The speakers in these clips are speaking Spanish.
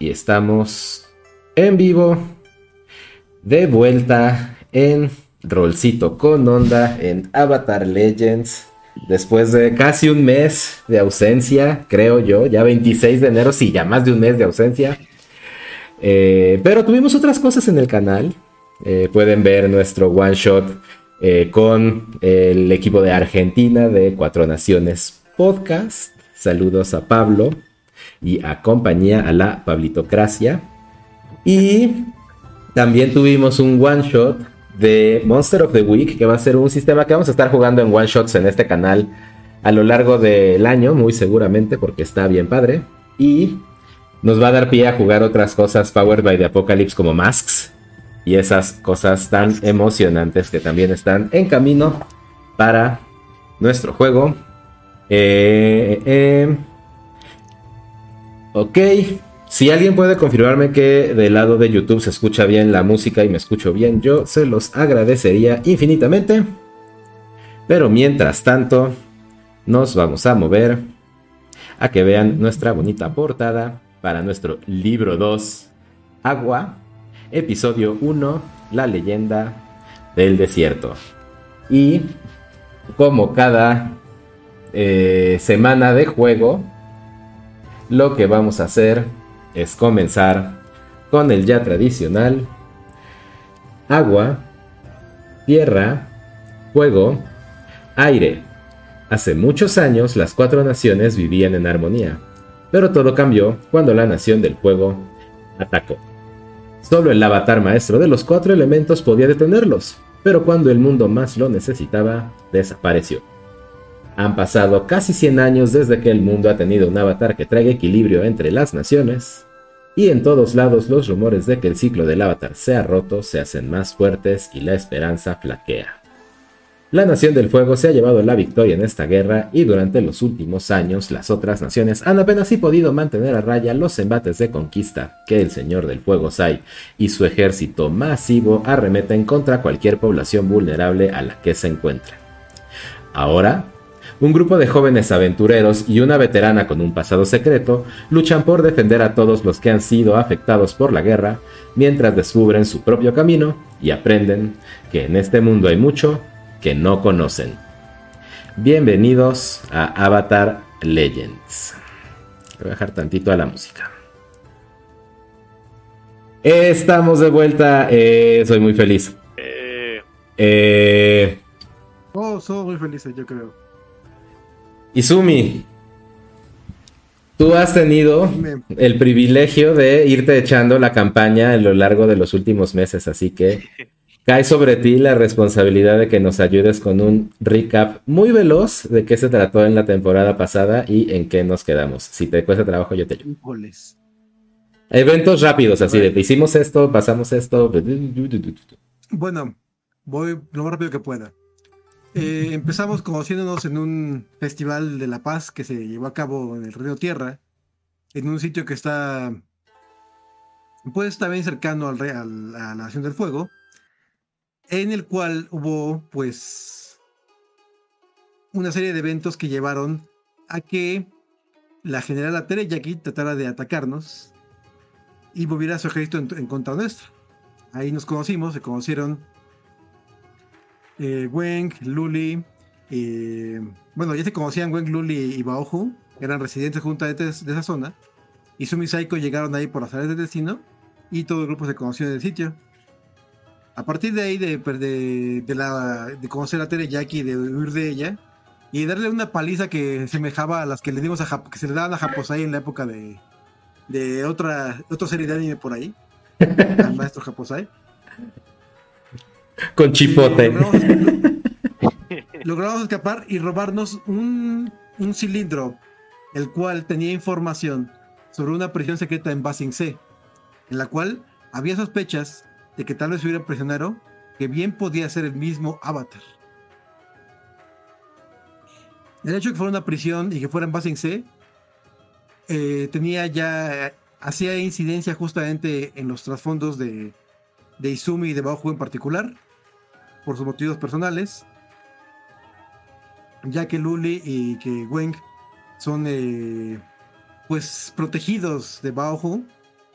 y estamos en vivo, de vuelta en Rolcito con Onda en Avatar Legends. Después de casi un mes de ausencia, creo yo, ya 26 de enero, sí, ya más de un mes de ausencia. Eh, pero tuvimos otras cosas en el canal. Eh, pueden ver nuestro one shot eh, con el equipo de Argentina de Cuatro Naciones Podcast. Saludos a Pablo y a compañía a la Pablitocracia. Y también tuvimos un one shot de Monster of the Week, que va a ser un sistema que vamos a estar jugando en one shots en este canal a lo largo del año, muy seguramente, porque está bien padre. Y nos va a dar pie a jugar otras cosas Powered by the Apocalypse como Masks y esas cosas tan emocionantes que también están en camino para nuestro juego. Eh, eh, ok, si alguien puede confirmarme que del lado de YouTube se escucha bien la música y me escucho bien, yo se los agradecería infinitamente. Pero mientras tanto, nos vamos a mover a que vean nuestra bonita portada para nuestro libro 2, Agua, episodio 1, La leyenda del desierto. Y como cada eh, semana de juego, lo que vamos a hacer es comenzar con el ya tradicional agua, tierra, fuego, aire. Hace muchos años las cuatro naciones vivían en armonía, pero todo cambió cuando la nación del fuego atacó. Solo el avatar maestro de los cuatro elementos podía detenerlos, pero cuando el mundo más lo necesitaba, desapareció. Han pasado casi 100 años desde que el mundo ha tenido un avatar que traiga equilibrio entre las naciones, y en todos lados los rumores de que el ciclo del avatar se ha roto se hacen más fuertes y la esperanza flaquea. La Nación del Fuego se ha llevado la victoria en esta guerra y durante los últimos años las otras naciones han apenas si podido mantener a raya los embates de conquista que el Señor del Fuego Sai y su ejército masivo arremeten contra cualquier población vulnerable a la que se encuentre. Ahora, un grupo de jóvenes aventureros y una veterana con un pasado secreto luchan por defender a todos los que han sido afectados por la guerra, mientras descubren su propio camino y aprenden que en este mundo hay mucho que no conocen. Bienvenidos a Avatar Legends. Voy a dejar tantito a la música. Estamos de vuelta. Eh, soy muy feliz. Eh, Eh, Oh, somos muy felices, yo creo. Izumi, tú has tenido el privilegio de irte echando la campaña a lo largo de los últimos meses, así que cae sobre ti la responsabilidad de que nos ayudes con un recap muy veloz de qué se trató en la temporada pasada y en qué nos quedamos. Si te cuesta trabajo, yo te ayudo. Eventos rápidos, así de hicimos esto, pasamos esto. Bueno, voy lo más rápido que pueda. Eh, empezamos conociéndonos en un festival de La Paz que se llevó a cabo en el Río Tierra, en un sitio que está, pues, también cercano al, al- a la Nación del Fuego, en el cual hubo, pues, una serie de eventos que llevaron a que la general Tereyaki tratara de atacarnos y moviera su ejército en, en contra nuestro. Ahí nos conocimos, se conocieron eh, Weng, Luli, eh, bueno, ya se conocían Weng, Luli y Baohu, eran residentes juntamente de, de esa zona, y Sumi Saiko llegaron ahí por las áreas del destino, y todo el grupo se conoció en el sitio. A partir de ahí, de, de, de la, de conocer a Tereyaki, de huir de ella, y darle una paliza que semejaba a las que le dimos a Jap- que se le daban a Japosai en la época de, de otra, otra serie de anime por ahí, al maestro Japosai. Con chipote. Eh, logramos, escapar- logramos escapar y robarnos un, un cilindro, el cual tenía información sobre una prisión secreta en Basing C, en la cual había sospechas de que tal vez hubiera prisionero que bien podía ser el mismo Avatar. El hecho de que fuera una prisión y que fuera en Basing C eh, tenía ya hacía incidencia justamente en los trasfondos de, de Izumi y de Baohu en particular por sus motivos personales, ya que Luli y que Weng son eh, pues protegidos de Baohu,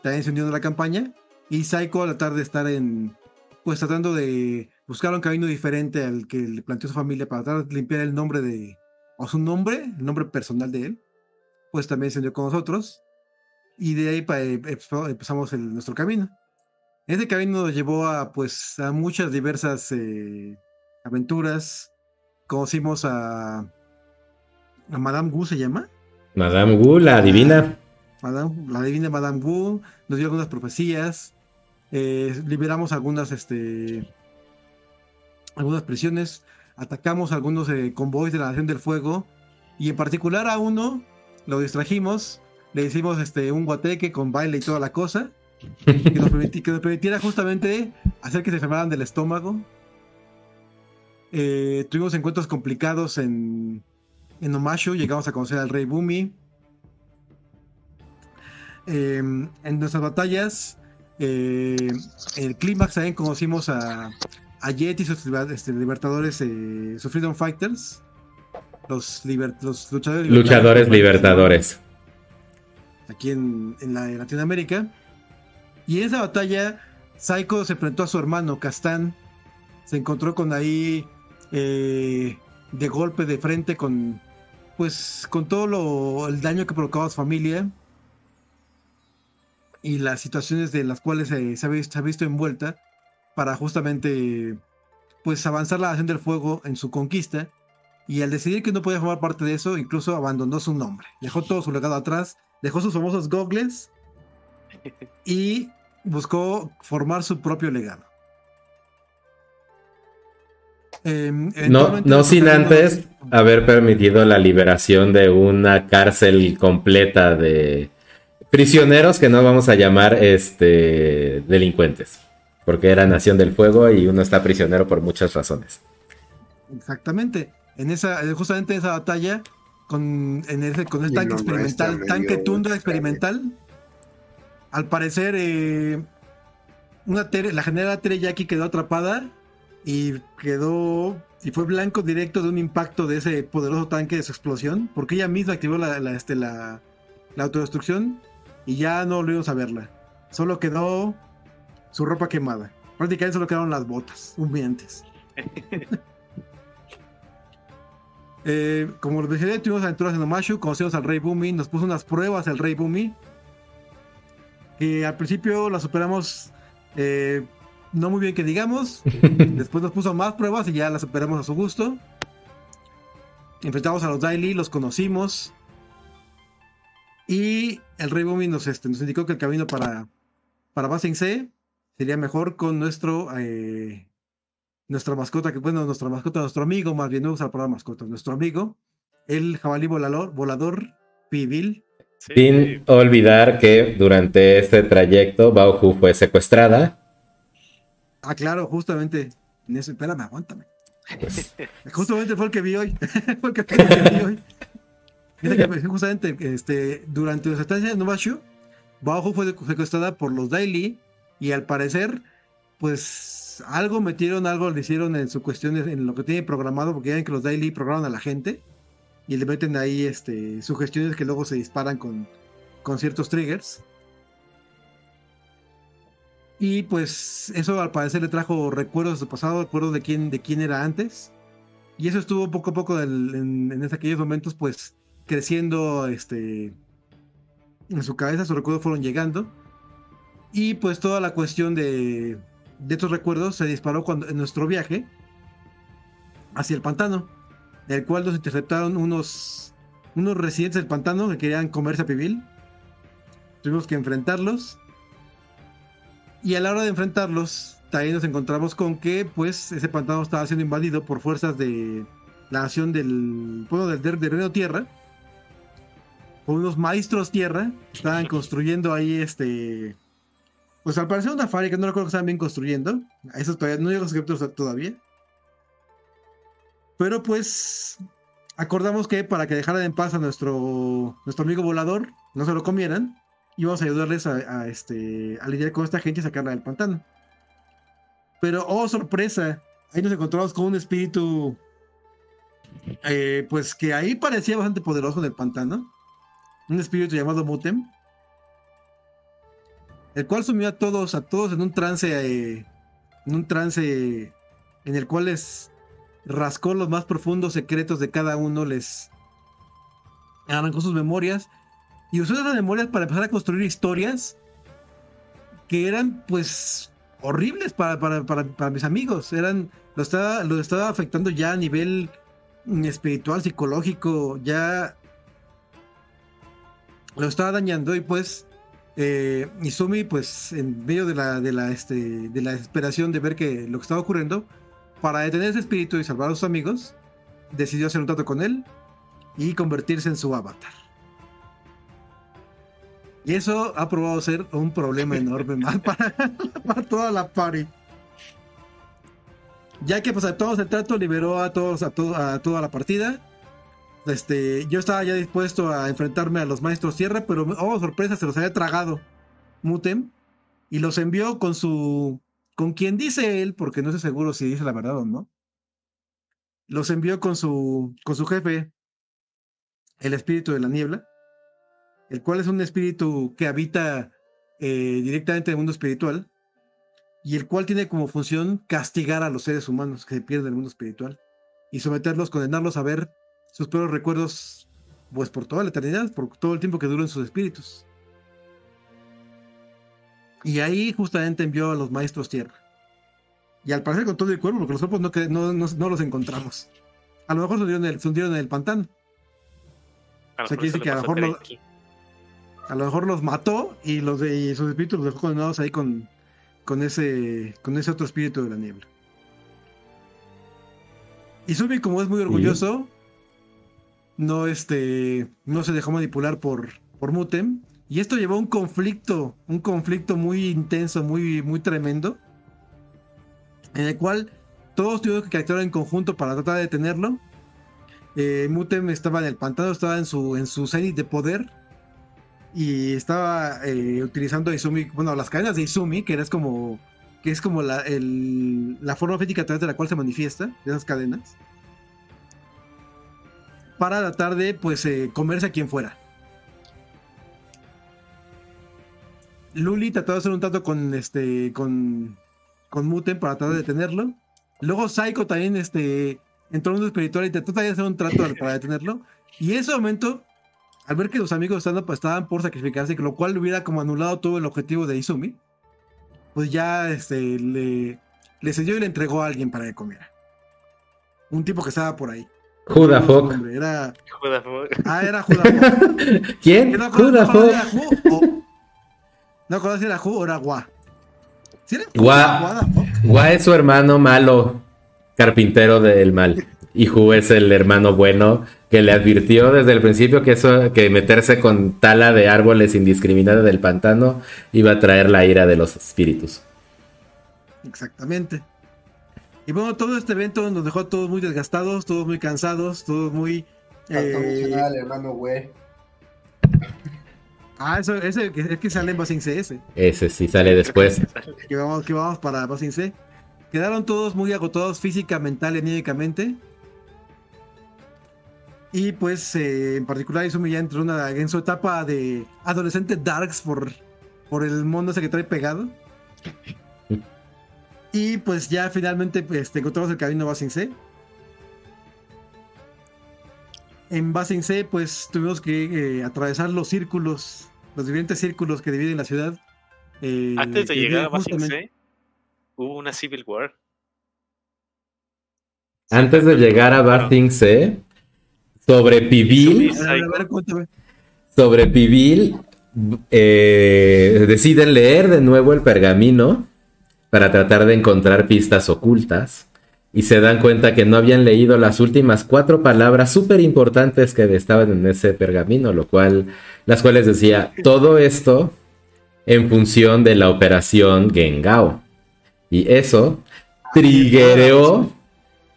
también se unió a la campaña. Y Psycho a la tarde estar en, pues tratando de buscar un camino diferente al que le planteó su familia para tratar de limpiar el nombre de, o su nombre, el nombre personal de él, pues también se unió con nosotros. Y de ahí eh, empezamos el, nuestro camino. Ese camino nos llevó a, pues, a muchas diversas eh, aventuras. Conocimos a, a Madame Gu, ¿se llama? Madame Wu, la divina. Madame, la divina Madame Wu nos dio algunas profecías. Eh, liberamos algunas, este, algunas prisiones. Atacamos algunos eh, convoys de la Nación del Fuego. Y en particular a uno lo distrajimos. Le hicimos este, un guateque con baile y toda la cosa. Que nos, permitiera justamente hacer que se enfermaran del estómago. Eh, tuvimos encuentros complicados en, en Omashu. Llegamos a conocer al rey Bumi. Em, en nuestras batallas, eh, en el clímax también conocimos a, a Jet y sus este, libertadores, eh, sus Freedom Fighters, los, los luchadores, luchadores libertadores. Aquí en, la, Latinoamérica. Y en esa batalla, Psycho se enfrentó a su hermano, Castán. Se encontró con ahí eh, de golpe de frente con pues con todo el daño que provocaba a su familia. Y las situaciones de las cuales se, ha visto, envuelta para justamente pues avanzar la nación del fuego en su conquista. Y al decidir que no podía formar parte de eso incluso abandonó su nombre. Dejó todo su legado atrás. Dejó sus famosos gogles y buscó formar su propio legado em, no, no sin antes haber permitido la liberación de una cárcel completa de prisioneros que no vamos a llamar este delincuentes, porque era Nación del Fuego y uno está prisionero por muchas razones. Exactamente. En esa, justamente en esa batalla, con, en ese, con el tanque experimental, tanque tundra experimental, al parecer eh, una la general Tereyaki quedó atrapada y quedó y fue blanco directo de un impacto de ese poderoso tanque de su explosión, porque ella misma activó la, este, la, la autodestrucción y ya no volvimos a verla. Solo quedó su ropa quemada. Prácticamente solo quedaron las botas, humeantes. eh, como les dije, tuvimos aventuras en Omashu, conocimos al Rey Bumi, nos puso unas pruebas el Rey Bumi. Que al principio las superamos eh, no muy bien que digamos. Después nos puso más pruebas y ya las superamos a su gusto. Enfrentamos a los Daily, los conocimos. Y el Rey Bumi nos, este, nos indicó que el camino para, para Basing C sería mejor con nuestro eh, nuestra mascota, que bueno, nuestra mascota, nuestro amigo, más bien no usar para mascota, nuestro amigo, el jabalí volador, volador Pibil. Sin olvidar que durante este trayecto Bauhu fue secuestrada. Ah, claro, justamente. En eso, espérame, aguántame. Pues, justamente fue el que vi hoy. fue el que vi hoy. Pues, justamente este, durante su estancia en Novashu, Bajo fue secuestrada por los Daily y al parecer, pues algo metieron, algo le hicieron en su cuestión, en lo que tiene programado, porque ya ven que los Daily programan a la gente y le meten ahí este, sugestiones que luego se disparan con, con ciertos triggers. Y pues eso al parecer le trajo recuerdos de su pasado, recuerdos de quién, de quién era antes. Y eso estuvo poco a poco en, en, aquellos momentos, pues creciendo este, en su cabeza, sus recuerdos fueron llegando. Y pues toda la cuestión de, de estos recuerdos se disparó cuando, en nuestro viaje hacia el pantano, el cual nos interceptaron unos, unos residentes del pantano que querían comerse a Pibil. Tuvimos que enfrentarlos. Y a la hora de enfrentarlos, también nos encontramos con que pues ese pantano estaba siendo invadido por fuerzas de la nación del pueblo del, del Reino Tierra unos maestros tierra, estaban construyendo ahí este. Pues al parecer una fábrica, no recuerdo que estaban bien construyendo. Eso todavía no llegó a todavía. Pero pues acordamos que para que dejaran en paz a nuestro, nuestro amigo volador, no se lo comieran, íbamos a ayudarles a, este, a lidiar con esta gente y sacarla del pantano. Pero, oh sorpresa, ahí nos encontramos con un espíritu, eh, pues que ahí parecía bastante poderoso en el pantano un espíritu llamado Mutem. el cual sumió a todos, a todos en un trance, eh, en un trance en el cual les rascó los más profundos secretos de cada uno, les arrancó sus memorias y usó esas memorias para empezar a construir historias que eran pues horribles para, para, mis amigos. Eran, lo estaba, lo estaba afectando ya a nivel espiritual, psicológico, ya lo estaba dañando y pues eh, Izumi pues en medio de la, de la, este, de la desesperación de ver que lo que estaba ocurriendo, para detener ese espíritu y salvar a sus amigos, decidió hacer un trato con él y convertirse en su avatar. Y eso ha probado ser un problema enorme más para, toda la party. Ya que pues a todos el trato liberó a todos a, a toda la partida. Este, yo estaba ya dispuesto a enfrentarme a los maestros tierra, pero oh sorpresa, se los había tragado Mutem y los envió con su con quien dice él, porque no sé seguro si dice la verdad o no. Los envió con su con su jefe, el espíritu de la niebla el cual es un espíritu que habita eh, directamente en el mundo espiritual y el cual tiene como función castigar a los seres humanos que se pierden en el mundo espiritual y someterlos, condenarlos a ver sus peores recuerdos pues por toda la eternidad, por todo el tiempo que duran sus espíritus. Y ahí justamente envió a los maestros tierra. Y al parecer con todo el cuerpo, porque los cuerpos no, no, los encontramos. A lo mejor se hundieron en el, en el pantano. o sea, quiere decir que a lo mejor a lo mejor los mató y los de sus espíritus los dejó condenados ahí con, con ese con ese otro espíritu de la niebla. Y Subi, como es muy orgulloso, no este no se dejó manipular por, por Mutem. Y esto llevó a un conflicto, un conflicto muy intenso, muy, muy tremendo, en el cual todos tuvieron que actuar en conjunto para tratar de detenerlo. Eh, Mutem estaba en el pantano, estaba en su, en su de poder y estaba eh, utilizando Izumi, bueno, las cadenas de Izumi, que es como que es como la, la forma física a través de la cual se manifiesta, esas cadenas, para tratar de, pues, eh, comerse a quien fuera. Luli trató de hacer un trato con, este, con, con Muten para tratar de detenerlo. Luego Psycho también, este, entró en un espiritual y trató de hacer un trato para detenerlo. Y en ese momento, al ver que los amigos pues, estaban por sacrificarse, lo cual hubiera como anulado todo el objetivo de Izumi, pues ya este, le, le cedió y le entregó a alguien para que comiera. Un tipo que estaba por ahí. Judah Fock. Era... Ah, era Judah ¿Quién? Judah No conoces si era Ju o era Gua. ¿Sí era? Gua. Gua es su hermano malo, carpintero del mal. Y Ju es el hermano bueno que le advirtió desde el principio que eso, que meterse con tala de árboles indiscriminada del pantano iba a traer la ira de los espíritus. Exactamente. Y bueno, todo este evento nos dejó todos muy desgastados, todos muy cansados, todos muy. Eh... hermano, güey. Ah, eso, ese es que sale en Basing C ese. Ese sí sale después. que vamos, que vamos para C. Quedaron todos muy agotados física, mental y anímicamente. Y pues eh, en particular Izumi ya entró una, en su etapa de adolescente darks por, por el mundo ese que trae pegado. y pues ya finalmente pues, encontramos el camino Basing C. En Basing C pues tuvimos que eh, atravesar los círculos, los diferentes círculos que dividen la ciudad. Eh, Antes de llegar a Basing C hubo una Civil War. Antes de llegar a Basing C sobre Pibil. Sobre Pibil. Eh, deciden leer de nuevo el pergamino para tratar de encontrar pistas ocultas y se dan cuenta que no habían leído las últimas cuatro palabras súper importantes que estaban en ese pergamino, lo cual, las cuales decía todo esto en función de la operación Gengao. Y eso triggereó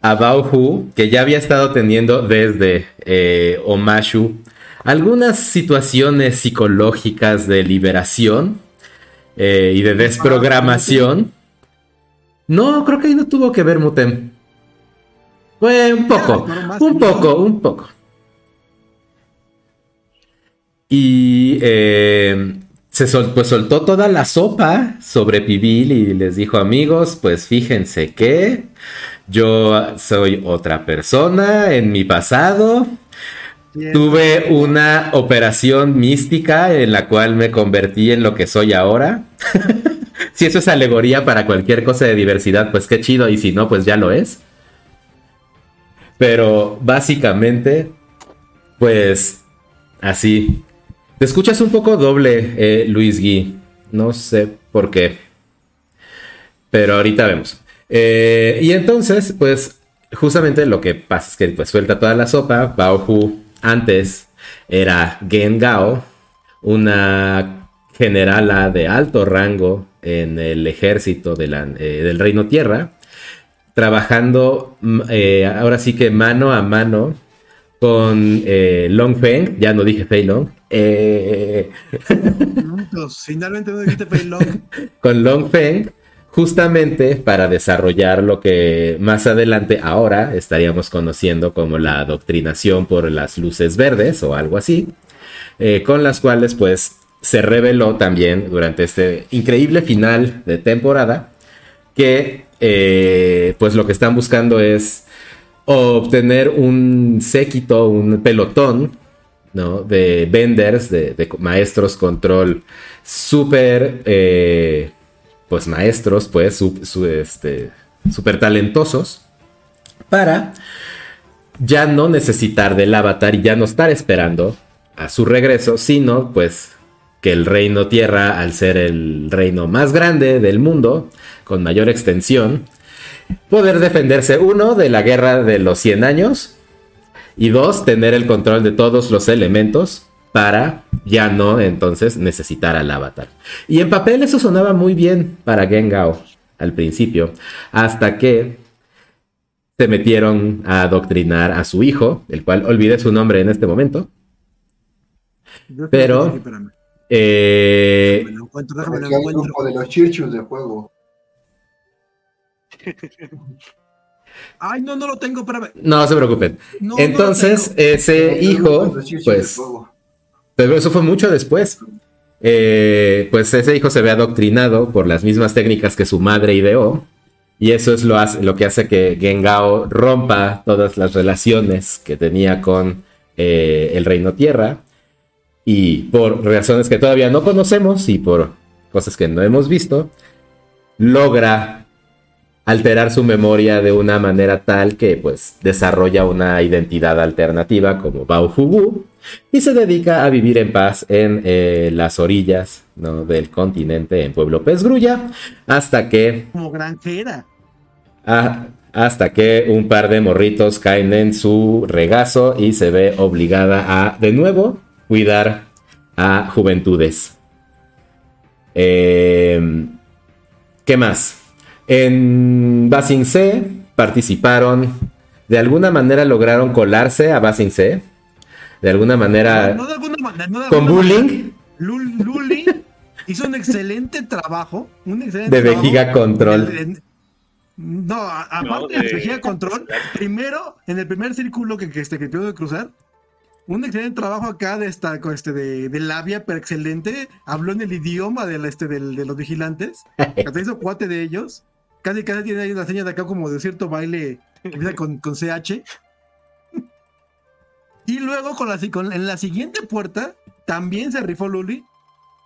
a Bauhu, que ya había estado teniendo desde eh, Omashu algunas situaciones psicológicas de liberación eh, y de desprogramación. No, creo que ahí no tuvo que ver Mutem. Fue un poco, un poco, un poco. Y eh, se pues soltó toda la sopa sobre Pibil y les dijo, amigos, pues fíjense que yo soy otra persona en mi pasado. Tuve una operación mística en la cual me convertí en lo que soy ahora. si eso es alegoría para cualquier cosa de diversidad, pues qué chido, y si no, pues ya lo es. Pero básicamente, pues así. Te escuchas un poco doble, eh, Luis Gui. No sé por qué. Pero ahorita vemos. Eh, y entonces, pues, justamente lo que pasa es que pues, suelta toda la sopa. Bao Hu antes era Gen Gao, una generala de alto rango en el ejército eh, del Reino Tierra, trabajando mm, eh, ahora sí que mano a mano con eh, Long Feng, ya no dije Fei Long. Finalmente no dijiste Fei Long. con Long Feng, justamente para desarrollar lo que más adelante ahora estaríamos conociendo como la adoctrinación por las luces verdes o algo así, con las cuales pues se reveló también durante este increíble final de temporada que eh, pues lo que están buscando es obtener un séquito, un pelotón, ¿no? De vendors, de, maestros control súper, eh, pues maestros, pues, este, súper talentosos, para ya no necesitar del avatar y ya no estar esperando a su regreso, sino pues que el reino tierra, al ser el reino más grande del mundo, con mayor extensión, poder defenderse uno de la guerra de los 100 años y dos, tener el control de todos los elementos para ya no entonces necesitar al avatar. Y en papel eso sonaba muy bien para Gengao al principio, hasta que se metieron a adoctrinar a su hijo, el cual olvidé su nombre en este momento. Pero eh, me lo encuentro, déjame lo encuentro. de los chirchus de juego. Ay, no, no lo tengo, para No se preocupen. Entonces, ese hijo, pues. Pero eso fue mucho después. Eh, pues ese hijo se ve adoctrinado por las mismas técnicas que su madre ideó. Y eso es lo, hace, lo que hace que Gengao rompa todas las relaciones que tenía con eh, el Reino Tierra y por razones que todavía no conocemos y por cosas que no hemos visto, logra alterar su memoria de una manera tal que pues desarrolla una identidad alternativa como Bao Hugu y se dedica a vivir en paz en eh, las orillas del continente en Pueblo Pez Grulla hasta que como granjera. Hasta que un par de morritos caen en su regazo y se ve obligada a de nuevo cuidar a juventudes. Em, ¿Qué más? En Basing C participaron, de alguna manera lograron colarse a Basing C. De alguna manera. No, de alguna manera. con bullying. Luli hizo un excelente trabajo. Un excelente de vejiga control. no, aparte de... vejiga control, primero, en el primer círculo que, que, este, que de cruzar, un excelente trabajo acá de esta este de, labia, pero excelente. Habló en el idioma de, este, de los vigilantes. Hasta hizo cuate de ellos. Casi casi tiene ahí una seña de acá como de cierto baile que empieza con, con CH. y luego con la, con, en la siguiente puerta también se rifó Luli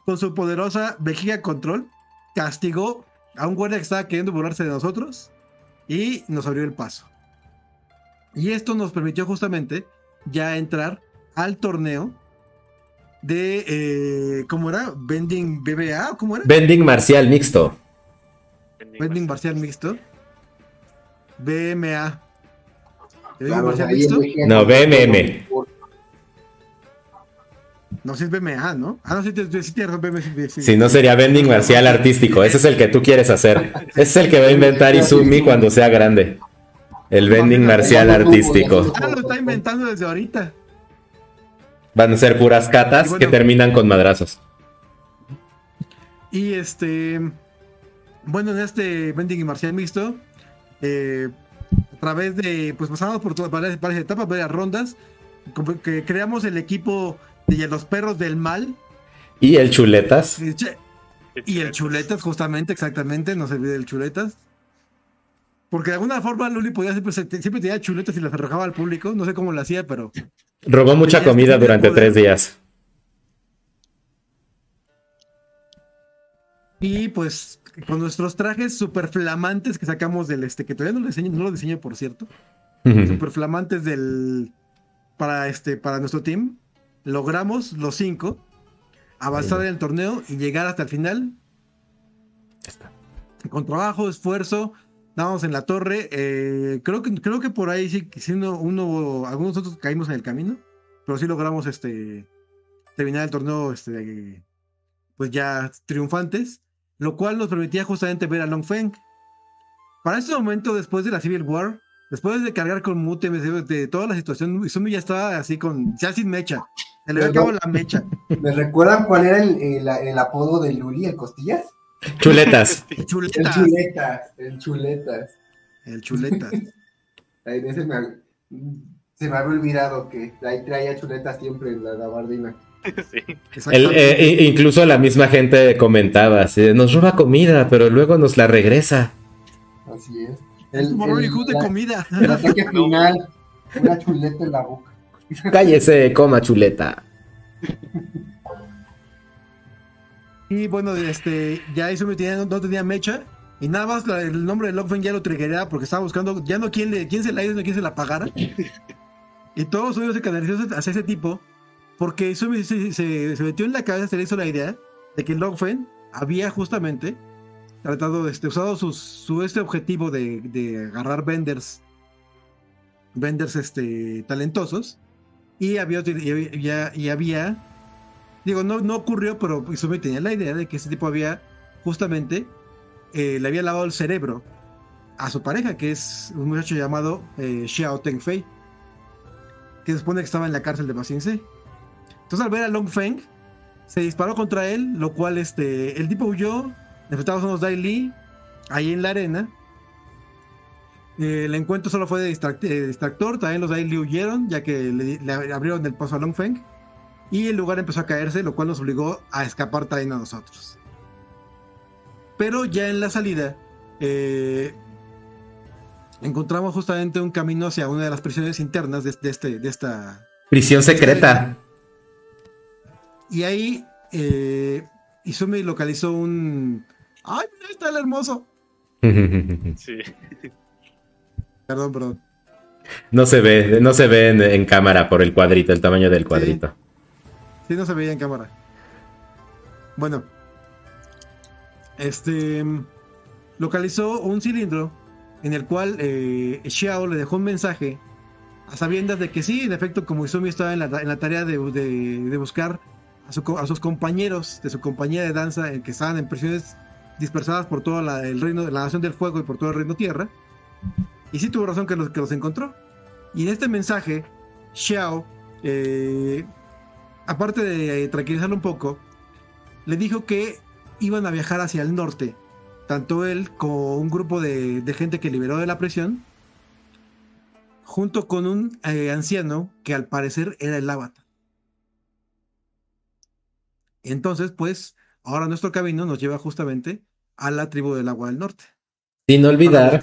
con su poderosa vejiga control. Castigó a un guardia que estaba queriendo burlarse de nosotros y nos abrió el paso. Y esto nos permitió justamente ya entrar al torneo de, eh, ¿cómo era? ¿Vending BBA? ¿Cómo era? Vending marcial mixto. Vending marcial mixto. BMA. Vending marcial mixto? No, BMM. No, si es BMA, ¿no? Ah, no, si tienes BMA. Si no sería vending marcial artístico. Ese es el que tú quieres hacer. Ese es el que va a inventar Izumi cuando sea grande. El vending marcial artístico. Ah, lo está inventando desde ahorita. Van a ser puras catas que terminan con madrazos. Y este. Bueno, en este vending y marcial mixto, eh, a través de. Pues pasamos por todas varias, varias etapas, varias rondas, que creamos el equipo de los perros del mal, Y el chuletas. Y el chuletas, justamente, exactamente, no se olvide el chuletas. Porque de alguna forma Luli podía siempre, siempre tenía chuletas y las arrojaba al público. No sé cómo lo hacía, pero. Robó mucha comida durante tres días. Y pues con nuestros trajes super flamantes que sacamos del este, que todavía no lo diseño, no lo diseño por cierto. super flamantes del. Para este, para nuestro team. Logramos los cinco avanzar en el torneo y llegar hasta el final. Con trabajo, esfuerzo, Estábamos en la torre. Eh, creo, que, creo que por ahí sí, sí uno, uno, algunos otros caímos en el camino. Pero sí logramos este, terminar el torneo este, pues ya triunfantes. Lo cual nos permitía justamente ver a Long Feng. Para este momento, después de la Civil War, después de cargar con Mute de toda la situación, Izumi ya estaba así con, ya sin mecha. Se le acabó la mecha. ¿Me recuerdan cuál era el, el apodo de Luli, el Costillas? Chuletas. El chuletas. El chuletas. El chuletas. se me había olvidado que ahí traía chuletas siempre en la gabardina. Eh, incluso la misma gente comentaba, nos roba comida, pero luego nos la regresa. Así es. El, el, de comida. El ataque final, una chuleta en la boca. Cállese, coma chuleta. Y bueno, este, ya eso me tenía, no, tenía mecha. Y nada más el nombre de Lockfen ya lo triggeraba porque estaba buscando ya no quién, le, quién se la hizo, quién se la pagara. y todos ellos se canalizó hacia ese tipo porque eso se, se, metió en la cabeza, se le hizo la idea de que Lockfen había justamente tratado, este, usado su este objetivo de, de agarrar vendors, vendors este, talentosos y había, y había Digo, no, no ocurrió, pero me tenía la idea de que ese tipo había justamente eh, le había lavado el cerebro a su pareja, que es un muchacho llamado eh, Xiao Tengfei, que se supone que estaba en la cárcel de Basinse. Entonces, al ver a Long Feng, se disparó contra él, lo cual este, el tipo huyó, enfrentamos a unos Dai Li ahí en la arena. Eh, el encuentro solo fue de distractor, también los Dai Li huyeron, ya que le, le abrieron el paso a Long Feng y el lugar empezó a caerse, lo cual nos obligó a escapar también a nosotros. Pero ya en la salida, eh, encontramos justamente un camino hacia una de las prisiones internas de, este, de esta... Prisión secreta. Y ahí eh, Izumi localizó un... ¡Ay, mira, está el hermoso! sí. Perdón, perdón. No se ve, no se ve en, cámara por el cuadrito, el tamaño del cuadrito. Sí, no se veía en cámara. Bueno. Este. Localizó un cilindro en el cual eh, Xiao le dejó un mensaje a sabiendas de que sí, en efecto, como Izumi estaba en la, tarea de, buscar a, sus compañeros de su compañía de danza que estaban en prisiones dispersadas por todo el reino, la nación del fuego y por todo el reino tierra. Y sí tuvo razón que los, que los encontró. Y en este mensaje, Xiao eh, aparte de tranquilizarlo un poco, le dijo que iban a viajar hacia el norte, tanto él como un grupo de, gente que liberó de la prisión, junto con un eh, anciano que al parecer era el avatar. Entonces, pues, ahora nuestro camino nos lleva justamente a la tribu del agua del norte. Sin olvidar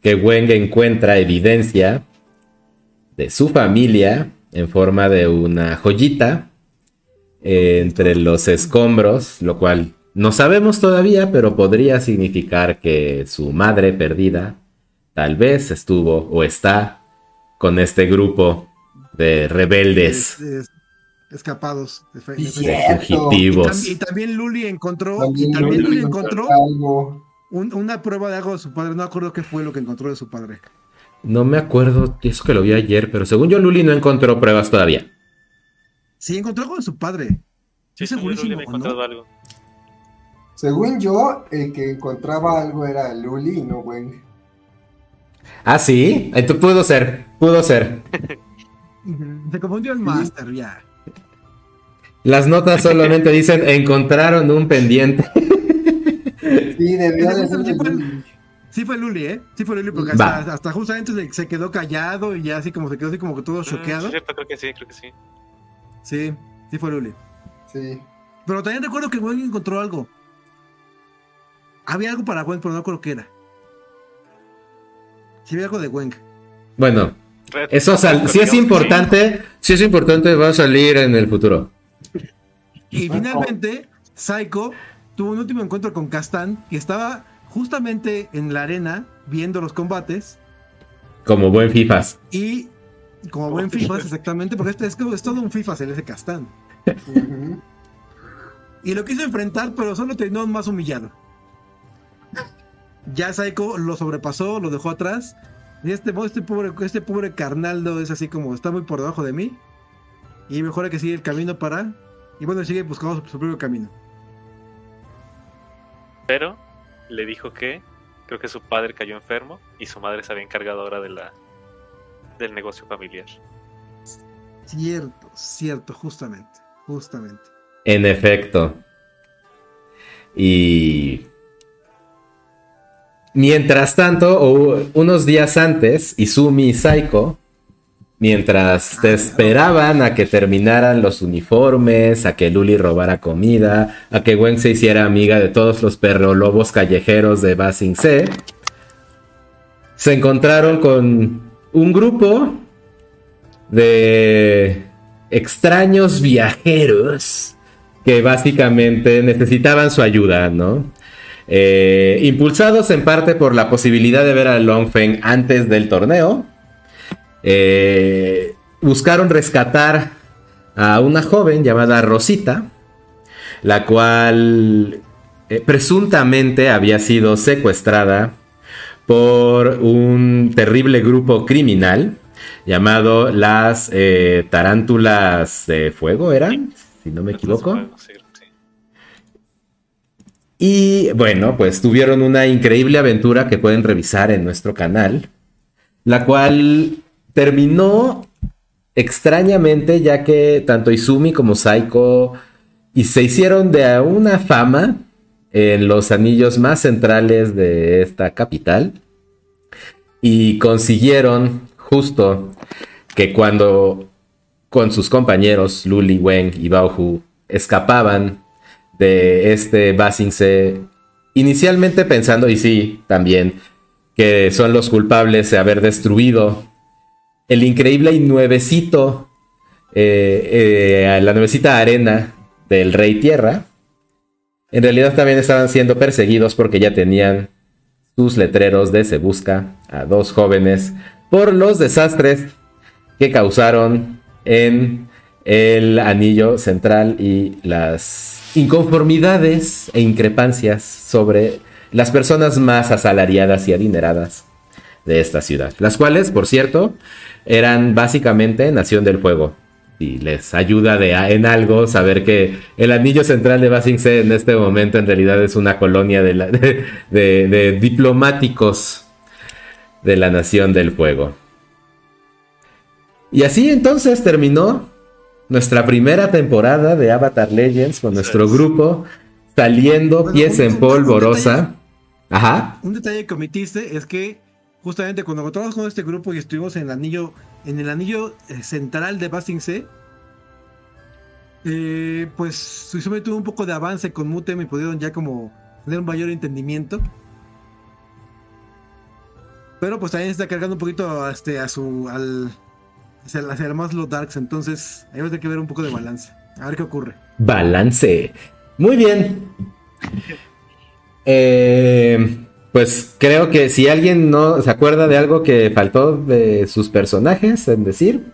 que Weng encuentra evidencia de su familia en forma de una joyita eh, entre los escombros, lo cual no sabemos todavía, pero podría significar que su madre perdida tal vez estuvo o está con este grupo de rebeldes. escapados, de fugitivos. Y, también Luli encontró, y también Luli encontró una prueba de algo de su padre. No acuerdo qué fue lo que encontró de su padre. No me acuerdo, eso que lo vi ayer, pero según yo, Luli no encontró pruebas todavía. Sí, encontró algo de su padre. Sí, segurísimo. encontrado algo. Según yo, el que encontraba algo era Luli y no Weng. Ah, sí, Esto pudo ser, pudo ser. Se confundió el Master, ya. Las notas solamente dicen encontraron un pendiente. Sí, debió de ser Sí fue Luli, ¿eh? Sí fue Luli, porque hasta, justamente se, quedó callado y ya así como se quedó así como que todo mm, choqueado. cierto, creo que sí, creo que sí. Sí. Sí fue Luli. Sí. Pero también recuerdo que Gwen encontró algo. Había algo para Gwen, pero no recuerdo qué era. Sí había algo de Gwen. Bueno, eso sal- si es importante, si es importante, va a salir en el futuro. Y finalmente, Psycho tuvo un último encuentro con Castan, que estaba justamente en la arena viendo los combates. Como buen FIFAs. Y como buen FIFA, exactamente, porque este es, todo un FIFA, se le hace Castan. Ujú. Y lo quiso enfrentar, pero solo terminó más humillado. Ya Psycho lo sobrepasó, lo dejó atrás. Y este, este pobre, este pobre carnaldo es así como está muy por debajo de mí. Y mejor hay que sigue el camino para. Y bueno, sigue buscando su, su propio camino. Pero le dijo que creo que su padre cayó enfermo y su madre se había encargado ahora de la del negocio familiar. Cierto, cierto, justamente. Justamente. En efecto. Y. Mientras tanto, unos días antes, Izumi y Saiko, mientras te esperaban a que terminaran los uniformes, a que Luli robara comida, a que Gwen se hiciera amiga de todos los perrolobos callejeros de Basing C, se encontraron con un grupo de extraños viajeros que básicamente necesitaban su ayuda, ¿no? Eh, impulsados en parte por la posibilidad de ver a Longfeng antes del torneo, eh, buscaron rescatar a una joven llamada Rosita, la cual eh, presuntamente había sido secuestrada por un terrible grupo criminal llamado las eh, tarántulas de fuego, ¿eran? Si no me equivoco. Y bueno, pues tuvieron una increíble aventura que pueden revisar en nuestro canal, la cual terminó extrañamente ya que tanto Izumi como Saiko y se hicieron de una fama en los anillos más centrales de esta capital y consiguieron justo que cuando con sus compañeros Luli, Weng y Baohu escapaban de este Basingse, inicialmente pensando, y sí, también, que son los culpables de haber destruido el increíble y nuevecito, eh, eh, la nuevecita arena del Rey Tierra. En realidad también estaban siendo perseguidos porque ya tenían sus letreros de se busca a dos jóvenes por los desastres que causaron en el anillo central y las inconformidades e increpancias sobre las personas más asalariadas y adineradas de esta ciudad, las cuales, por cierto, eran básicamente Nación del Fuego. Y les ayuda de, en algo saber que el anillo central de Basing C en este momento en realidad es una colonia de, la- de- de- de diplomáticos de la Nación del Fuego. Y así entonces terminó nuestra primera temporada de Avatar Legends con nuestro es. grupo saliendo Bueno, pies en un- polvorosa. Ajá. Un detalle que omitiste es que justamente cuando encontramos con este grupo y estuvimos en el anillo, en el anillo eh, central de Basing C, eh, pues Suizumi tuvo un poco de avance con Mutem y pudieron ya como tener un mayor entendimiento. Pero pues también está cargando un poquito este, a su al hacia, hacia más lo darks, entonces ahí va a tener que ver un poco de balance. A ver qué ocurre. Balance. Muy bien. Eh, pues creo que si alguien no se acuerda de algo que faltó de sus personajes en decir,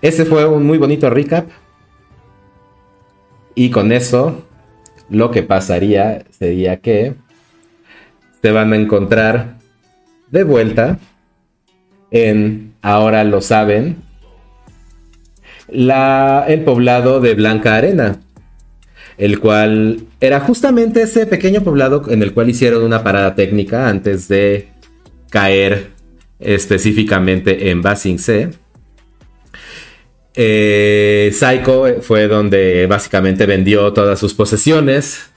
ese fue un muy bonito recap. Y con eso, lo que pasaría sería que se van a encontrar de vuelta en, ahora lo saben, la, el poblado de Blanca Arena, el cual era justamente ese pequeño poblado en el cual hicieron una parada técnica antes de caer específicamente en Basing C. Eh, Psycho fue donde básicamente vendió todas sus posesiones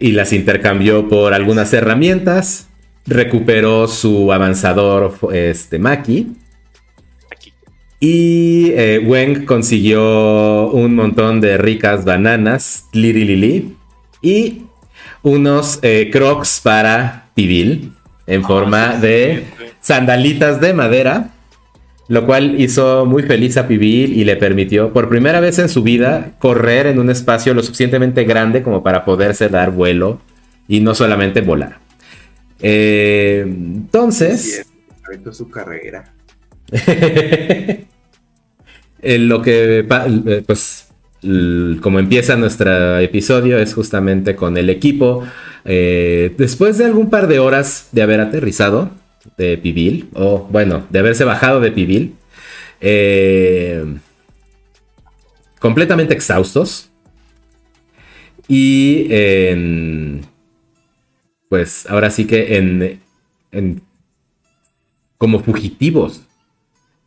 y las intercambió por algunas herramientas. Recuperó su avanzador este, Maki. Y eh, Weng consiguió un montón de ricas bananas, Liri y unos eh, crocs para Pibil en Ah, forma sí, de sí, sí. sandalitas de madera, lo cual hizo muy feliz a Pibil y le permitió por primera vez en su vida correr en un espacio lo suficientemente grande como para poderse dar vuelo y no solamente volar. Eh, entonces... Aventó su carrera. Eh, lo que, eh, pues, como empieza nuestro episodio es justamente con el equipo. eh, después de algún par de horas de haber aterrizado de Pibil, o bueno, de haberse bajado de Pibil, eh, completamente exhaustos. Y en, pues ahora sí que en, en como fugitivos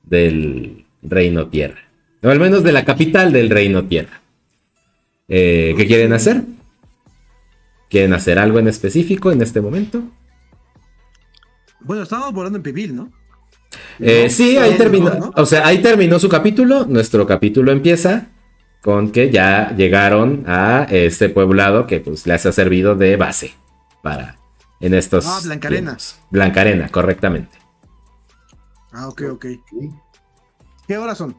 del Reino Tierra. O al menos de la capital del Reino Tierra. Eh, ¿Qué quieren hacer? ¿Quieren hacer algo en específico en este momento? Bueno, estábamos volando en Pibil, ¿no? Eh, No, sí, ahí terminó. no. O sea, ahí terminó su capítulo. Nuestro capítulo empieza con que ya llegaron a este poblado que pues les ha servido de base para en estos. Ah, Blancarena. Blancarena, correctamente. Ah, ok, ok. Sí, ¿Qué horas son?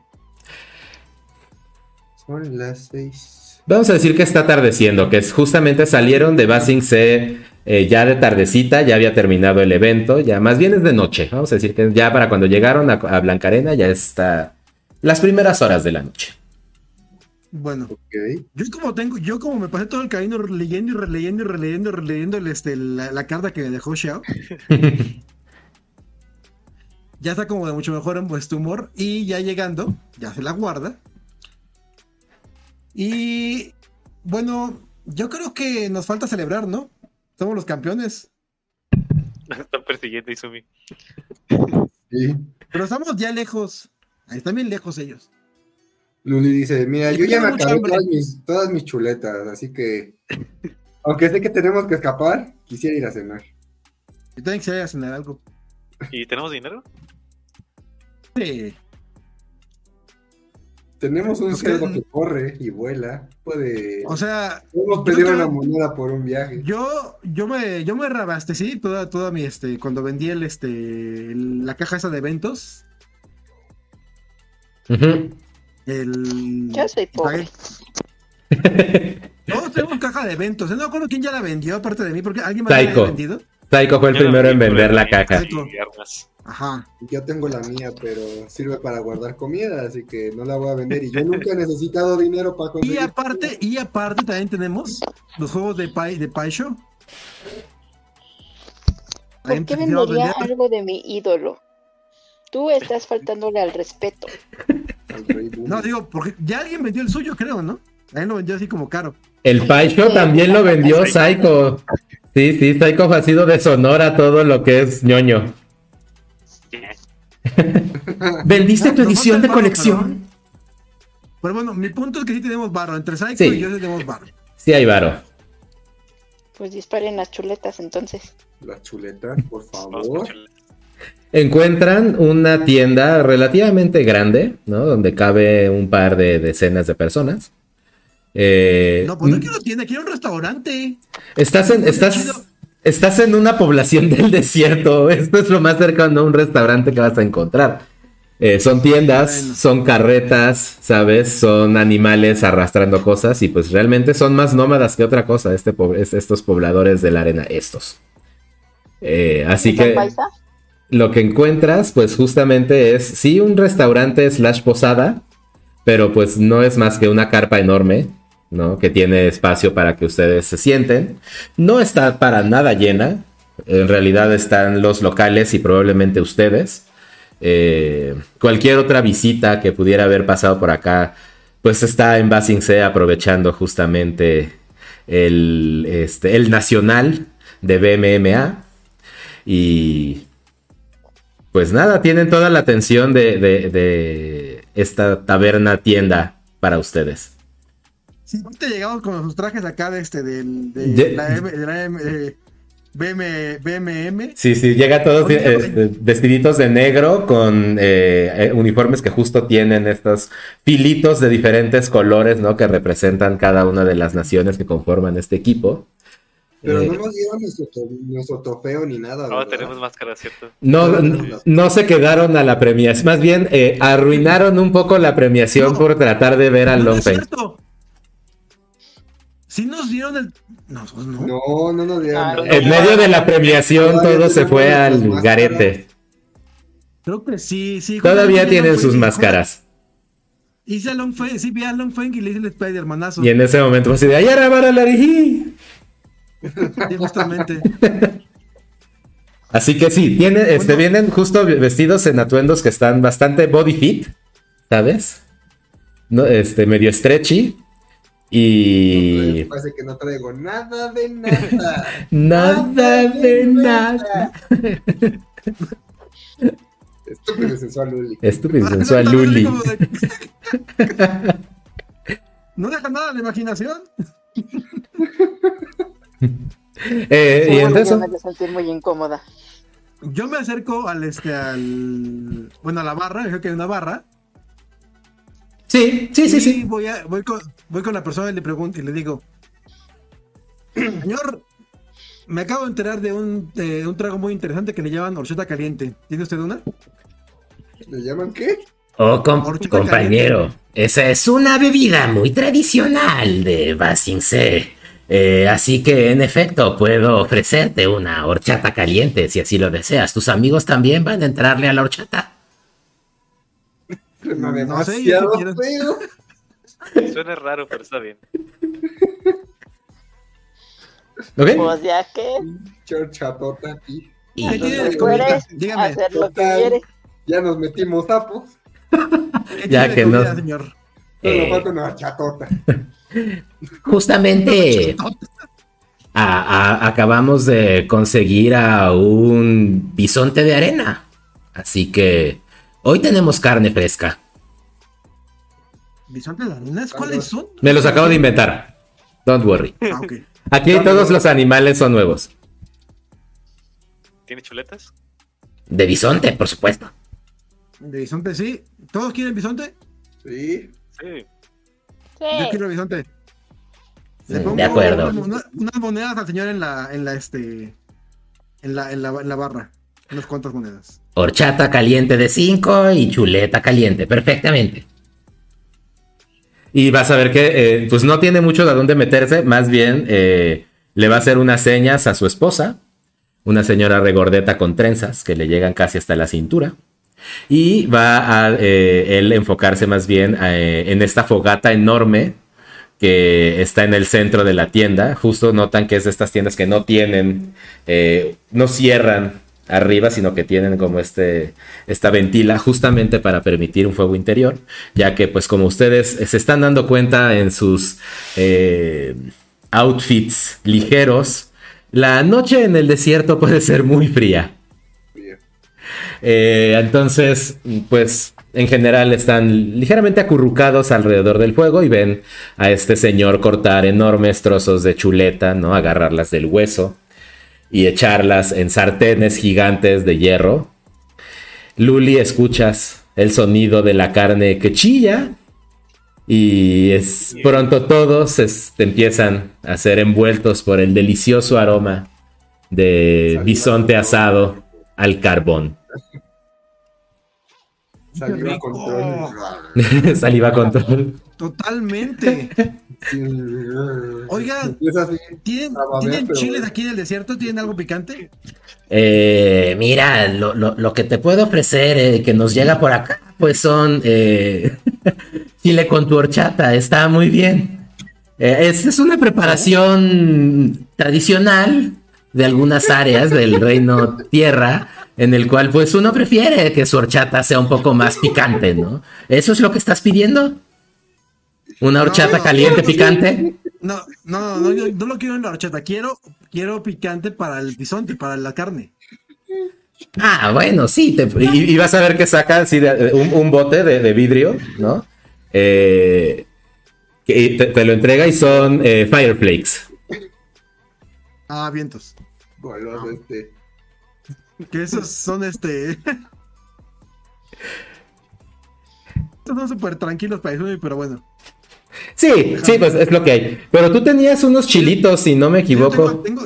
Son las seis. Vamos a decir que está atardeciendo, que es justamente salieron de Basing C eh, ya de tardecita, ya había terminado el evento, ya más bien es de noche. Vamos a decir que ya para cuando llegaron a, a Blancarena ya está las primeras horas de la noche. Bueno, yo como tengo, yo como me pasé todo el camino leyendo y releyendo y releyendo y releyendo el, este, la, la carta que me dejó Xiao. ya está como de mucho mejor en vuestro humor. Y ya llegando, ya se la guarda. Y bueno, yo creo que nos falta celebrar, ¿no? Somos los campeones. Están persiguiendo a Izumi. Sí. Pero estamos ya lejos. Ahí están bien lejos ellos. Luli dice, mira, yo ya tengo me acabé todas mis, todas mis chuletas, así que... Aunque sé que tenemos que escapar, quisiera ir a cenar. Yo también quisiera cenar algo. ¿Y tenemos dinero? Sí. Tenemos un Ok. cerdo que corre y vuela. Puede... O sea, Podemos yo pedir creo- una moneda por un viaje. Yo, yo me, yo me reabastecí toda, toda mi, este, cuando vendí el, este, el- la caja esa de eventos, Ujú. el... Yo soy pobre. Todos tenemos caja de eventos, no me acuerdo quién ya la vendió aparte de mí, porque alguien más la había vendido. Taiko fue el primero en vender la caja. Y. Ajá. Yo tengo la mía, pero sirve para guardar comida, así que no la voy a vender. Y yo nunca he necesitado dinero para Y conseguir. aparte, y aparte también tenemos los juegos de Pai, de Pai Show. ¿Por qué vendería vender. algo de mi ídolo? Tú estás faltándole al respeto. No, digo, porque ya alguien vendió el suyo, creo, ¿no? Alguien lo vendió así como caro. El Paisho también lo vendió Psycho. Sí, sí, Psycho ha sido de Sonora todo lo que es ñoño. ¿Vendiste tu edición de barro, colección? Pero bueno, mi punto es que sí tenemos barro. Entre Psycho Sí. y yo sí tenemos barro. Sí, hay varo. Pues disparen las chuletas entonces. Las chuletas, por favor. Encuentran una tienda relativamente grande, ¿no? Donde cabe un par de decenas de personas. Eh, No, pues no quiero tienda, quiero un restaurante. Estás en, estás, estás en una población del desierto. Esto es lo más cercano a un restaurante que vas a encontrar. Eh, son tiendas, son carretas, ¿sabes? Son animales arrastrando cosas y pues realmente son más nómadas que otra cosa este po- estos pobladores de la arena, estos. Eh, así ¿Esa que paisa? lo que encuentras pues justamente es, sí, un restaurante slash posada, pero pues no es más que una carpa enorme, ¿no? Que tiene espacio para que ustedes se sienten. No está para nada llena. En realidad están los locales y probablemente ustedes. Eh, cualquier otra visita que pudiera haber pasado por acá, pues está en Basing C aprovechando justamente el, este, el nacional de BMMA. Y pues nada, tienen toda la atención de, de- de esta taberna tienda para ustedes. Sí, ahorita llegamos con sus trajes acá de este, del, de, la M- de la M- eh, BM, BMM. Sí, sí, llega todos eh, vestiditos de negro con eh, eh, uniformes que justo tienen estos filitos de diferentes colores, ¿no? Que representan cada una de las naciones que conforman este equipo. Pero Eh, no nos dieron nuestro, trofeo ni nada. No, ¿verdad? tenemos máscara, ¿cierto? No, no, no se quedaron a la premiación, más bien eh, arruinaron un poco la premiación No. por tratar de ver al No, Sí nos dieron el. No, pues no. No, no nos dieron. Nada. En medio de la premiación todo se fue al garete. Creo que sí, sí. Todavía tienen sus máscaras. Hice a Long Feng, sí, vi a Long Feng y le hice el Spider-Manazo. Y en ese momento pues así de ¡Ayara para la Sí, justamente. Así que sí, tiene, este, vienen justo vestidos en atuendos que están bastante body fit, ¿sabes? No, este, medio stretchy. Y Parece que no traigo nada de nada. nada de nada. Estúpido y sensual, Luli. Estúpido y sensual Luli. De- No deja nada a la imaginación. Eh, y entonces, me hace sentir muy incómoda. Yo me acerco al este al bueno a la barra, creo que hay una barra. Sí, sí, sí, y sí. Voy, a, voy, con, voy con la persona y le pregunto y le digo, señor, me acabo de enterar de un, de un trago muy interesante que le llaman horchata caliente. ¿Tiene usted una? ¿Le llaman qué? Oh, com- Horchata compañero, esa es una bebida muy tradicional de Basingse. Eh, así que, en efecto, puedo ofrecerte una horchata caliente si así lo deseas. ¿Tus amigos también van a entrarle a la horchata? Suena No sé, demasiado quiero- feo. Suena raro, pero está bien. ¿Ok? Pues ya que Chorchatota aquí. Y- ¿Qué tiene de tú comida? puedes Dígame. hacer lo que Total. quieres. Ya nos metimos sapos. ¿Qué Ya que no- comida, señor? Solo Eh. falta una chatota. Justamente a- a- acabamos de conseguir a un bisonte de arena. Así que hoy tenemos carne fresca. ¿Bisonte de arenas? ¿Cuáles son? Me los acabo de inventar. Don't worry. Ah. Aquí todos los animales son nuevos. ¿Tiene chuletas? De bisonte, por supuesto. De bisonte, sí. ¿Todos quieren bisonte? Sí. Sí. Yo quiero bisonte. Le pongo De acuerdo. una- una- unas monedas al señor en la, en la, este, en la, en la, en la barra. Unas cuantas monedas. Horchata caliente de 5 y chuleta caliente, perfectamente. Y vas a ver que eh, pues no tiene mucho de dónde meterse, más bien eh, le va a hacer unas señas a su esposa, una señora regordeta con trenzas que le llegan casi hasta la cintura. Y va a eh, él enfocarse más bien en esta fogata enorme que está en el centro de la tienda. Justo notan que es de estas tiendas que no tienen, no cierran arriba, sino que tienen como este, esta ventila justamente para permitir un fuego interior, ya que pues como ustedes se están dando cuenta en sus eh, outfits ligeros, la noche en el desierto puede ser muy fría. Eh, entonces, pues en general están ligeramente acurrucados alrededor del fuego y ven a este señor cortar enormes trozos de chuleta, ¿no? Agarrarlas del hueso y echarlas en sartenes gigantes de hierro. Luli, escuchas el sonido de la carne que chilla y es pronto todos este, empiezan a ser envueltos por el delicioso aroma de bisonte asado al carbón. Saliva rico. control. Saliva control. Totalmente. Oigan. ¿tienen, Ah, va a ver, ¿tienen pero- chiles aquí en el desierto? ¿Tienen algo picante? Eh, mira, lo, lo- lo que te puedo ofrecer eh, que nos llega por acá, pues son eh, chile con tu horchata, está muy bien. Eh, es, es una preparación tradicional de algunas áreas del reino tierra, en el cual pues uno prefiere que su horchata sea un poco más picante, ¿no? ¿Eso es lo que estás pidiendo? ¿Una horchata No, caliente no, picante? No, no, no, yo no lo quiero en la horchata. Quiero, quiero picante para el bisonte, para la carne. Ah, bueno, sí, te- y, y vas a ver que saca así de- de un, un bote de, de vidrio, ¿no? Eh, que te, te lo entrega y son eh, Fireflakes. Ah, vientos. Goloso este. Que esos son este. Estos son súper tranquilos para Izumi, pero bueno. Sí, sí, pues es lo que hay. Pero tú tenías unos chilitos, si no me Tengo, equivoco. tengo,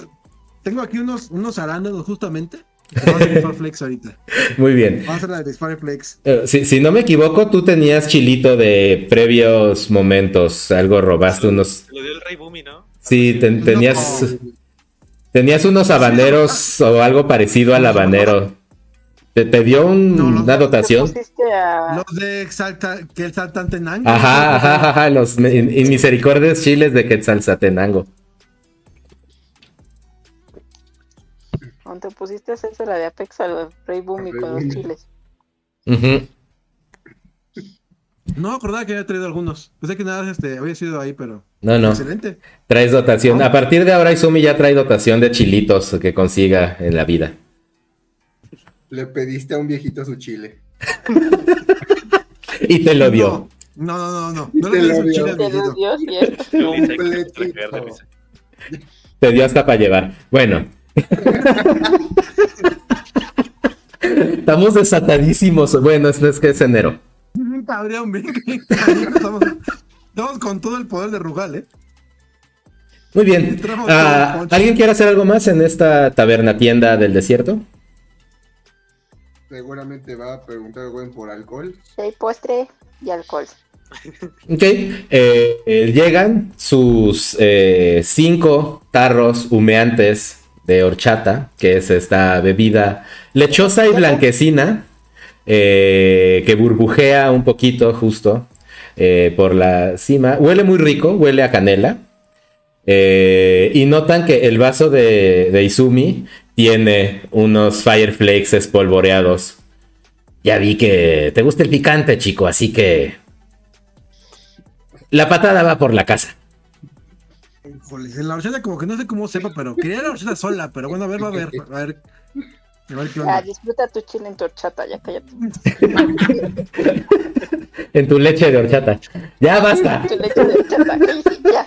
tengo aquí unos, unos arándanos justamente. Vamos a hacer Flex ahorita. Muy bien. Vamos a hacer la de Flex. Eh, Si, si no me equivoco, tú tenías chilito de previos momentos. Algo robaste unos. Lo dio el Rey Bumi, ¿no? Sí, ten- tenías. No. Tenías unos habaneros o algo parecido al habanero. ¿Te, te dio un- No, una ¿Te dotación? pusiste a... Los de Exalta, que. Ajá, ajá, ajá, los me- in- inmisericordias chiles de Quetzalzatenango. o te pusiste a hacerse la de Apex al Rey Al Rey con los chiles? Ujú. No, acordaba que había traído algunos. Pensé que nada este, había sido ahí, pero. No, no. Excelente. Traes dotación. A partir de ahora, Izumi ya trae dotación de chilitos que consiga en la vida. Le pediste a un viejito su chile. Y te lo dio. No, no, no, no. No te le lo dio. chile al Te risa. Te dio hasta para llevar. Bueno. Estamos desatadísimos. Bueno, es, es que es enero. Cabrón, bien, bien, cabrón, Estamos, estamos con todo el poder de Rugal, ¿eh? Muy bien. Ah. ¿Alguien quiere hacer algo más en esta taberna tienda del desierto? Seguramente va a preguntar Gwen por alcohol. Sí, hay postre y alcohol. Ok. Eh, eh, llegan sus eh, cinco tarros humeantes de horchata, que es esta bebida lechosa y blanquecina, eh, que burbujea un poquito justo eh, por la cima. Huele muy rico, huele a canela. Eh, y notan que el vaso de, de Izumi tiene unos Fireflakes espolvoreados. Ya vi que te gusta el picante, chico, así que la patada va por la casa. La como que no sé cómo sepa, pero quería la horchata sola, pero bueno, a ver, a ver, a ver. A ver qué Ah, disfruta tu chile en tu horchata, ya cállate. En tu leche de horchata. Ya basta. Tu leche de horchata, ya.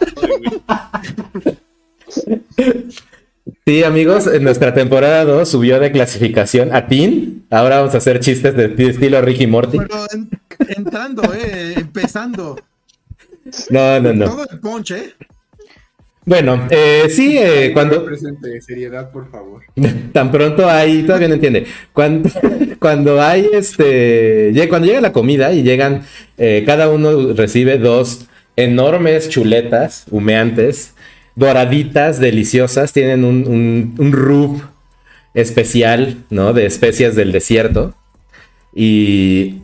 Sí, amigos, en nuestra temporada 2 subió de clasificación a Teen. Ahora vamos a hacer chistes de estilo Ricky Morty. Pero en- entrando, eh, empezando. No, no, no. Todo el ponche, ¿eh? Bueno, eh, sí, eh, cuando Presente, seriedad, por favor. tan pronto hay, todavía no entiende. Cuando, cuando hay este, cuando llega la comida y llegan, eh, cada uno recibe dos enormes chuletas humeantes, doraditas, deliciosas, tienen un, un, un rub especial, ¿no? De especias del desierto. Y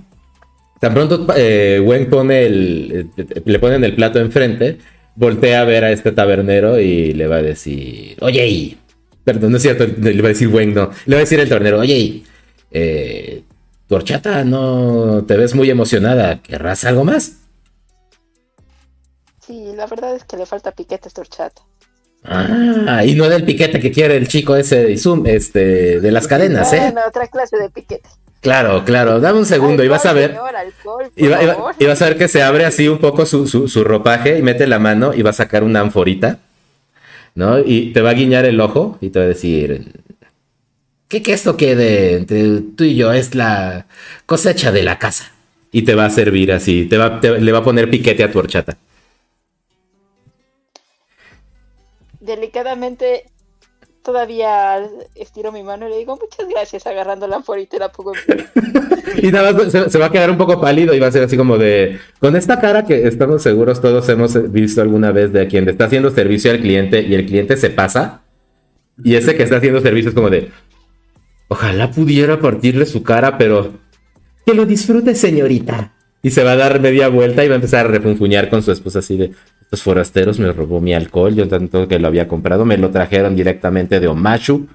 tan pronto eh, Wen pone el, eh, le ponen el plato enfrente, voltea a ver a este tabernero y le va a decir, oye, y-". perdón, no es cierto, le va a decir Wen, no, le va a decir el tabernero, oye, eh, tu horchata no te ves muy emocionada, ¿querrás algo más? Sí, la verdad es que le falta piquete a esta horchata. Ah, y no del piquete que quiere el chico ese de Zoom, este, de las cadenas, ¿eh? Otra clase de piquete. Claro, claro, dame un segundo y vas a ver. señor, alcohol, por Y, va- y va- favor. y vas a ver que se abre así un poco su, su- su ropaje y mete la mano y va a sacar una anforita, ¿no? Y te va a guiñar el ojo y te va a decir, ¿qué que esto quede entre tú y yo? Es la cosecha de la casa. Y te va a servir así, te va, te- le va a poner piquete a tu horchata. Delicadamente, todavía estiro mi mano y le digo muchas gracias, agarrando la y la pongo Y nada más se, va a quedar un poco pálido y va a ser así como de, con esta cara que estamos seguros todos hemos visto alguna vez de quien está haciendo servicio al cliente y el cliente se pasa. Y ese que está haciendo servicio es como de, ojalá pudiera partirle su cara, pero que lo disfrute señorita. Y se va a dar media vuelta y va a empezar a refunfuñar con su esposa así de, estos forasteros me robó mi alcohol, yo tanto que lo había comprado, me lo trajeron directamente de Omashu.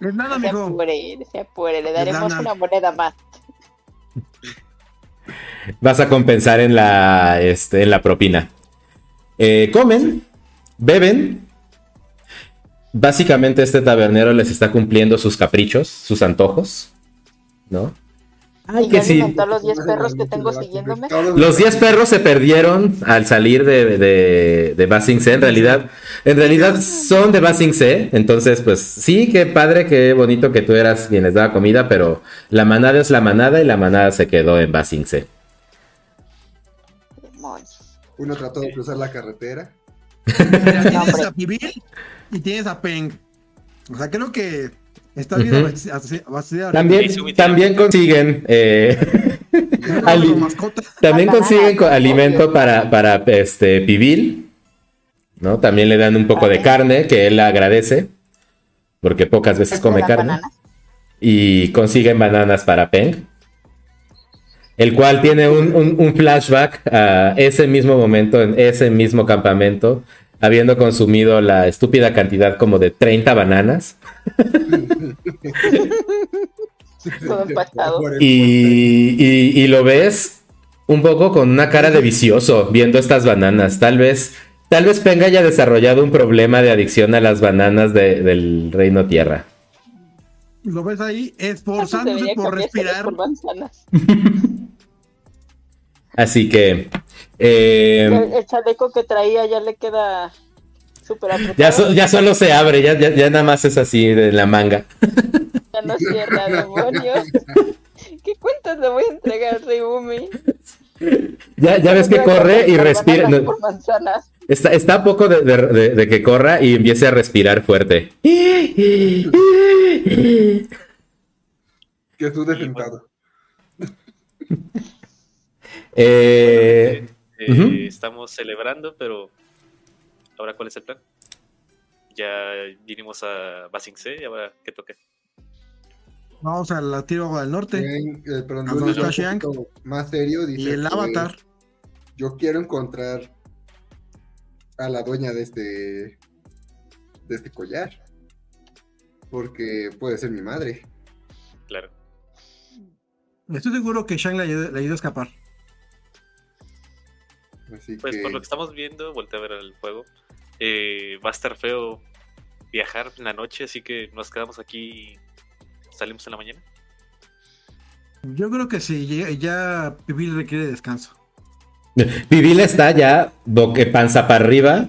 Es nada, Se mijo. apure, se apure, le daremos una moneda más. vas a compensar en la, este, en la propina. Eh, comen, beben. Básicamente este tabernero les está cumpliendo sus caprichos, sus antojos, ¿no? Ay, Y que ya sí. alimentó a los 10 perros que tengo siguiéndome. Los 10 perros se perdieron al salir de, de, de Basing C. En realidad, en realidad son de Basing C. Entonces, pues sí, qué padre, qué bonito que tú eras quien les daba comida, pero la manada es la manada y la manada se quedó en Basing C. Uno trató de cruzar la carretera. Mira, tienes hombre. a Pibil y tienes a Peng. O sea, creo que está bien. También, también consiguen, eh, también consiguen alimento para, para este pibil, ¿no? También le dan un poco de carne que él agradece, porque pocas veces ¿Te come carne. bananas? y consiguen bananas para Peng. El cual tiene un, un- un flashback a ese mismo momento, en ese mismo campamento, habiendo consumido la estúpida cantidad como de 30 bananas. Todo empachado. Y, y- y lo ves un poco con una cara de vicioso viendo estas bananas. Tal vez, tal vez Peng haya desarrollado un problema de adicción a las bananas de- del Reino Tierra. Lo ves ahí Debería esforzándose por respirar. por. Así que... eh, El, el chaleco que traía ya le queda súper apretado. Ya, so- ya solo se abre, ya, ya, ya nada más es así de la manga. Ya no cierra, demonios. ¿Qué cuentas le voy a entregar, Reumi? Ya, ya ves que corre y respira. no, está, está a poco de, de- de- de que corra y empiece a respirar fuerte. Que estuve sentado. Eh, Eh, Ujú. Estamos celebrando, pero ahora cuál es el plan? Ya vinimos a Basing C y ahora qué toca. Vamos a la tiro al norte. Ven, eh, perdón, más serio. Dice Y el que avatar. Yo quiero encontrar a la dueña de este de este collar. Porque puede ser mi madre. Claro. Estoy seguro que Shang le ayudó, le ayudó a escapar. Así Pues que por lo que estamos viendo, volteé a ver el juego. Eh, va a estar feo viajar en la noche, así que nos quedamos aquí y salimos en la mañana. Yo creo que sí, ya, ya Pibil requiere descanso. Pibil está ya boque panza para arriba,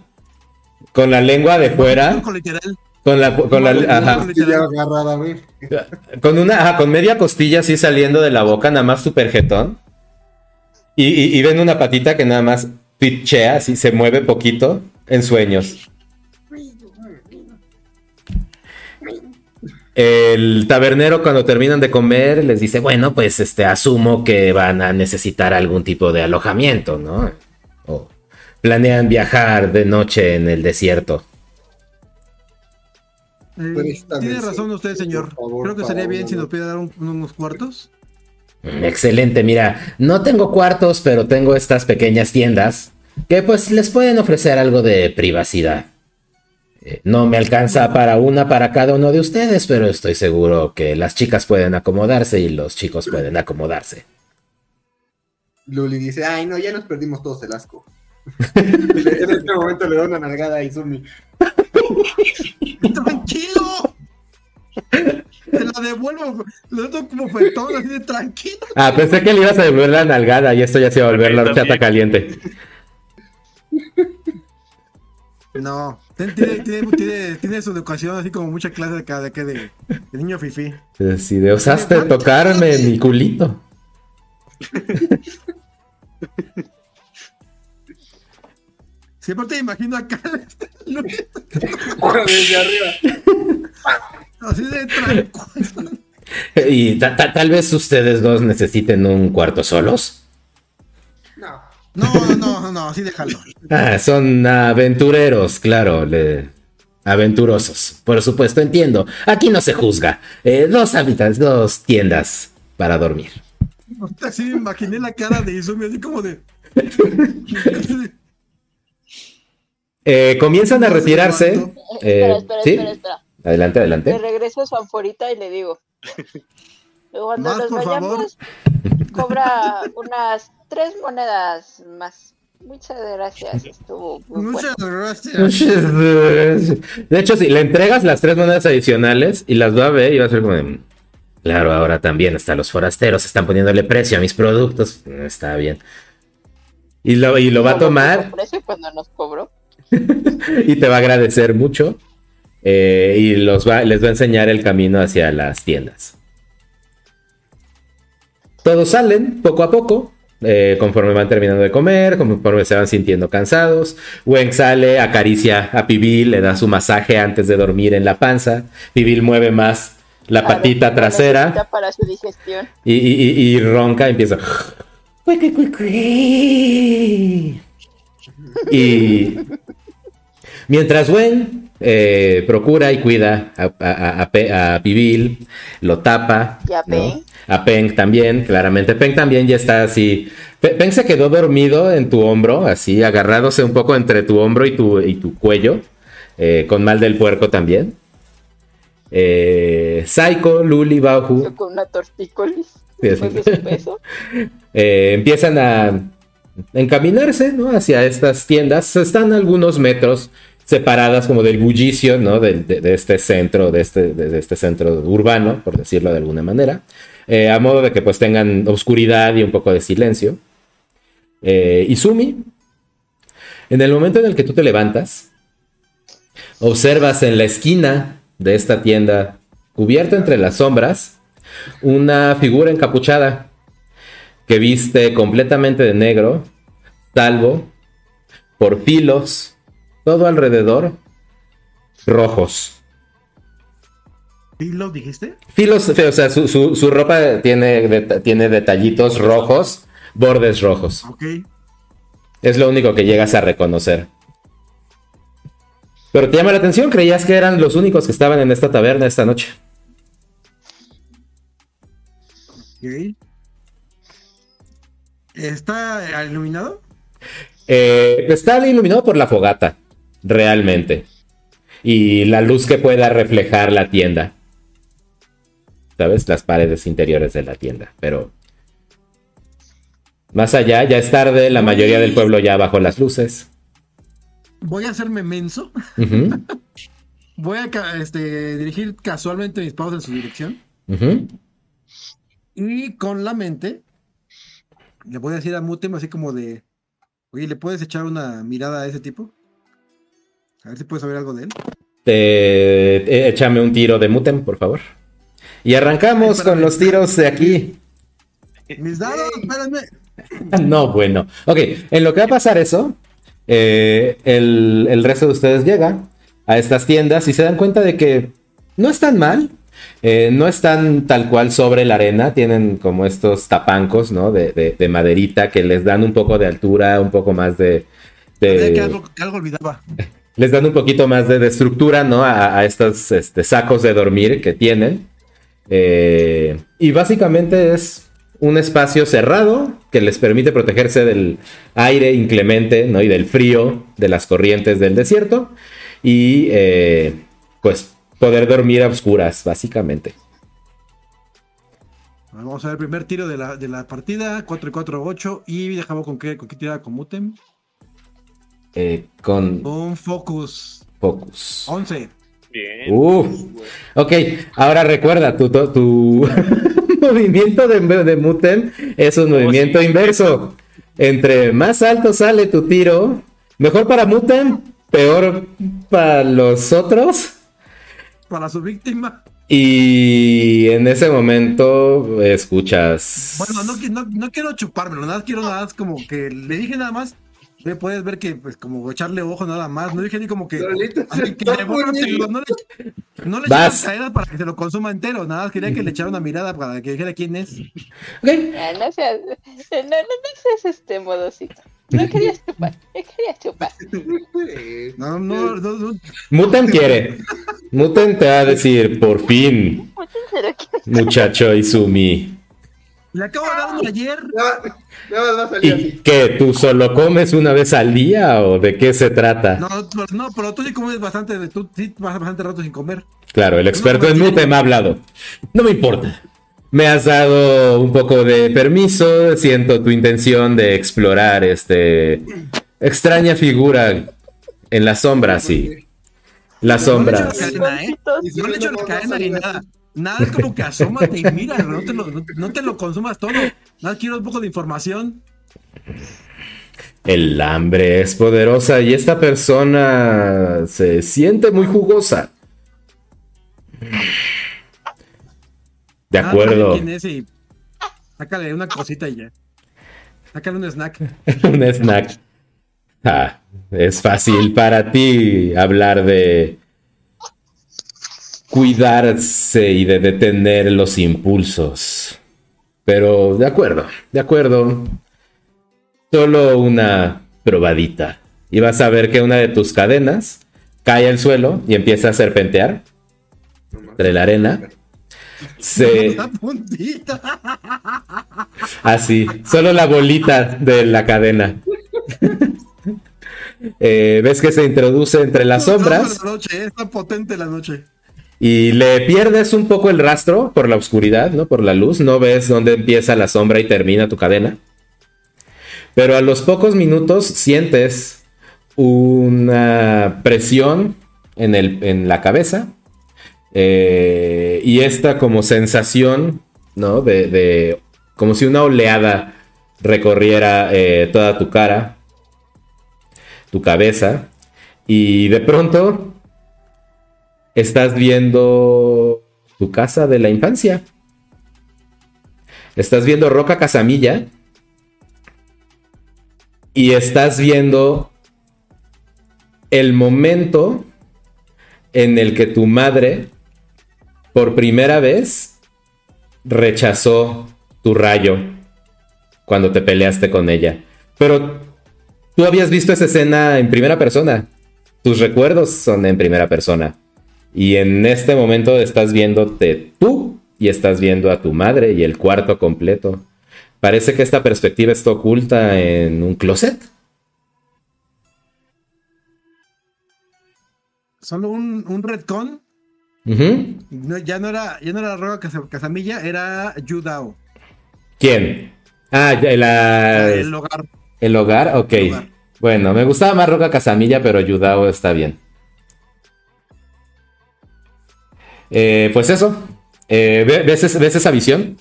con la lengua de fuera, Con literal. con la, con la, ajá, con una, ajá, con media costilla así saliendo de la boca, nada más super jetón. Y, y- y ven una patita que nada más twitchea, así se mueve poquito en sueños. El tabernero cuando terminan de comer les dice, bueno, pues este asumo que van a necesitar algún tipo de alojamiento, ¿no? O planean viajar de noche en el desierto. Eh, tiene razón usted, señor. favor, creo que sería bien si nos pudiera dar un- unos cuartos. Mm, Excelente, mira, no tengo cuartos, pero tengo estas pequeñas tiendas que pues les pueden ofrecer algo de privacidad. Eh, No me alcanza para una para cada uno de ustedes, pero estoy seguro que las chicas pueden acomodarse y los chicos pueden acomodarse. Luli dice, ay no, ya nos perdimos todos el asco. En este momento le da una nalgada a Izumi. ¡Tranquilo! Te la devuelvo. Le doy como fetón, así de tranquilo. Ah, pensé que le ibas a devolver la nalgada y esto ya se iba a volver la horchata caliente. No, tiene, tiene, tiene, tiene su educación así como mucha clase de, cada- que de, de niño fifí. Si de osaste tocarme mi culito. Siempre te imagino acá, Desde arriba. así de tranquilo. Y ta- ta- tal vez ustedes dos necesiten un cuarto solos. No. No, no, no, así déjalo. Ah, son aventureros, claro, le- aventurosos. Por supuesto, entiendo. Aquí no se juzga. Eh, dos hábitats, dos tiendas para dormir. Así me imaginé la cara de Izumi, así como de. Eh, comienzan a retirarse. Eh, espera, espera, ¿sí? espera, espera. Adelante, Le adelante. regreso a su anforita y le digo. Cuando Más, nos por favor. vayamos, cobra unas tres monedas más. Muchas gracias, estuvo muy bueno. Muchas gracias. De hecho, si le entregas las tres monedas adicionales y las va a ver y va a ser como de, Claro, ahora también hasta los forasteros están poniéndole precio a mis productos. Está bien. Y lo, y lo va a tomar puso precio cuando nos cobró. y te va a agradecer mucho. eh, y los va, les va a enseñar el camino hacia las tiendas. Todos salen poco a poco, eh, conforme van terminando de comer, conforme se van sintiendo cansados. Wen sale, acaricia a Pibil, le da su masaje antes de dormir en la panza. Pibil mueve más la ver, patita trasera Para su digestión. y, y- y- y ronca, empieza. Y mientras Wen eh, procura y cuida a, a, a Pe- a Pibil, lo tapa. Y a ¿no? A Peng también, claramente. Peng también ya está así. Pe- Peng se quedó dormido en tu hombro, así, agarrándose un poco entre tu hombro y tu, y tu cuello, eh, con mal del puerco también. Eh, Saiko, Luli, Bauhu. Con una tortícolis. Después de su peso. eh, empiezan a encaminarse ¿no? hacia estas tiendas. Están algunos metros separadas como del bullicio ¿no? de, de- de este centro, de este, de este centro urbano, por decirlo de alguna manera. Eh, a modo de que pues tengan oscuridad y un poco de silencio. Eh, Izumi, en el momento en el que tú te levantas, observas en la esquina de esta tienda, cubierta entre las sombras, una figura encapuchada que viste completamente de negro, salvo por filos, todo alrededor, rojos. ¿Y lo dijiste? Filos, o sea, su, su- su ropa tiene, tiene detallitos rojos, bordes rojos. Ok. Es lo único que llegas a reconocer. Pero te llama la atención, creías que eran los únicos que estaban en esta taberna esta noche. Ok. ¿Está iluminado? Eh, está iluminado por la fogata, realmente. Y la luz que pueda reflejar la tienda. ¿Sabes? Las paredes interiores de la tienda. Pero... Más allá, ya es tarde, la mayoría del pueblo ya bajó las luces. Voy a hacerme menso. Voy a este, dirigir casualmente mis pasos en su dirección. Y con la mente, le voy a decir a Mutem así como de, oye, ¿le puedes echar una mirada a ese tipo? A ver si puedes saber algo de él. Eh, échame un tiro de Mutem, por favor. Y arrancamos Ay, con los tiros de aquí. Mis dados, espérame. No, bueno. Ok, en lo que va a pasar eso, eh, el, el resto de ustedes llega a estas tiendas y se dan cuenta de que no están mal. eh, no están tal cual sobre la arena, tienen como estos tapancos, ¿no? De, de- de maderita que les dan un poco de altura, un poco más de... de- que algo, que algo olvidaba. les dan un poquito más de, de estructura, ¿no? A, a estos este, sacos de dormir que tienen. Eh, y básicamente es un espacio cerrado que les permite protegerse del aire inclemente, ¿no? Y del frío de las corrientes del desierto. Y eh, pues poder dormir a oscuras, básicamente. Vamos a ver el primer tiro de la, de la partida, 4 y 4, 8. Y dejamos con qué, con qué tirada con Mutem. Eh, con Con Focus, Focus. 11. Bien. Uf. Ok, ahora recuerda, tu, tu, tu movimiento de, de Mutem es un movimiento sí. inverso. Entre más alto sale tu tiro, mejor para Mutem, peor para los otros. Para su víctima. Y en ese momento escuchas... Bueno, no, no, no quiero chupármelo, nada quiero nada más como que le dije nada más. Ve, Puedes ver que, pues, como echarle ojo nada más. No dije ni como que. Así no le, no le caída para que se lo consuma entero. Nada más quería que le echara una mirada para que dijera quién es. Ok, Ah, no seas, no, no, no seas este modosito. No querías chupar, no querías chupar. No, no, no, no. Mutem quiere. Mutem te va a decir, por fin, muchacho Izumi. Le acabo de dar uno ayer. Nada más- nada más va a salir ¿Y así. qué? ¿Tú solo comes una vez al día o de qué se trata? No, pero, no, pero tú sí comes bastante. Tú sí pasas bastante rato sin comer. Claro, el experto en mute me ha hablado. No me importa. Me has dado un poco de permiso, siento tu intención de explorar este extraña figura en la sombra, sí. La No le sombra. echo la cadena, ¿eh? Y No le echo la cadena ni nada. Nada es como que asómate y mira, no te lo, no, no te lo consumas todo. Nada, quiero un poco de información. El hambre es poderosa y esta persona se siente muy jugosa. De acuerdo. Sácale una cosita y ya. Sácale un snack. Un snack. Ah, es fácil para ti hablar de cuidarse y de detener los impulsos. Pero de acuerdo, de acuerdo. Solo una probadita. Y vas a ver que una de tus cadenas cae al suelo y empieza a serpentear entre la arena. Se... Así, solo la bolita de la cadena. Eh, ves que se introduce entre las sombras La noche, está potente la noche. Y le pierdes un poco el rastro por la oscuridad, ¿no? Por la luz. No ves dónde empieza la sombra y termina tu cadena. Pero a los pocos minutos sientes una presión en, el, en la cabeza. eh, y esta como sensación, ¿no? De, de- como si una oleada recorriera eh, toda tu cara, tu cabeza. Y de pronto estás viendo tu casa de la infancia. Estás viendo Roca Casamilla. Y estás viendo el momento en el que tu madre, por primera vez, rechazó tu rayo cuando te peleaste con ella. Pero tú habías visto esa escena en primera persona. Tus recuerdos son en primera persona. Y en este momento estás viéndote tú y estás viendo a tu madre y el cuarto completo. Parece que esta perspectiva está oculta en un closet. Solo un, un retcon. Ujú. No, ya no era, ya no era Roca Casa- Casamilla, era Yudao. ¿Quién? Ah, la- el hogar. el hogar, ok. El hogar. Bueno, me gustaba más Roca Casamilla, pero Yudao está bien. Eh, pues eso. Eh, ¿ve- ¿ves, es- ¿Ves esa visión?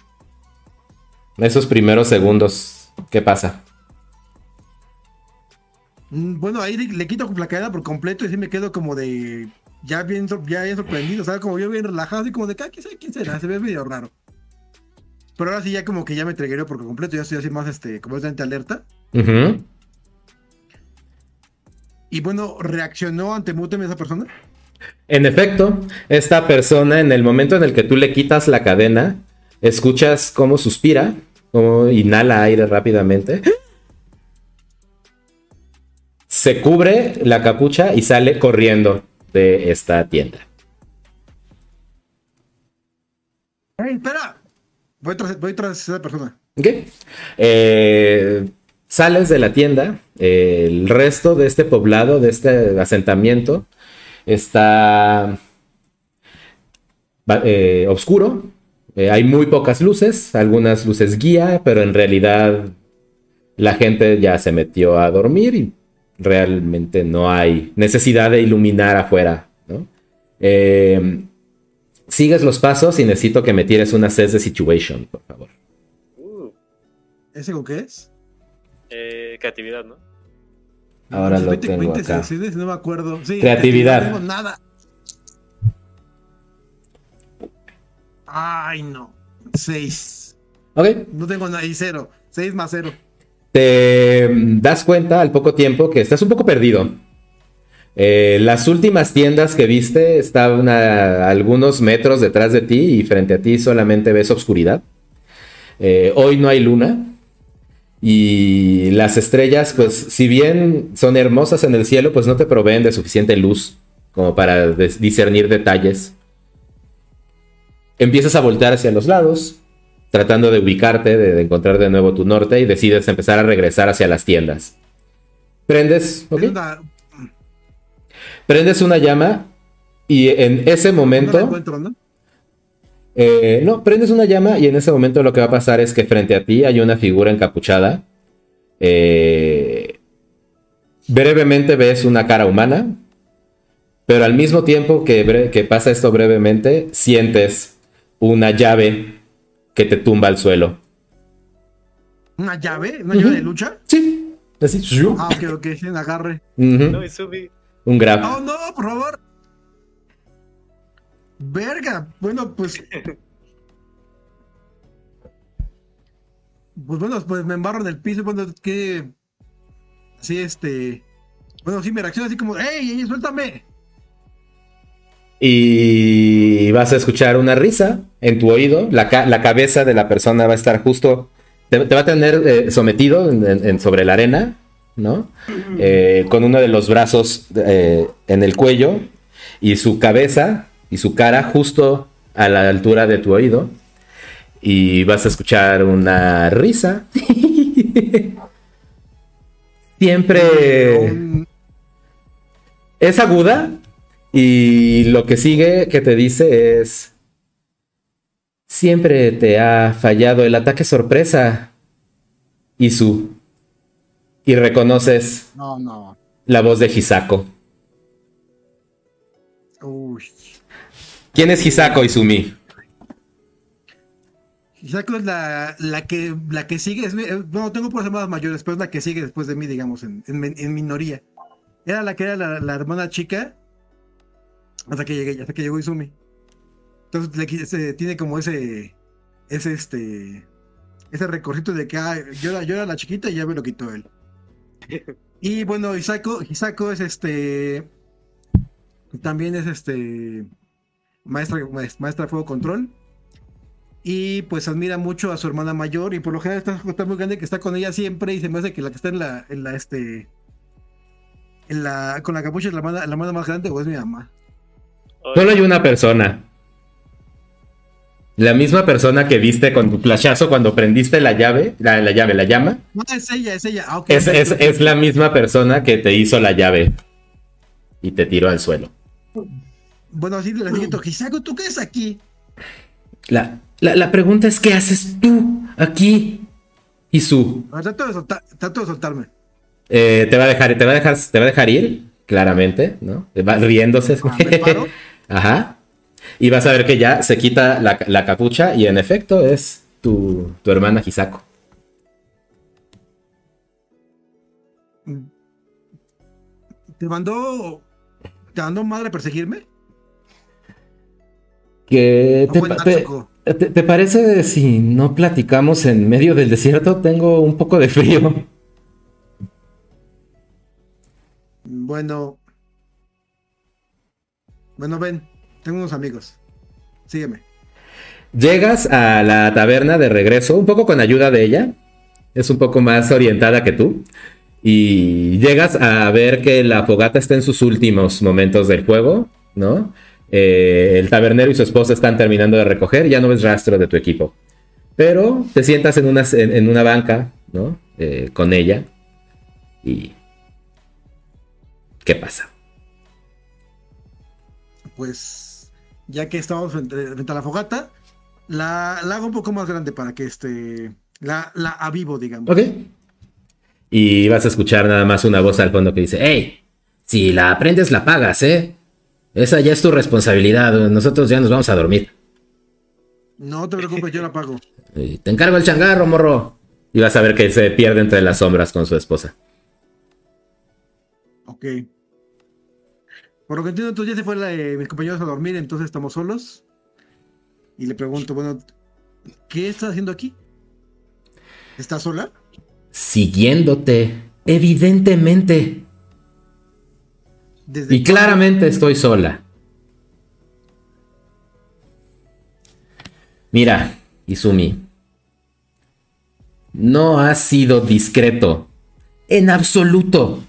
Esos primeros segundos. ¿Qué pasa? Mm, Bueno, ahí le, quito la cadena por completo y sí me quedo como de. Ya bien, ya bien sorprendido, ¿sabes? Como yo bien relajado, así como de, "Ah, ¿quién sabe quién será? Se ve medio raro. Pero ahora sí, ya como que ya me entregué por completo, ya estoy así más, este, completamente alerta. Y bueno, ¿reaccionó ante Mutem esa persona? En efecto, esta persona, en el momento en el que tú le quitas la cadena, escuchas cómo suspira, cómo inhala aire rápidamente. Se cubre la capucha y sale corriendo de esta tienda. ¡Ey, espera! Voy tras, voy tras esa persona. ¿Ok? Eh, sales de la tienda. eh, el resto de este poblado, de este asentamiento, está eh, oscuro. Eh, hay muy pocas luces, algunas luces guía, pero en realidad la gente ya se metió a dormir y realmente no hay necesidad de iluminar afuera. ¿no? Eh, sigues los pasos y necesito que me tires una set de situation, por favor. Uh, ¿Ese con qué es? eh, creatividad, ¿no? Ahora lo 20, tengo 20 acá. sesiones, no me acuerdo. Sí, Creatividad. No tengo nada. Ay, no. 6. Ok. No tengo nada. Y cero. 6 más 0. Te mm, das cuenta al poco tiempo que estás un poco perdido. Eh, las últimas tiendas que viste estaban a algunos metros detrás de ti y frente a ti solamente ves obscuridad. Eh, hoy no hay luna. Y las estrellas, pues si bien son hermosas en el cielo, pues no te proveen de suficiente luz como para discernir detalles. Empiezas a voltear hacia los lados, tratando de ubicarte, de, de encontrar de nuevo tu norte y decides empezar a regresar hacia las tiendas. Prendes, ok, Una, prendes una llama y en ese momento. Eh, no, prendes una llama y en ese momento lo que va a pasar es que frente a ti hay una figura encapuchada. Eh, brevemente ves una cara humana, pero al mismo tiempo que, pasa esto brevemente, sientes una llave que te tumba al suelo. ¿Una llave? ¿Una llave de lucha? Sí, así. Ah, ok, ok, agarre. Ujú, No, Izumi. Un grab. Oh, no, por favor. Verga. Bueno, pues. Pues bueno, pues me embarro en el piso. Bueno, que. Sí, este. Bueno, sí, me reacciona así como, ¡Ey, ey, suéltame! Y vas a escuchar una risa en tu oído. La, ca- la cabeza de la persona va a estar justo. Te, te va a tener eh, sometido en- en- en- sobre la arena, ¿no? Eh, con uno de los brazos eh, en el cuello y su cabeza y su cara justo a la altura de tu oído. Y vas a escuchar una risa. Siempre es aguda y lo que sigue que te dice es siempre te ha fallado el ataque sorpresa Isu y reconoces No, no. la voz de Hisako. Uy. ¿Quién es Hisako Izumi? Hisako es la, la que la que sigue, es, eh, no tengo por hermanas mayores, pero es la que sigue después de mí, digamos, en, en, en minoría. Era la que era la, la hermana chica hasta que llegué, hasta que llegó Izumi. Entonces le se- tiene como ese, ese este, ese recorrido de que ah, yo, era, yo era la chiquita y ya me lo quitó él. Y bueno, Hisako, Hisako es este, también es este, maestra, maestra de fuego control. Y pues admira mucho a su hermana mayor y por lo general está, está muy grande que está con ella siempre y se me hace que la que está en la, en la este, en la, con la capucha es la hermana, la hermana más grande o es mi mamá. Solo hay una persona. La misma persona que viste con tu flashazo cuando prendiste la llave, la, la llave, la llama, No, es ella, es ella. Ah, es, es- es la misma persona que te hizo la llave y te tiró al suelo. Bueno, así le digo, Hisako, ¿tú qué es aquí? La, la, la pregunta es, ¿qué haces tú aquí? Isu. A ver, Trato de, soltar- trato de soltarme. Eh, te va a dejar, te va a dejar, te va a dejar ir, claramente, ¿no? Va riéndose. Ah. Ajá. Y vas a ver que ya se quita la, la capucha y en efecto es tu, tu hermana Hisako. ¿Te mandó, te mandó madre a perseguirme? ¿Qué te, te- te- te parece si no platicamos en medio del desierto? Tengo un poco de frío. Bueno. Bueno, ven, tengo unos amigos. Sígueme. Llegas a la taberna de regreso, un poco con ayuda de ella. Es un poco más orientada que tú. Y llegas a ver que la fogata está en sus últimos momentos del juego, ¿no? Eh, el tabernero y su esposa están terminando de recoger, ya no ves rastro de tu equipo. Pero te sientas en una, en, en una banca, ¿no? Eh, con ella. Y... ¿Qué pasa? Pues, ya que estamos frente, frente a la fogata, la, la hago un poco más grande para que este. La, la avivo, digamos. Ok. Y vas a escuchar nada más una voz al fondo que dice, hey, si la aprendes la pagas, ¿eh? Esa ya es tu responsabilidad, nosotros ya nos vamos a dormir. No te preocupes, yo la pago. Y te encargo el changarro, morro. Y vas a ver que se pierde entre las sombras con su esposa. Ok. Por lo que entiendo, entonces ya se fue la mis compañeros a dormir, entonces estamos solos. Y le pregunto, bueno, ¿qué estás haciendo aquí? ¿Estás sola? Siguiéndote, evidentemente. ¿Desde Y claramente estoy sola. Mira, Izumi. No has sido discreto. En absoluto.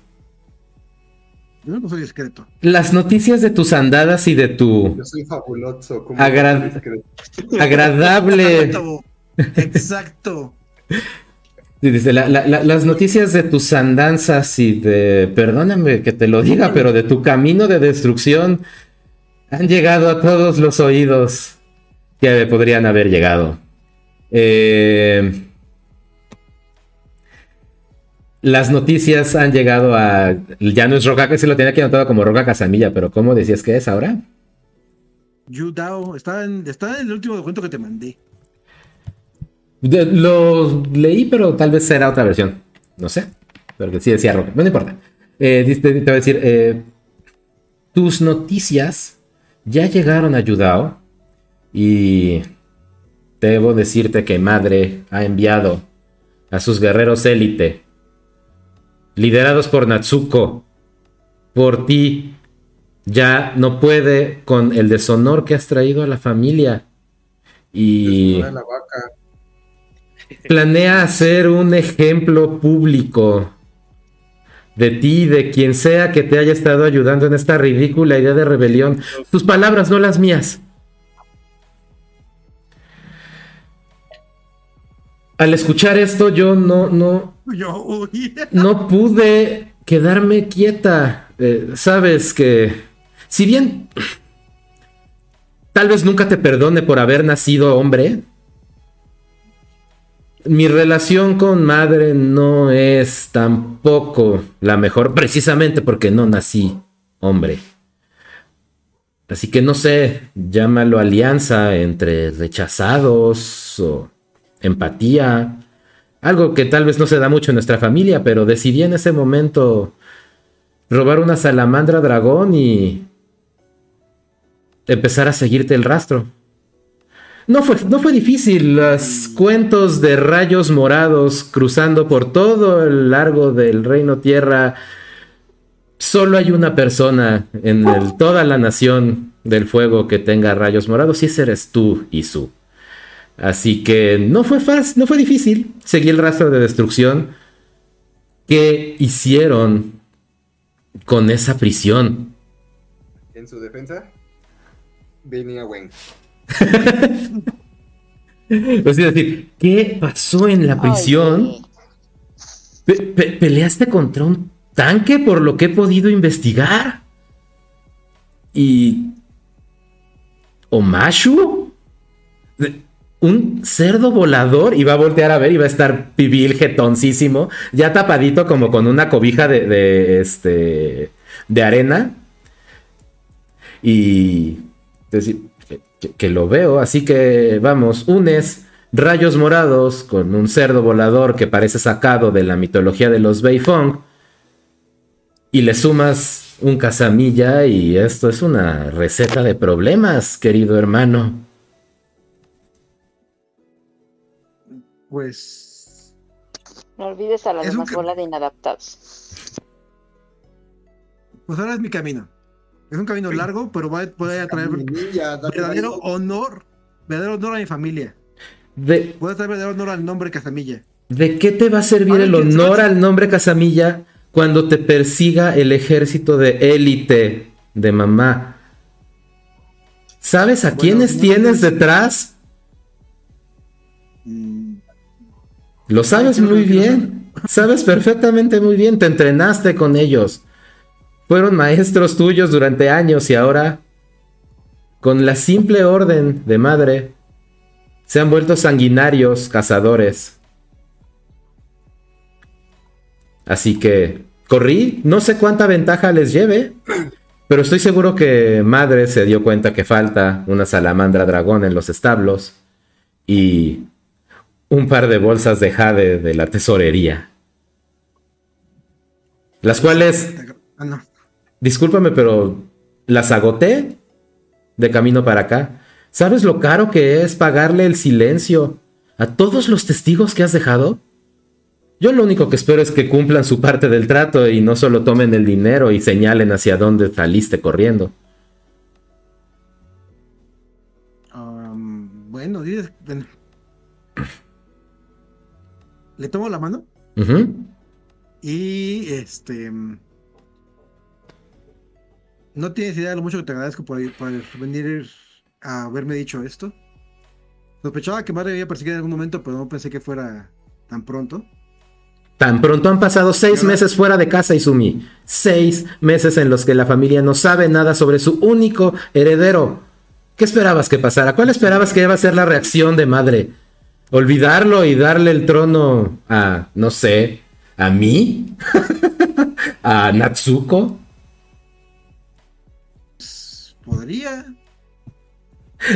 Yo no soy discreto. Las noticias de tus andadas y de tu Yo soy fabuloso. como Agra- agradable... Exacto. Exacto. Dice, la- la- la- las noticias de tus andanzas y de... Perdóname que te lo diga, pero de tu camino de destrucción han llegado a todos los oídos que podrían haber llegado. Eh, las noticias han llegado a... Ya no es Roca, que se lo tenía aquí anotado como Roca Casamilla, pero ¿cómo decías que es ahora? Yudao. Está en, está en el último documento que te mandé. De- lo leí, pero tal vez será otra versión. No sé. Porque sí decía Roque. No importa. Eh, te voy a decir, eh, tus noticias ya llegaron a Yudao y debo decirte que Madre ha enviado a sus guerreros élite, liderados por Natsuko, por ti. Ya no puede con el deshonor que has traído a la familia. Y. planea hacer un ejemplo público de ti, de quien sea que te haya estado ayudando en esta ridícula idea de rebelión. Tus palabras, no las mías. Al escuchar esto, yo no, no, no pude quedarme quieta. Eh, Sabes que, si bien tal vez nunca te perdone por haber nacido hombre, mi relación con madre no es tampoco la mejor, precisamente porque no nací hombre. Así que no sé, llámalo alianza entre rechazados o empatía. Algo que tal vez no se da mucho en nuestra familia, pero decidí en ese momento robar una salamandra dragón y empezar a seguirte el rastro. No fue, no fue difícil. Los cuentos de rayos morados cruzando por todo el largo del reino tierra. Solo hay una persona en toda la nación del fuego que tenga rayos morados y ese eres tú, Isu. Así que no fue fácil, no fue difícil. Seguí el rastro de destrucción que hicieron con esa prisión. En su defensa, venía Wen. Es decir, ¿qué pasó en la prisión? Oye, Pe- pe- ¿Peleaste contra un tanque por lo que he podido investigar? ¿Y... Omashu? ¿Un cerdo volador? Y va a voltear a ver y va a estar pibil jetoncísimo, ya tapadito como con una cobija de, de, este, de arena. Y... decir, que, lo veo, así que vamos, unes rayos morados con un cerdo volador que parece sacado de la mitología de los Beifong y le sumas un casamilla y esto es una receta de problemas, querido hermano. Pues. no olvides a la demás bola de inadaptados. Pues ahora es mi camino. Es un camino largo, pero va, voy a traer Mi ninja, verdadero ahí. honor. Verdadero honor a mi familia. ¿De, Voy a traer verdadero honor al nombre Casamilla. de qué te va a servir Ahora, el ¿quién honor al nombre Casamilla cuando te persiga el ejército de élite de mamá? ¿Sabes a Bueno, quiénes no, tienes no. detrás? Mm, Lo sabes muy bien. Sabes perfectamente muy bien. Te entrenaste con ellos. Fueron maestros tuyos durante años y ahora, con la simple orden de madre, se han vuelto sanguinarios cazadores. Así que corrí, no sé cuánta ventaja les lleve, pero estoy seguro que madre se dio cuenta que falta una salamandra dragón en los establos y un par de bolsas de jade de la tesorería. Las cuales, Ah. Discúlpame, pero las agoté de camino para acá. ¿Sabes lo caro que es pagarle el silencio a todos los testigos que has dejado? Yo lo único que espero es que cumplan su parte del trato y no solo tomen el dinero y señalen hacia dónde saliste corriendo. Am, bueno, dices. Le tomo la mano y este. No tienes idea de lo mucho que te agradezco por, por venir a haberme dicho esto. Sospechaba que madre me iba a perseguir en algún momento, pero no pensé que fuera tan pronto. Tan pronto han pasado seis meses fuera de casa, Izumi. Seis meses en los que la familia no sabe nada sobre su único heredero. ¿Qué esperabas que pasara? ¿Cuál esperabas que iba a ser la reacción de madre? ¿Olvidarlo y darle el trono a, no sé, a mí? ¿A Natsuko? Podría.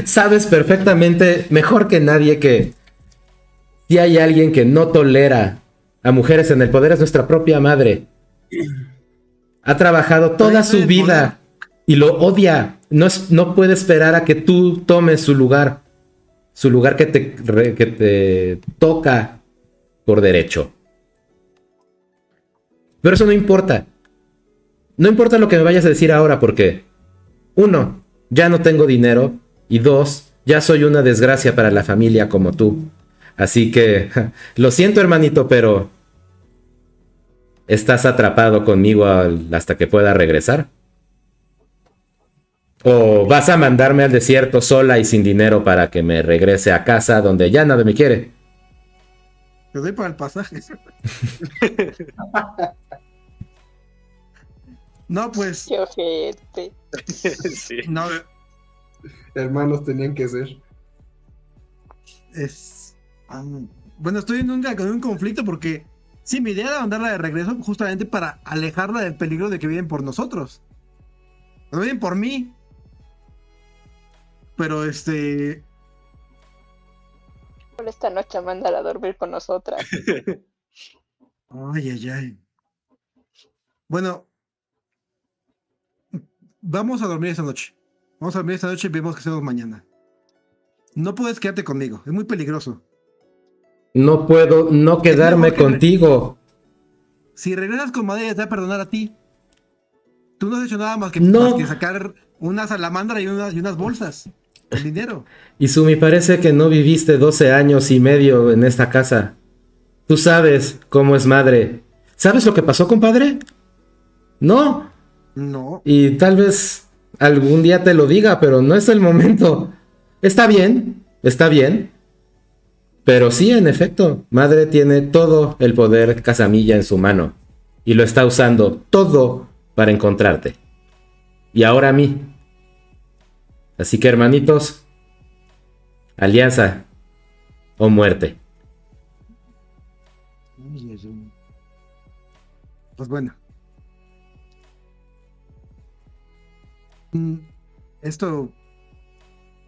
Sabes perfectamente, mejor que nadie, que si hay alguien que no tolera a mujeres en el poder es nuestra propia madre. Ha trabajado toda su vida y lo odia. No, es- no puede esperar a que tú tomes su lugar. Su lugar que te, que te toca por derecho. Pero eso no importa. No importa lo que me vayas a decir ahora porque, uno, ya no tengo dinero y dos, ya soy una desgracia para la familia como tú. Así que, lo siento hermanito, pero estás atrapado conmigo hasta que pueda regresar. O vas a mandarme al desierto sola y sin dinero para que me regrese a casa donde ya nadie me quiere. Te doy para el pasaje. no, pues. Qué ojete. sí. No, Hermanos tenían que ser. es. ah, bueno, estoy en un, en un conflicto porque. Sí, mi idea era mandarla de regreso justamente para alejarla del peligro de que vienen por nosotros. No vienen por mí. Pero este. Por esta noche mándala a dormir con nosotras. Ay, ay, ay. Bueno. Vamos a dormir esta noche. Vamos a dormir esta noche y vemos qué hacemos mañana. No puedes quedarte conmigo, es muy peligroso. No puedo no quedarme que- contigo. Si regresas con madre, te va a perdonar a ti. Tú no has hecho nada más que, No. más que sacar una salamandra y, una- y unas bolsas. El dinero. Izumi, parece que no viviste 12 años y medio en esta casa. Tú sabes cómo es madre. ¿Sabes lo que pasó, compadre? No. No. Y tal vez algún día te lo diga, pero no es el momento. Está bien, está bien. Pero sí, en efecto, madre tiene todo el poder casamilla en su mano. Y lo está usando todo para encontrarte. Y ahora a mí. Así que hermanitos, alianza o muerte. Pues bueno. Esto.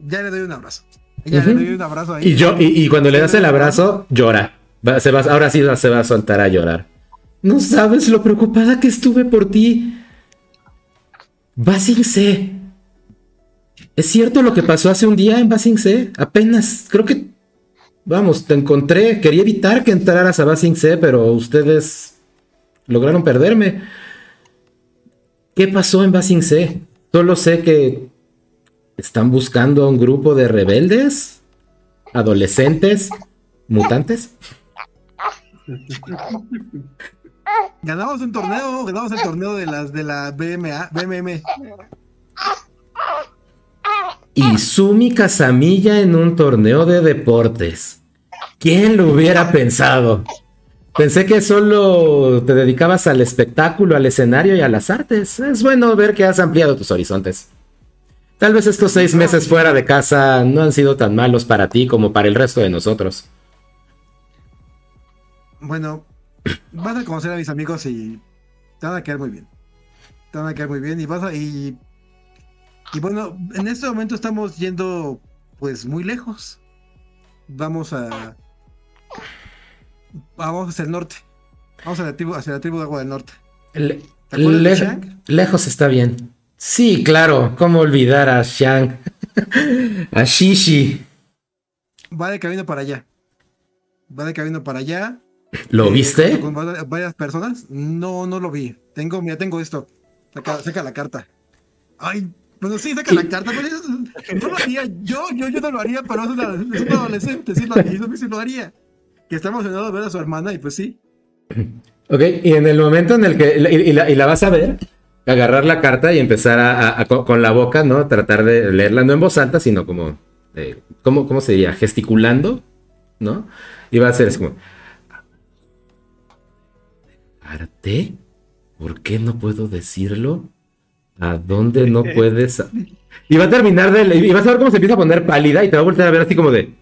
Ya le doy un abrazo. Ya Ujú. le doy un abrazo ahí. Y yo, y, y cuando le das el abrazo, llora. Va- se va- ahora sí se va a soltar a llorar. No sabes lo preocupada que estuve por ti. Basing C. ¿Es cierto lo que pasó hace un día en Basing C? Apenas, creo que. Vamos, te encontré. Quería evitar que entraras a Basing C, pero ustedes lograron perderme. ¿Qué pasó en Basing C? Solo sé que están buscando a un grupo de rebeldes, adolescentes, mutantes. Ganamos un torneo, ganamos el torneo de las de la BMA, BMM. Y Sumi Casamilla en un torneo de deportes. ¿Quién lo hubiera pensado? Pensé que solo te dedicabas al espectáculo, al escenario y a las artes. Es bueno ver que has ampliado tus horizontes. Tal vez estos seis meses fuera de casa no han sido tan malos para ti como para el resto de nosotros. Bueno, vas a conocer a mis amigos y te van a quedar muy bien. Te van a quedar muy bien y vas a y y bueno, en este momento estamos yendo pues muy lejos. Vamos a vamos hacia el norte. Vamos a la tribu, hacia la tribu de agua del norte. Lejos está bien. Sí, claro. ¿Cómo olvidar a Shang? a Shishi. Va de camino para allá. Va de camino para allá. ¿Lo Eh, viste? Con va- varias personas. No, no lo vi. Tengo, mira, tengo esto. Saca, saca la carta. Ay, bueno, sí, saca la carta. Pero eso- no lo haría. Yo, yo, yo no lo haría, pero es, una, es un adolescente. Sí lo sí lo haría. Que está emocionado de ver a su hermana y pues sí. Ok, y en el momento en el que. Y, y la, y la vas a ver, agarrar la carta y empezar a, a- a- con, la boca, ¿no? Tratar de leerla no en voz alta, sino como. eh, ¿cómo, ¿Cómo se diría? Gesticulando, ¿no? Y va a ser así como. ¿Arte? ¿Por qué no puedo decirlo? ¿A dónde no puedes? Y va a terminar de y vas a ver cómo se empieza a poner pálida y te va a volver a ver así como de.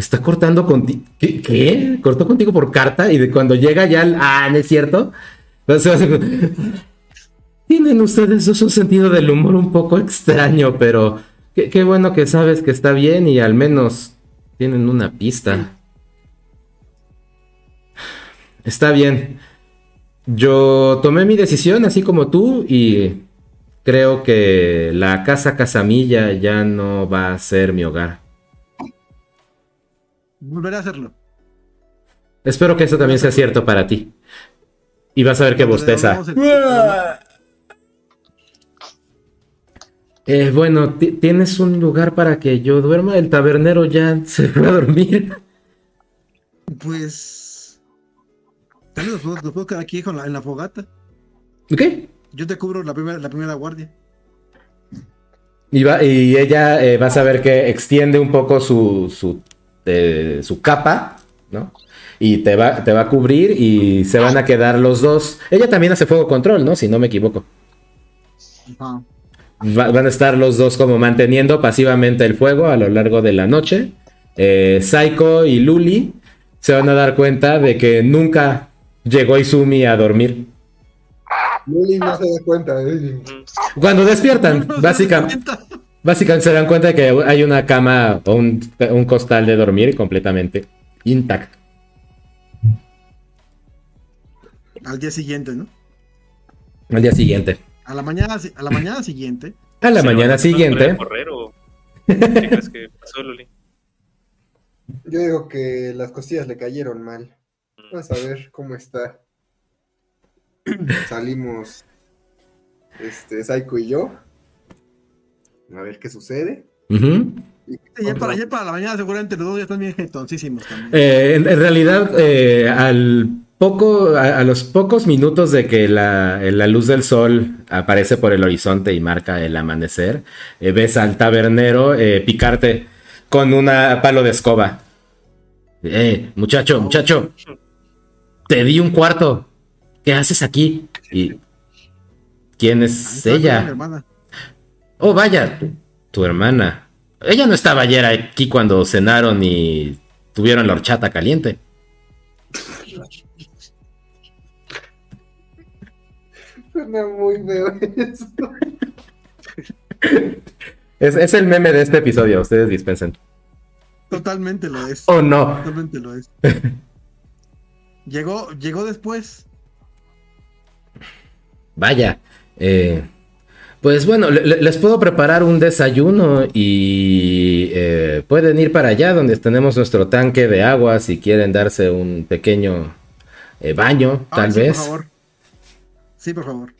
Está cortando contigo. ¿Qué? ¿Qué? ¿Cortó contigo por carta? Y de cuando llega ya. Ah, ¿no es cierto? Tienen ustedes un sentido del humor un poco extraño, pero qué bueno que sabes que está bien y al menos tienen una pista. Está bien. Yo tomé mi decisión así como tú y creo que la casa Casamilla ya no va a ser mi hogar. Volveré a hacerlo. Espero que eso también sea cierto para ti. Y vas a ver que bosteza. Eh, bueno, ti- ¿tienes un lugar para que yo duerma? El tabernero ya se fue a dormir. Pues. Tal vez nos puedo, quedar aquí con la- en la fogata. ¿Ok? Yo te cubro la primera, la primera guardia. Y, va- y ella eh, vas a ver que extiende un poco su, su, eh, su capa, ¿no? Y te va, te va a cubrir y se van a quedar los dos. Ella también hace fuego control, ¿no? Si no me equivoco. Va- van a estar los dos como manteniendo pasivamente el fuego a lo largo de la noche. Eh, Saiko y Luli se van a dar cuenta de que nunca llegó Izumi a dormir. Luli no se da cuenta. ¿eh? Cuando despiertan, básicamente, básicamente se dan cuenta de que hay una cama o un, un costal de dormir completamente intacto. Al día siguiente, ¿no? Al día siguiente. A la mañana, a la mañana siguiente. A la ¿Se mañana siguiente. correr o qué crees que pasó, Luli? Yo digo que las costillas le cayeron mal. Vamos a ver cómo está. Salimos, este, Saiko y yo. A ver qué sucede. Sí, ya, para, ya para la mañana seguramente los dos ya están bien jetoncísimos también. Eh, en, en realidad, eh, al poco, a, a los pocos minutos de que la, la luz del sol aparece por el horizonte y marca el amanecer, eh, ves al tabernero eh, picarte con una palo de escoba. Eh, muchacho, muchacho, te di un cuarto. ¿Qué haces aquí? Y ¿quién es ella? Oh, vaya, tu, tu hermana. Ella no estaba ayer aquí cuando cenaron y tuvieron la horchata caliente. Suena muy feo eso. Es, es el meme de este episodio, ustedes dispensen. Totalmente lo es. Oh, no. Totalmente lo es. llegó, llegó después. Vaya. eh, pues bueno, le- le- les puedo preparar un desayuno y eh, pueden ir para allá donde tenemos nuestro tanque de agua si quieren darse un pequeño eh, baño, tal sí, vez. Por favor. Sí, por favor.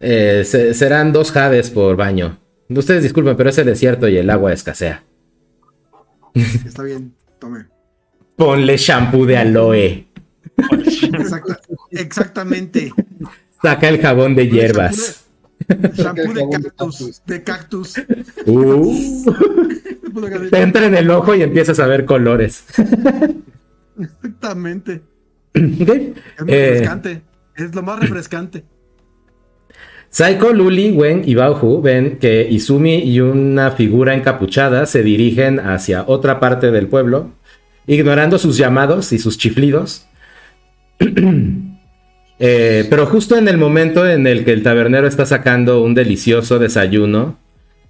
Eh, se- serán dos jades por baño. Ustedes disculpen, pero es el desierto y el agua escasea. Está bien. Tome. Ponle shampoo de aloe. Exacta- exactamente. Saca el jabón de hierbas. Shampoo de cactus. cactus. De cactus. Uh, te entra en el ojo y empiezas a ver colores. Exactamente. Ok. Es muy Eh, refrescante. Es lo más refrescante. Saiko, Luli, Wen y Baohu ven que Izumi y una figura encapuchada se dirigen hacia otra parte del pueblo, ignorando sus llamados y sus chiflidos. Eh, pero justo en el momento en el que el tabernero está sacando un delicioso desayuno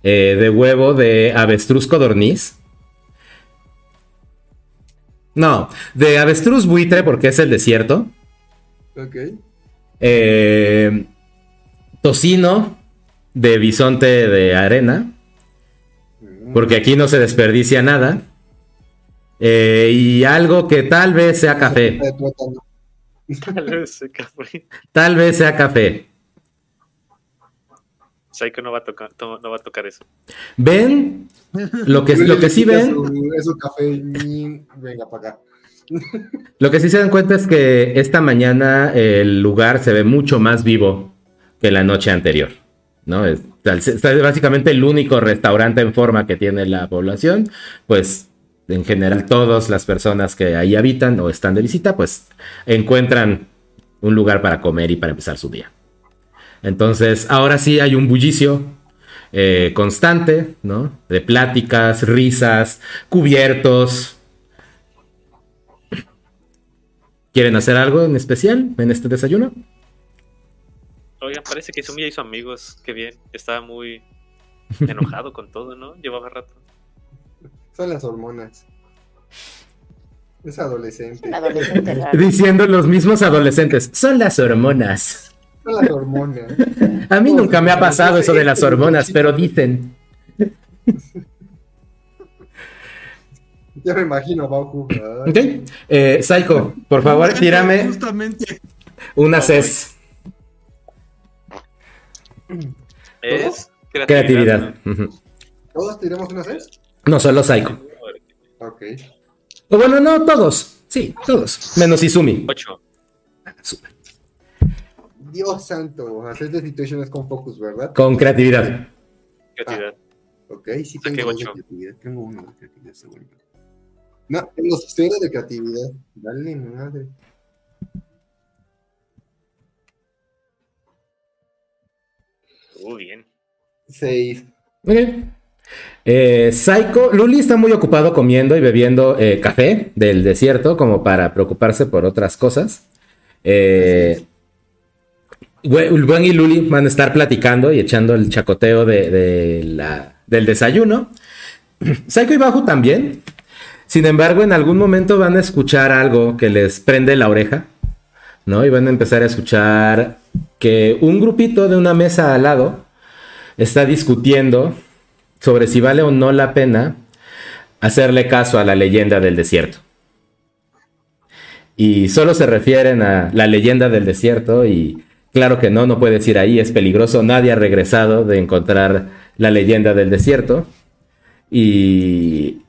eh, de huevo de avestruz codorniz. No, de avestruz buitre porque es el desierto. Ok. Eh, tocino de bisonte de arena, porque aquí no se desperdicia nada. Eh, y algo que tal vez sea café. Tal vez ese café. tal vez sea café. Saiko no va a tocar, to- no va a tocar eso. ¿Ven? Lo que, lo que sí Es ven, su- Es su café. Venga para acá. lo que sí se dan cuenta es que esta mañana el lugar se ve mucho más vivo que la noche anterior. ¿no? Es, es básicamente el único restaurante en forma que tiene la población, pues en general todas las personas que ahí habitan o están de visita, pues encuentran un lugar para comer y para empezar su día. Entonces, ahora sí hay un bullicio eh, constante, ¿no? De pláticas, risas, cubiertos. ¿Quieren hacer algo en especial en este desayuno? Oigan, parece que Izumi ya hizo amigos. Qué bien. Estaba muy enojado con todo, ¿no? Llevaba rato. Son las hormonas. Es adolescente. Diciendo los mismos adolescentes, son las hormonas. Son las hormonas. A mí nunca me ha pasado eso de las hormonas, pero dicen. Ya me imagino Bauku. Ok. Eh, Psycho, por favor, tírame Justamente. una CES. Es Creatividad. Ujú. ¿Todos tiramos una vez? No, solo Psycho. Ok. O bueno, no, todos. Sí, todos. Menos Izumi. 8. Súper. Dios santo, hacer de situaciones con focus, ¿verdad? Con creatividad. Creatividad. Ok, sí tengo de ocho. creatividad. Tengo uno de creatividad, seguro. No, tengo cero de creatividad. Dale, madre. Uh, bien. Seis. Ok. Eh, Psycho, Luli está muy ocupado comiendo y bebiendo eh, café del desierto como para preocuparse por otras cosas. Eh, y Luli van a estar platicando y echando el chacoteo de la- del desayuno. Psycho y Bajo también. Sin embargo, en algún momento van a escuchar algo que les prende la oreja, ¿no? Y van a empezar a escuchar que un grupito de una mesa al lado está discutiendo sobre si vale o no la pena hacerle caso a la leyenda del desierto. Y solo se refieren a la leyenda del desierto y claro que no, no puedes ir ahí, es peligroso, nadie ha regresado de encontrar la leyenda del desierto. Y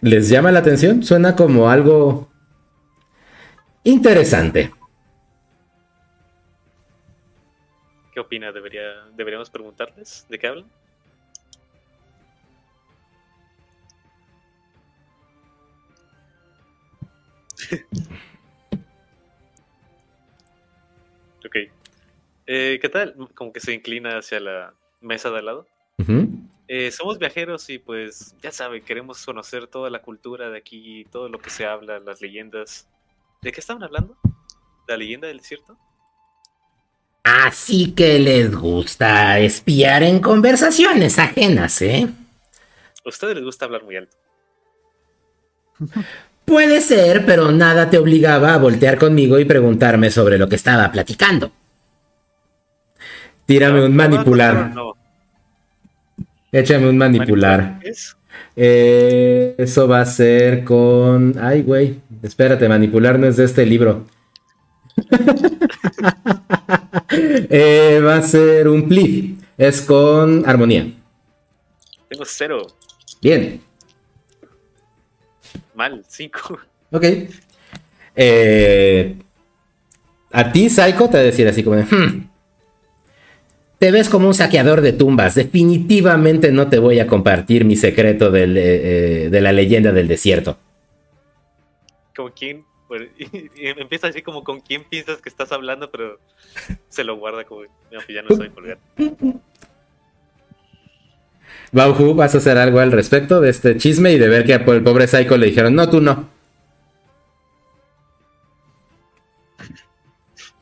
les llama la atención, suena como algo interesante. ¿Qué opina? ¿Debería, ¿Deberíamos preguntarles de qué hablan? Ok. Eh, ¿Qué tal? Como que se inclina hacia la mesa de al lado. Eh, somos viajeros y pues ya saben, queremos conocer toda la cultura de aquí, todo lo que se habla, las leyendas. ¿De qué estaban hablando? ¿La leyenda del desierto? Así que les gusta espiar en conversaciones ajenas, ¿eh? A ustedes les gusta hablar muy alto. Puede ser, pero nada te obligaba a voltear conmigo y preguntarme sobre lo que estaba platicando. Tírame un manipular. Échame un manipular. Eh, eso va a ser con. Ay, güey. Espérate, manipular no es de este libro. Eh, va a ser un plif. Es con armonía. Tengo cero. Bien. Mal, cinco. Ok. Eh, a ti, Psycho, te va a decir así como: de, "Hmm, Te ves como un saqueador de tumbas. Definitivamente no te voy a compartir mi secreto del, eh, eh, de la leyenda del desierto. ¿Con quién? Bueno, y, y empieza así como con quién piensas que estás hablando, pero se lo guarda como "No, pues ya no soy colgar. Bauhu, ¿vas a hacer algo al respecto de este chisme y de ver que al pobre Psycho le dijeron, no, tú no?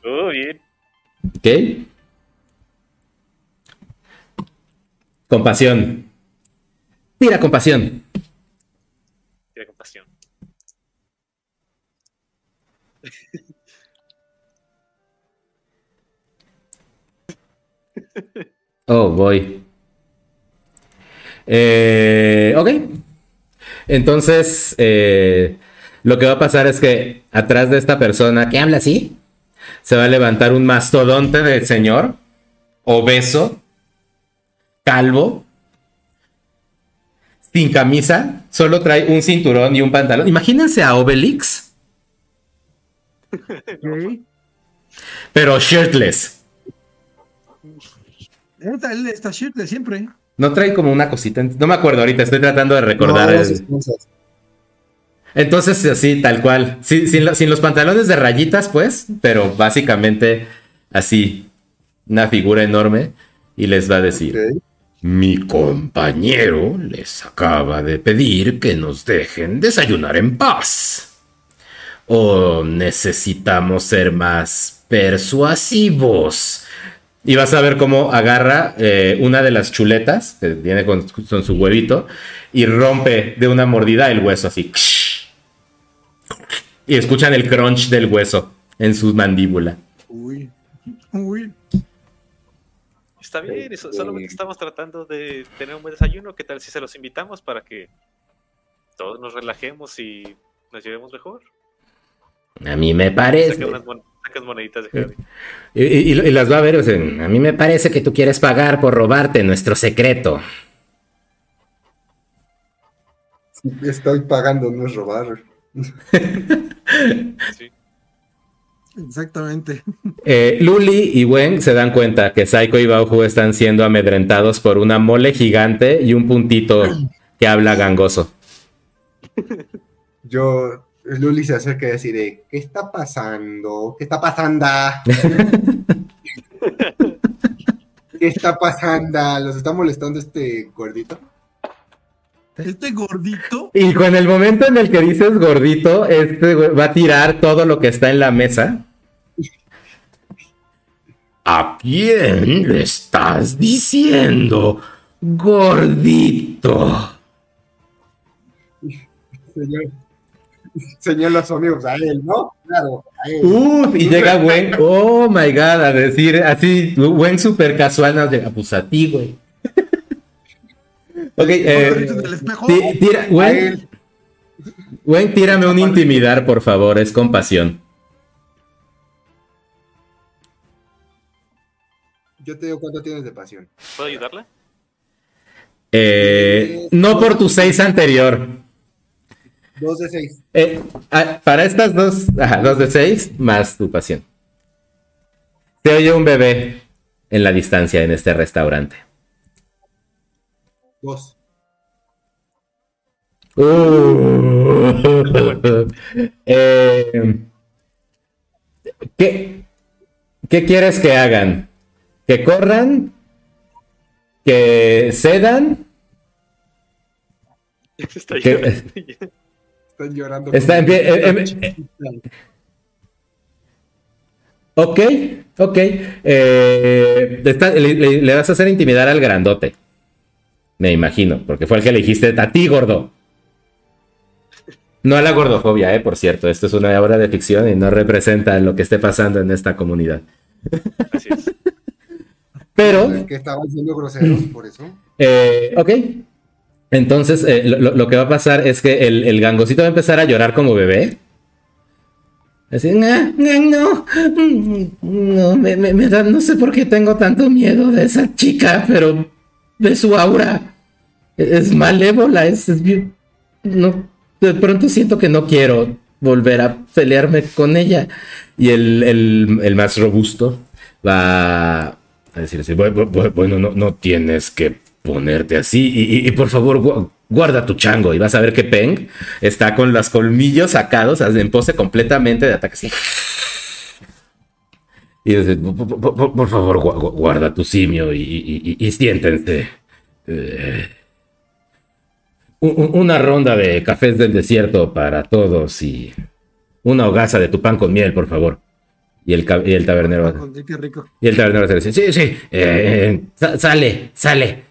Oh, bien. ¿Ok? Compasión. Tira compasión. Tiene compasión. Oh, voy. Eh, ok. Entonces, eh, lo que va a pasar es que atrás de esta persona que habla así, se va a levantar un mastodonte del señor, obeso, calvo, sin camisa, solo trae un cinturón y un pantalón. Imagínense a Obelix, Ok. pero shirtless. Él está shit de siempre. No trae como una cosita, no me acuerdo ahorita, estoy tratando de recordar. No, el-. Entonces, así, tal cual. Sin, lo- sin los pantalones de rayitas, pues, pero básicamente así, una figura enorme. Y les va a decir. Mi compañero les acaba de pedir que nos dejen desayunar en paz. ¿O necesitamos ser más persuasivos? Y vas a ver cómo agarra eh, una de las chuletas, que viene con, con su huevito, y rompe de una mordida el hueso así. Y escuchan el crunch del hueso en su mandíbula. Uy. Uy. Está bien, eso- solamente estamos tratando de tener un buen desayuno. ¿Qué tal si se los invitamos para que todos nos relajemos y nos llevemos mejor? A mí me Saca parece. unas mon- sacas moneditas de Javi. Y, y- y las va a ver, o sea, a mí me parece que tú quieres pagar por robarte nuestro secreto. Estoy pagando, no es robar. Sí. Exactamente. Eh, Luli y Wen se dan cuenta que Saiko y Bauhu están siendo amedrentados por una mole gigante y un puntito que habla gangoso. Yo, Luli se acerca y así de, ¿qué está pasando? ¿Qué está pasando? ¿Qué está pasando? ¿Los está molestando este gordito? Este gordito. Y con el momento en el que dices gordito, este va a tirar todo lo que está en la mesa. ¿A quién le estás diciendo, gordito? Señor, señala a su amigo, pues, a él, ¿no? Claro, a él. Uf, y llega Wen, oh my god, a decir así, Wen super casual, nos llega, pues a ti, güey. ok, eh, ti- tira, a Wen, él. Wen, tírame un intimidar, por favor, es compasión. Yo te digo cuánto tienes de pasión. ¿Puedo ayudarla? Eh, no por tu 6 anterior. Dos de seis. Eh, ah, para estas dos, ajá, dos de seis, más tu pasión. Se oye un bebé en la distancia en este restaurante. Dos. Uh. Eh, ¿qué, ¿Qué quieres que hagan? ¿Que corran? ¿Que cedan? Está ¿Qué- llorando. Están llorando. Está en pie- eh, eh, Ok, ok. Eh, está- le, le- le vas a hacer intimidar al grandote. Me imagino, porque fue el que le dijiste a ti, gordo. No a la gordofobia, eh, por cierto. Esto es una obra de ficción y no representa lo que esté pasando en esta comunidad. Así es. Pero, Es que estaban siendo groseros, por eso. eh, ok. Entonces, eh, lo, que va a pasar es que el, el gangosito va a empezar a llorar como bebé. Así, "Ah, ah, no, no, me, da, no sé por qué tengo tanto miedo de esa chica, pero de su aura. Es malévola, es, no, de pronto siento que no quiero volver a pelearme con ella. Y el, el- el más robusto va a decir así, "Bu- bu- bu- bueno, no, no tienes que ponerte así y, y- y por favor gu- guarda tu chango y vas a ver que Peng está con los colmillos sacados en pose completamente de ataque así. Y dice, "Por- por, por- por favor, gu- gu- guarda tu simio y, siéntense. Eh, una ronda de cafés del desierto para todos y una hogaza de tu pan con miel, por favor. Y el, y el tabernero Qué rico. y el tabernero se dice, sí, sí, eh, sa- sale, sale.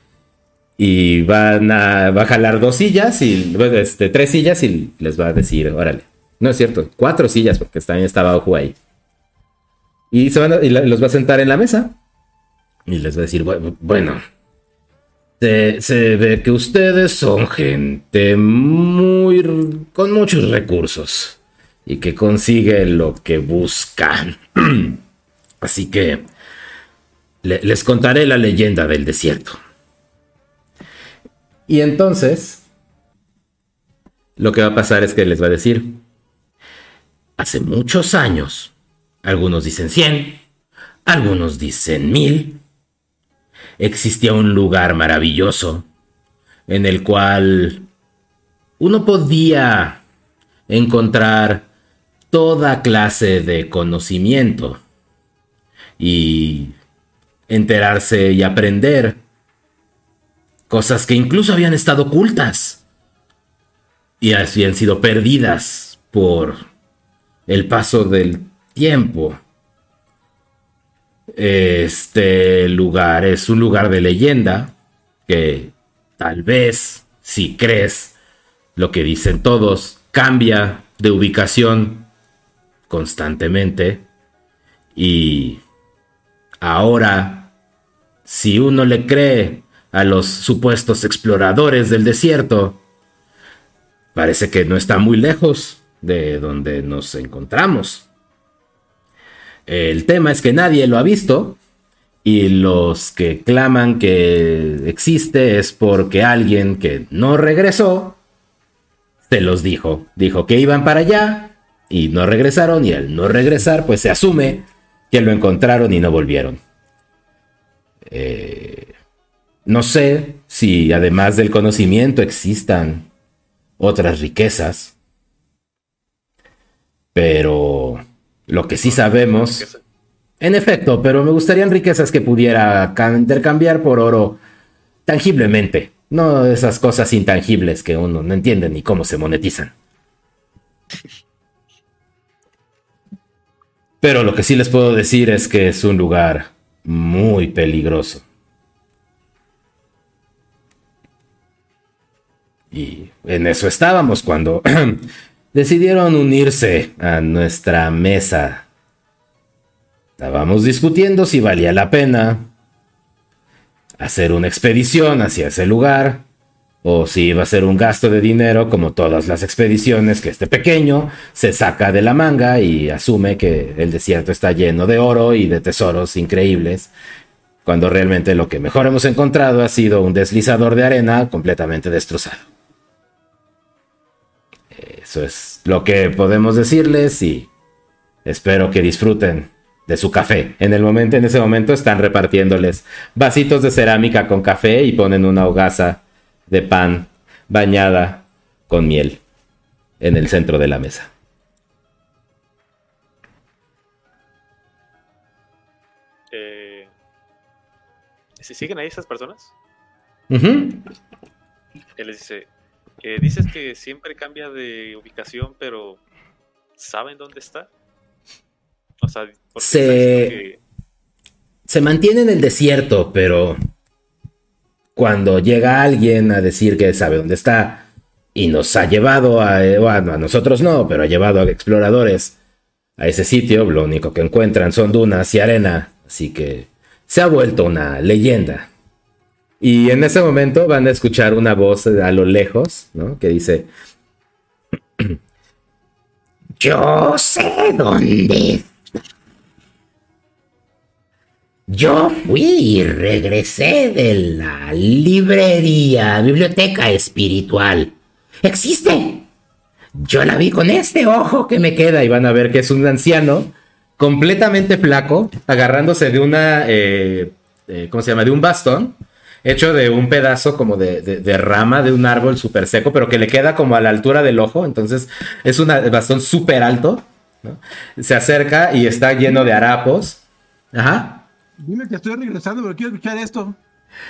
Y van a, va a jalar dos sillas y este, tres sillas y les va a decir, órale. No es cierto, cuatro sillas porque también estaba Ojo ahí. Y, se van a- y los va a sentar en la mesa. Y les va a decir, "Bu- bueno, se, ve que ustedes son gente muy con muchos recursos y que consigue lo que buscan. Así que le- les contaré la leyenda del desierto. Y entonces, lo que va a pasar es que les va a decir, hace muchos años, algunos dicen 100, algunos dicen 1000, existía un lugar maravilloso en el cual uno podía encontrar toda clase de conocimiento y enterarse y aprender cosas que incluso habían estado ocultas y habían sido perdidas por el paso del tiempo. Este lugar es un lugar de leyenda que tal vez, si crees lo que dicen todos, cambia de ubicación constantemente y ahora, si uno le cree a los supuestos exploradores del desierto, parece que no está muy lejos de donde nos encontramos. El tema es que nadie lo ha visto y los que claman que existe es porque alguien que no regresó se los dijo. Dijo que iban para allá y no regresaron y al no regresar pues se asume que lo encontraron y no volvieron. Eh, no sé si además del conocimiento existan otras riquezas, pero lo que sí sabemos, en efecto, pero me gustarían riquezas que pudiera intercambiar por oro tangiblemente, no esas cosas intangibles que uno no entiende ni cómo se monetizan. Pero lo que sí les puedo decir es que es un lugar muy peligroso. Y en eso estábamos cuando decidieron unirse a nuestra mesa. Estábamos discutiendo si valía la pena hacer una expedición hacia ese lugar o si iba a ser un gasto de dinero como todas las expediciones que este pequeño se saca de la manga y asume que el desierto está lleno de oro y de tesoros increíbles, cuando realmente lo que mejor hemos encontrado ha sido un deslizador de arena completamente destrozado. Eso es lo que podemos decirles y espero que disfruten de su café. En el momento, en ese momento están repartiéndoles vasitos de cerámica con café y ponen una hogaza de pan bañada con miel en el centro de la mesa. Eh, ¿Si siguen ahí esas personas? Él les dice, eh, dices que siempre cambia de ubicación, pero ¿saben dónde está? O sea, Se- que- Se mantiene en el desierto, pero cuando llega alguien a decir que sabe dónde está y nos ha llevado a, bueno, a nosotros no, pero ha llevado a exploradores a ese sitio, lo único que encuentran son dunas y arena, así que se ha vuelto una leyenda. Y en ese momento van a escuchar una voz a lo lejos, ¿no? Que dice, Yo sé dónde. Yo fui y regresé de la librería, biblioteca espiritual. Existe. Yo la vi con este ojo que me queda y van a ver que es un anciano completamente flaco, agarrándose de una, eh, eh, ¿cómo se llama? De un bastón, hecho de un pedazo como de, de- de rama de un árbol súper seco, pero que le queda como a la altura del ojo, entonces es un bastón súper alto, ¿no? Se acerca y está lleno de harapos. Ajá. Dime que estoy regresando, pero quiero escuchar esto.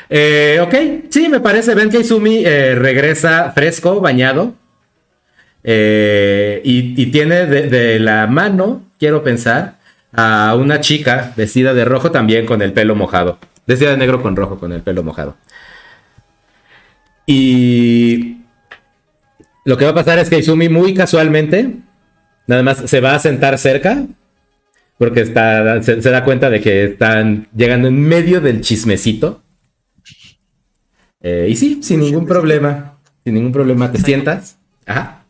Eh, ok, sí, me parece. Ven que Izumi eh, regresa fresco, bañado. eh, y, y tiene de, de la mano, quiero pensar, a una chica vestida de rojo también con el pelo mojado. Vestida de negro con rojo con el pelo mojado. Y lo que va a pasar es que Izumi muy casualmente, nada más se va a sentar cerca. Porque está, se, se da cuenta de que están llegando en medio del chismecito. Eh, y sí, sin ningún problema. Sin ningún problema. ¿Te sientas? Ajá.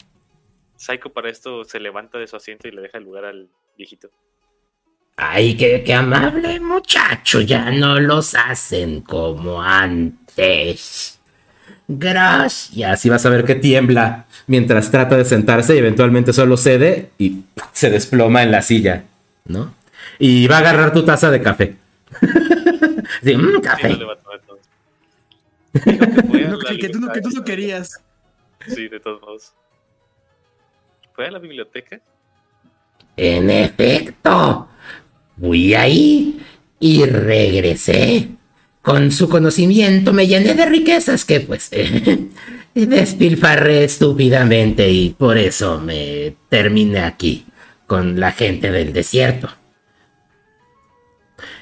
Psycho para esto se levanta de su asiento y le deja el lugar al viejito. Ay, qué, qué amable muchacho, ya no los hacen como antes. Gracias. Y así vas a ver que tiembla mientras trata de sentarse y eventualmente solo cede y se desploma en la silla, ¿no? Y va a agarrar tu taza de café. Sí, mm, Sí, café. que tú, no- que tú no querías. Sí, de todos modos. ¿Fue a la biblioteca? En efecto, fui ahí y regresé. Con su conocimiento me llené de riquezas que pues despilfarré estúpidamente y por eso me terminé aquí con la gente del desierto.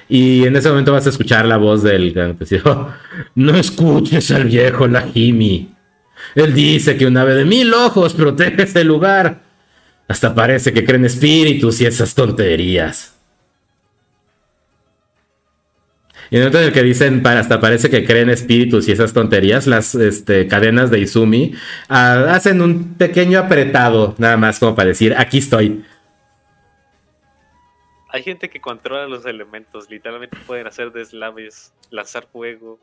Y en ese momento vas a escuchar la voz del campesino. No escuches al viejo Lajimi. Él dice que un ave de mil ojos protege ese lugar. Hasta parece que creen espíritus y esas tonterías. Y en el momento en el que dicen, para, hasta parece que creen espíritus y esas tonterías, las este, cadenas de Izumi ah, hacen un pequeño apretado, nada más como para decir, aquí estoy. Hay gente que controla los elementos, literalmente pueden hacer deslaves, lanzar fuego,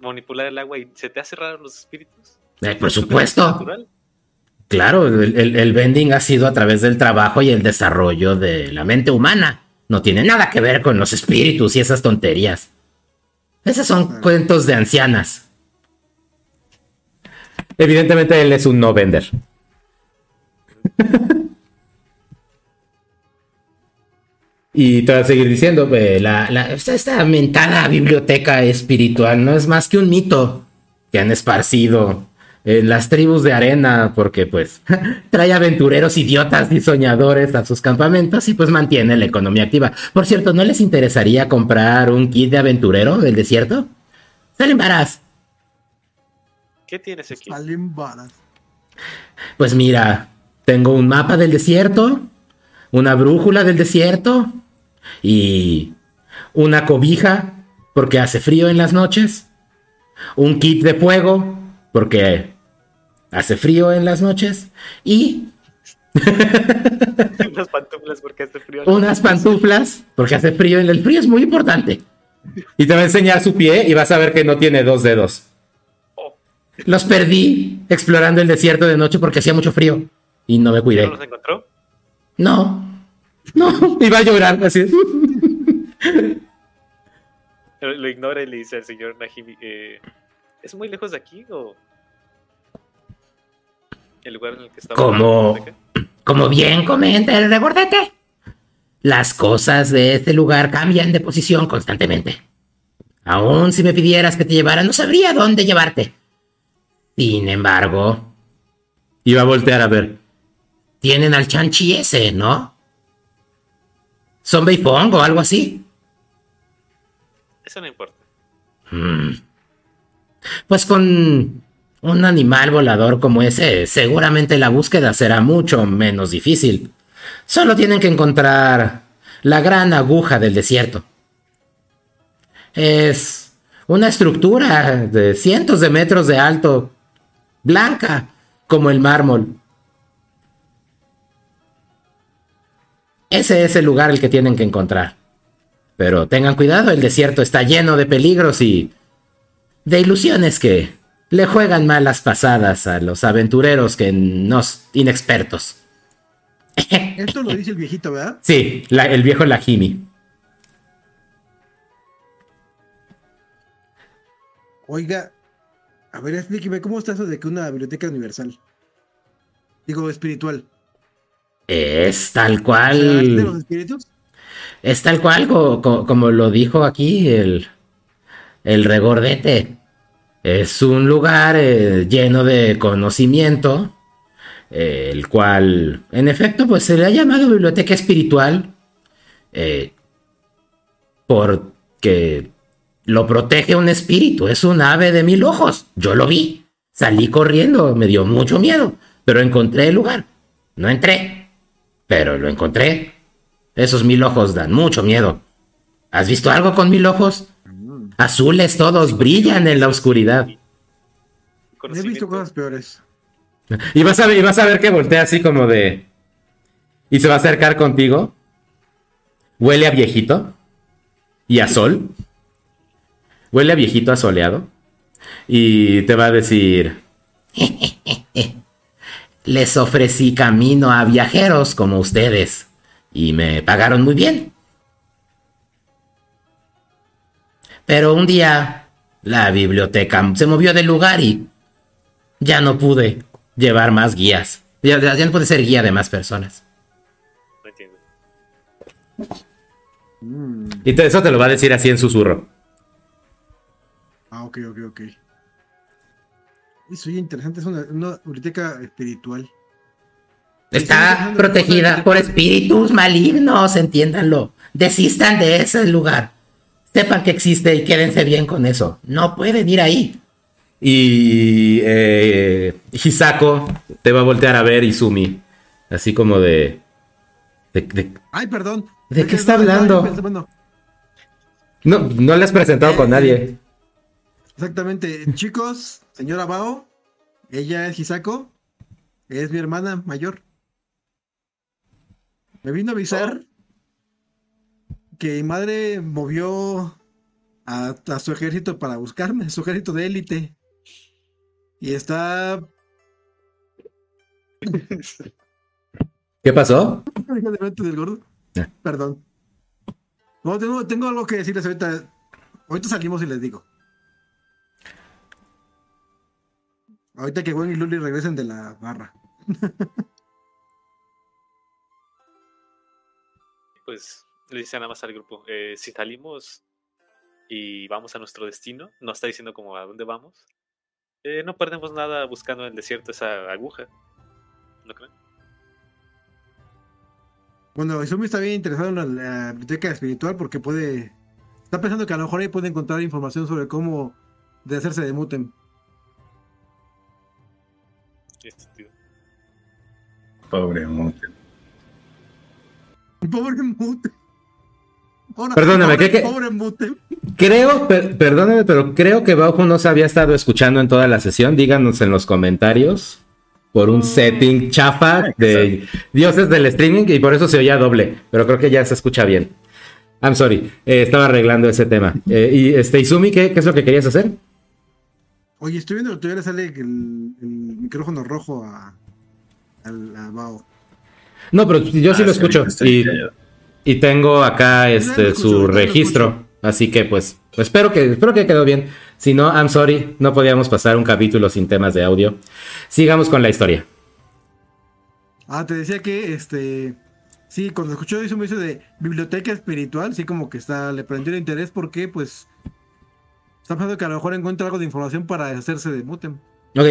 manipular el agua y se te hace raro los espíritus. Eh, por supuesto. Claro, el, el, el vending ha sido a través del trabajo y el desarrollo de la mente humana. No tiene nada que ver con los espíritus y esas tonterías. Esos son cuentos de ancianas. Evidentemente él es un no vender. y te voy a seguir diciendo, eh, la, la- Esta, esta mentada biblioteca espiritual no es más que un mito que han esparcido en las tribus de arena, porque pues trae aventureros idiotas y soñadores a sus campamentos y pues mantiene la economía activa. Por cierto, ¿no les interesaría comprar un kit de aventurero del desierto? Salen varas. ¿Qué tienes aquí? Salen varas. Pues mira, tengo un mapa del desierto, una brújula del desierto y una cobija porque hace frío en las noches, un kit de fuego porque hace frío en las noches y Unas pantuflas porque hace frío. unas pantuflas porque hace frío en el frío es muy importante. Y te va a enseñar su pie y vas a ver que no tiene dos dedos. Los perdí explorando el desierto de noche porque hacía mucho frío y no me cuidé. ¿No los encontró? No. No, iba a llorar así. Lo, lo ignora y le dice al señor Najimi, eh, ¿es muy lejos de aquí o el lugar en el que estaba? Biblioteca? Como bien comenta el regordete, las cosas de este lugar cambian de posición constantemente. Aún si me pidieras que te llevara, no sabría dónde llevarte. Sin embargo, Iba a voltear a ver. tienen al chanchi ese, ¿no? Son Beifong o algo así. Eso no importa. Hmm. Pues con un animal volador como ese, seguramente la búsqueda será mucho menos difícil. Solo tienen que encontrar la gran aguja del desierto. Es una estructura de cientos de metros de alto, blanca como el mármol. Ese es el lugar el que tienen que encontrar. Pero tengan cuidado, el desierto está lleno de peligros y de ilusiones que le juegan malas pasadas a los aventureros que nos inexpertos. Esto lo dice el viejito, ¿verdad? Sí, la- el viejo Lajimi. Oiga, a ver, explíqueme, ¿cómo está eso de que una biblioteca universal? Digo, espiritual. Es tal ¿Será de los cual. espíritus? Es tal cual co- co- como lo dijo aquí el, el regordete. Es un lugar eh, lleno de conocimiento, eh, el cual, en efecto, pues se le ha llamado biblioteca espiritual, eh, porque lo protege un espíritu, es un ave de mil ojos. Yo lo vi, salí corriendo, me dio mucho miedo, pero encontré el lugar. No entré, pero lo encontré. Esos mil ojos dan mucho miedo. ¿Has visto algo con mil ojos? Azules todos, brillan en la oscuridad. He visto cosas peores. Y vas a ver, y vas a ver que voltea así como de. Y se va a acercar contigo. Huele a viejito. Y a sol. Huele a viejito asoleado. Y te va a decir. Les ofrecí camino a viajeros como ustedes y me pagaron muy bien. Pero un día la biblioteca se movió del lugar y ya no pude llevar más guías. Ya, ya- no pude ser guía de más personas. No entiendo. Mm. Y te- eso te lo va a decir así en susurro. Ah, ok, ok, ok. Eso es interesante, es una, una biblioteca espiritual. Está protegida por espíritus malignos, entiéndanlo. Desistan de ese lugar. Sepan que existe y quédense bien con eso. No pueden ir ahí. Y eh, Hisako te va a voltear a ver Izumi. Así como de. de, de- Ay, perdón. ¿De qué que está hablando? pensé- Bueno, no, no le has presentado con nadie. exactamente. Chicos, señora Bao, ella es Hisako, es mi hermana mayor. Me vino a avisar que mi madre movió a, a su ejército para buscarme, su ejército de élite. Y está ¿Qué pasó? del gordo. Perdón. No, tengo, tengo algo que decirles ahorita. Ahorita salimos y les digo. Ahorita que Gwen y Luli regresen de la barra. Pues le dice nada más al grupo, eh, si salimos y vamos a nuestro destino, no está diciendo como a dónde vamos, eh, no perdemos nada buscando en el desierto esa aguja. ¿No creen? Bueno, Izumi está bien interesado en la, la biblioteca espiritual porque puede. Está pensando que a lo mejor ahí puede encontrar información sobre cómo deshacerse de Mutem. Tiene sentido. Pobre Mute. Pobre Mutem. Ahora, Perdóname, pobre- ¿qué- qué? Pobre. Creo, per- perdóname, pero creo que Baujo no se había estado escuchando en toda la sesión. Díganos en los comentarios por un setting chafa de dioses del streaming y por eso se oía doble, pero creo que ya se escucha bien. I'm sorry, eh, estaba arreglando ese tema. Eh, y este Izumi, ¿qué, ¿qué es lo que querías hacer? Oye, estoy viendo que todavía le sale el, el micrófono rojo a, a Bao. No, pero yo sí Ah, lo sí, escucho estoy y. y tengo acá este escucho, su registro, así que pues espero que espero que quedó bien. Si no, I'm sorry, no podíamos pasar un capítulo sin temas de audio. Sigamos con la historia. Ah, te decía que este. Sí, cuando escuchó eso me hizo de biblioteca espiritual, sí, como que está, le prendió el interés porque, pues. Está pensando que a lo mejor encuentra algo de información para deshacerse de Mutem. Ok.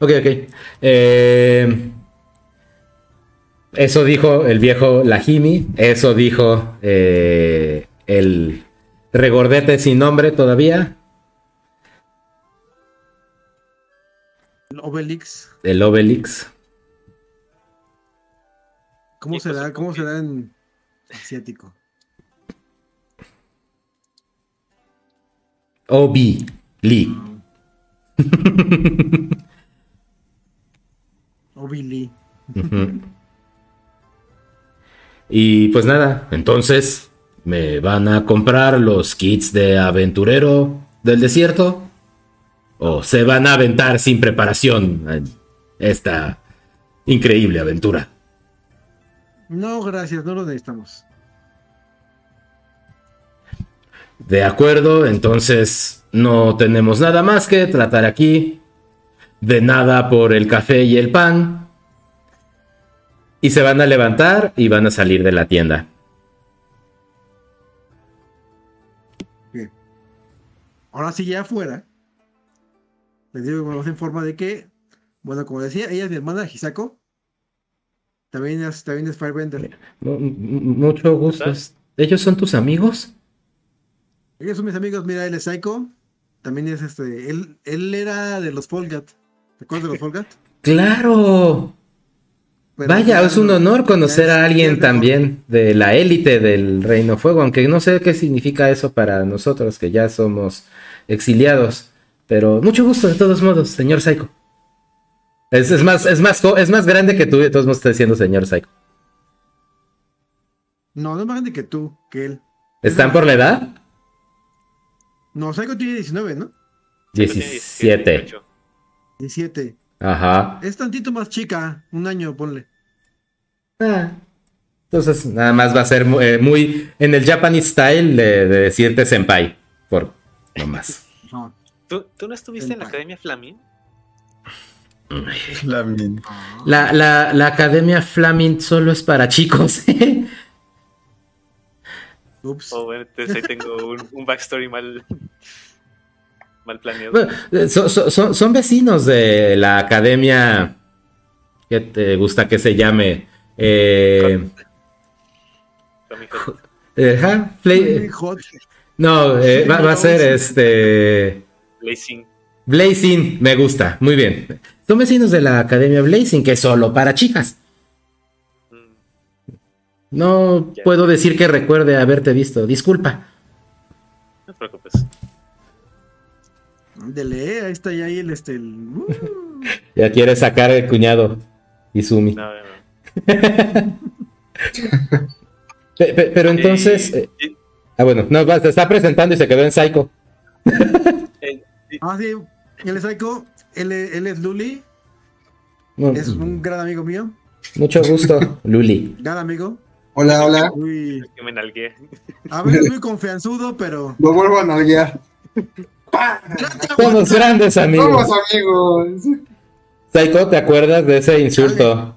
Ok, ok. Eh, eso dijo el viejo Lajimi. Eso dijo eh, el regordete sin nombre todavía. El Obelix. El Obelix. ¿Cómo será? ¿Cómo será en asiático? Obi Lee. Y pues nada, entonces me van a comprar los kits de aventurero del desierto o se van a aventar sin preparación en esta increíble aventura. No, gracias, no lo necesitamos. De acuerdo, entonces no tenemos nada más que tratar aquí. De nada por el café y el pan. Y se van a levantar y van a salir de la tienda. Ahora sí, ya afuera. Les digo más en forma de que, bueno, como decía, ella es mi hermana Hisako. También es, también es Firebender. Mu- mu- Mucho gusto. ¿Ellos son tus amigos? Ellos son mis amigos, mira, él es Psycho. También es este. Él, él era de los Folgat. ¿Te acuerdas de los Folgat? Claro. Pero Vaya, ya es un no- honor conocer a alguien también de la élite del Reino Fuego, aunque no sé qué significa eso para nosotros que ya somos exiliados. Pero mucho gusto de todos modos, señor Psycho. Es, es más, es más, jo- es más grande que tú, y de todos modos está diciendo señor Psycho. No, no es más grande que tú, que él. ¿Están por la edad? No, Psycho tiene 19, ¿no? Tiene 17. 18. 17. Ajá. Es tantito más chica, un año, ponle. Ah. Entonces, nada más va a ser eh, muy en el Japanese style de, de decirte senpai. Por no más. No. ¿Tú, tú no estuviste en la. Academia Flamin? Flamin. La, la, la academia Flaming solo es para chicos. Ups. Oh, bueno, entonces ahí tengo un, un backstory mal, mal planeado. Bueno, eh, so- so- son, son vecinos de la academia ¿Qué te gusta que se llame? Eh, Tommy Hot. eh, ajá, Play- no, eh, va, va a ser este. Blazing. Blazing, me gusta, muy bien. Son vecinos de la Academia Blazing, que es solo para chicas. Mm, No puedo decir que recuerde haberte visto, disculpa. No te preocupes. Ándele, ahí está ya ahí el este. el- uh. Ya quiere sacar el cuñado, Izumi. No, no, no. Pe- pe- pero entonces. eh, Eh, ah, bueno, no, se está presentando y se quedó en Psycho. eh, Ah, sí, él es Psycho, él, es- él es Luli, No, es un gran amigo mío, Mucho gusto, Luli. gran amigo. Hola, hola. Muy, que me nalgué. a veces muy confianzudo, pero. Lo vuelvo a nalguear. Somos grandes amigos. Somos amigos. Psycho, ¿te acuerdas de ese insulto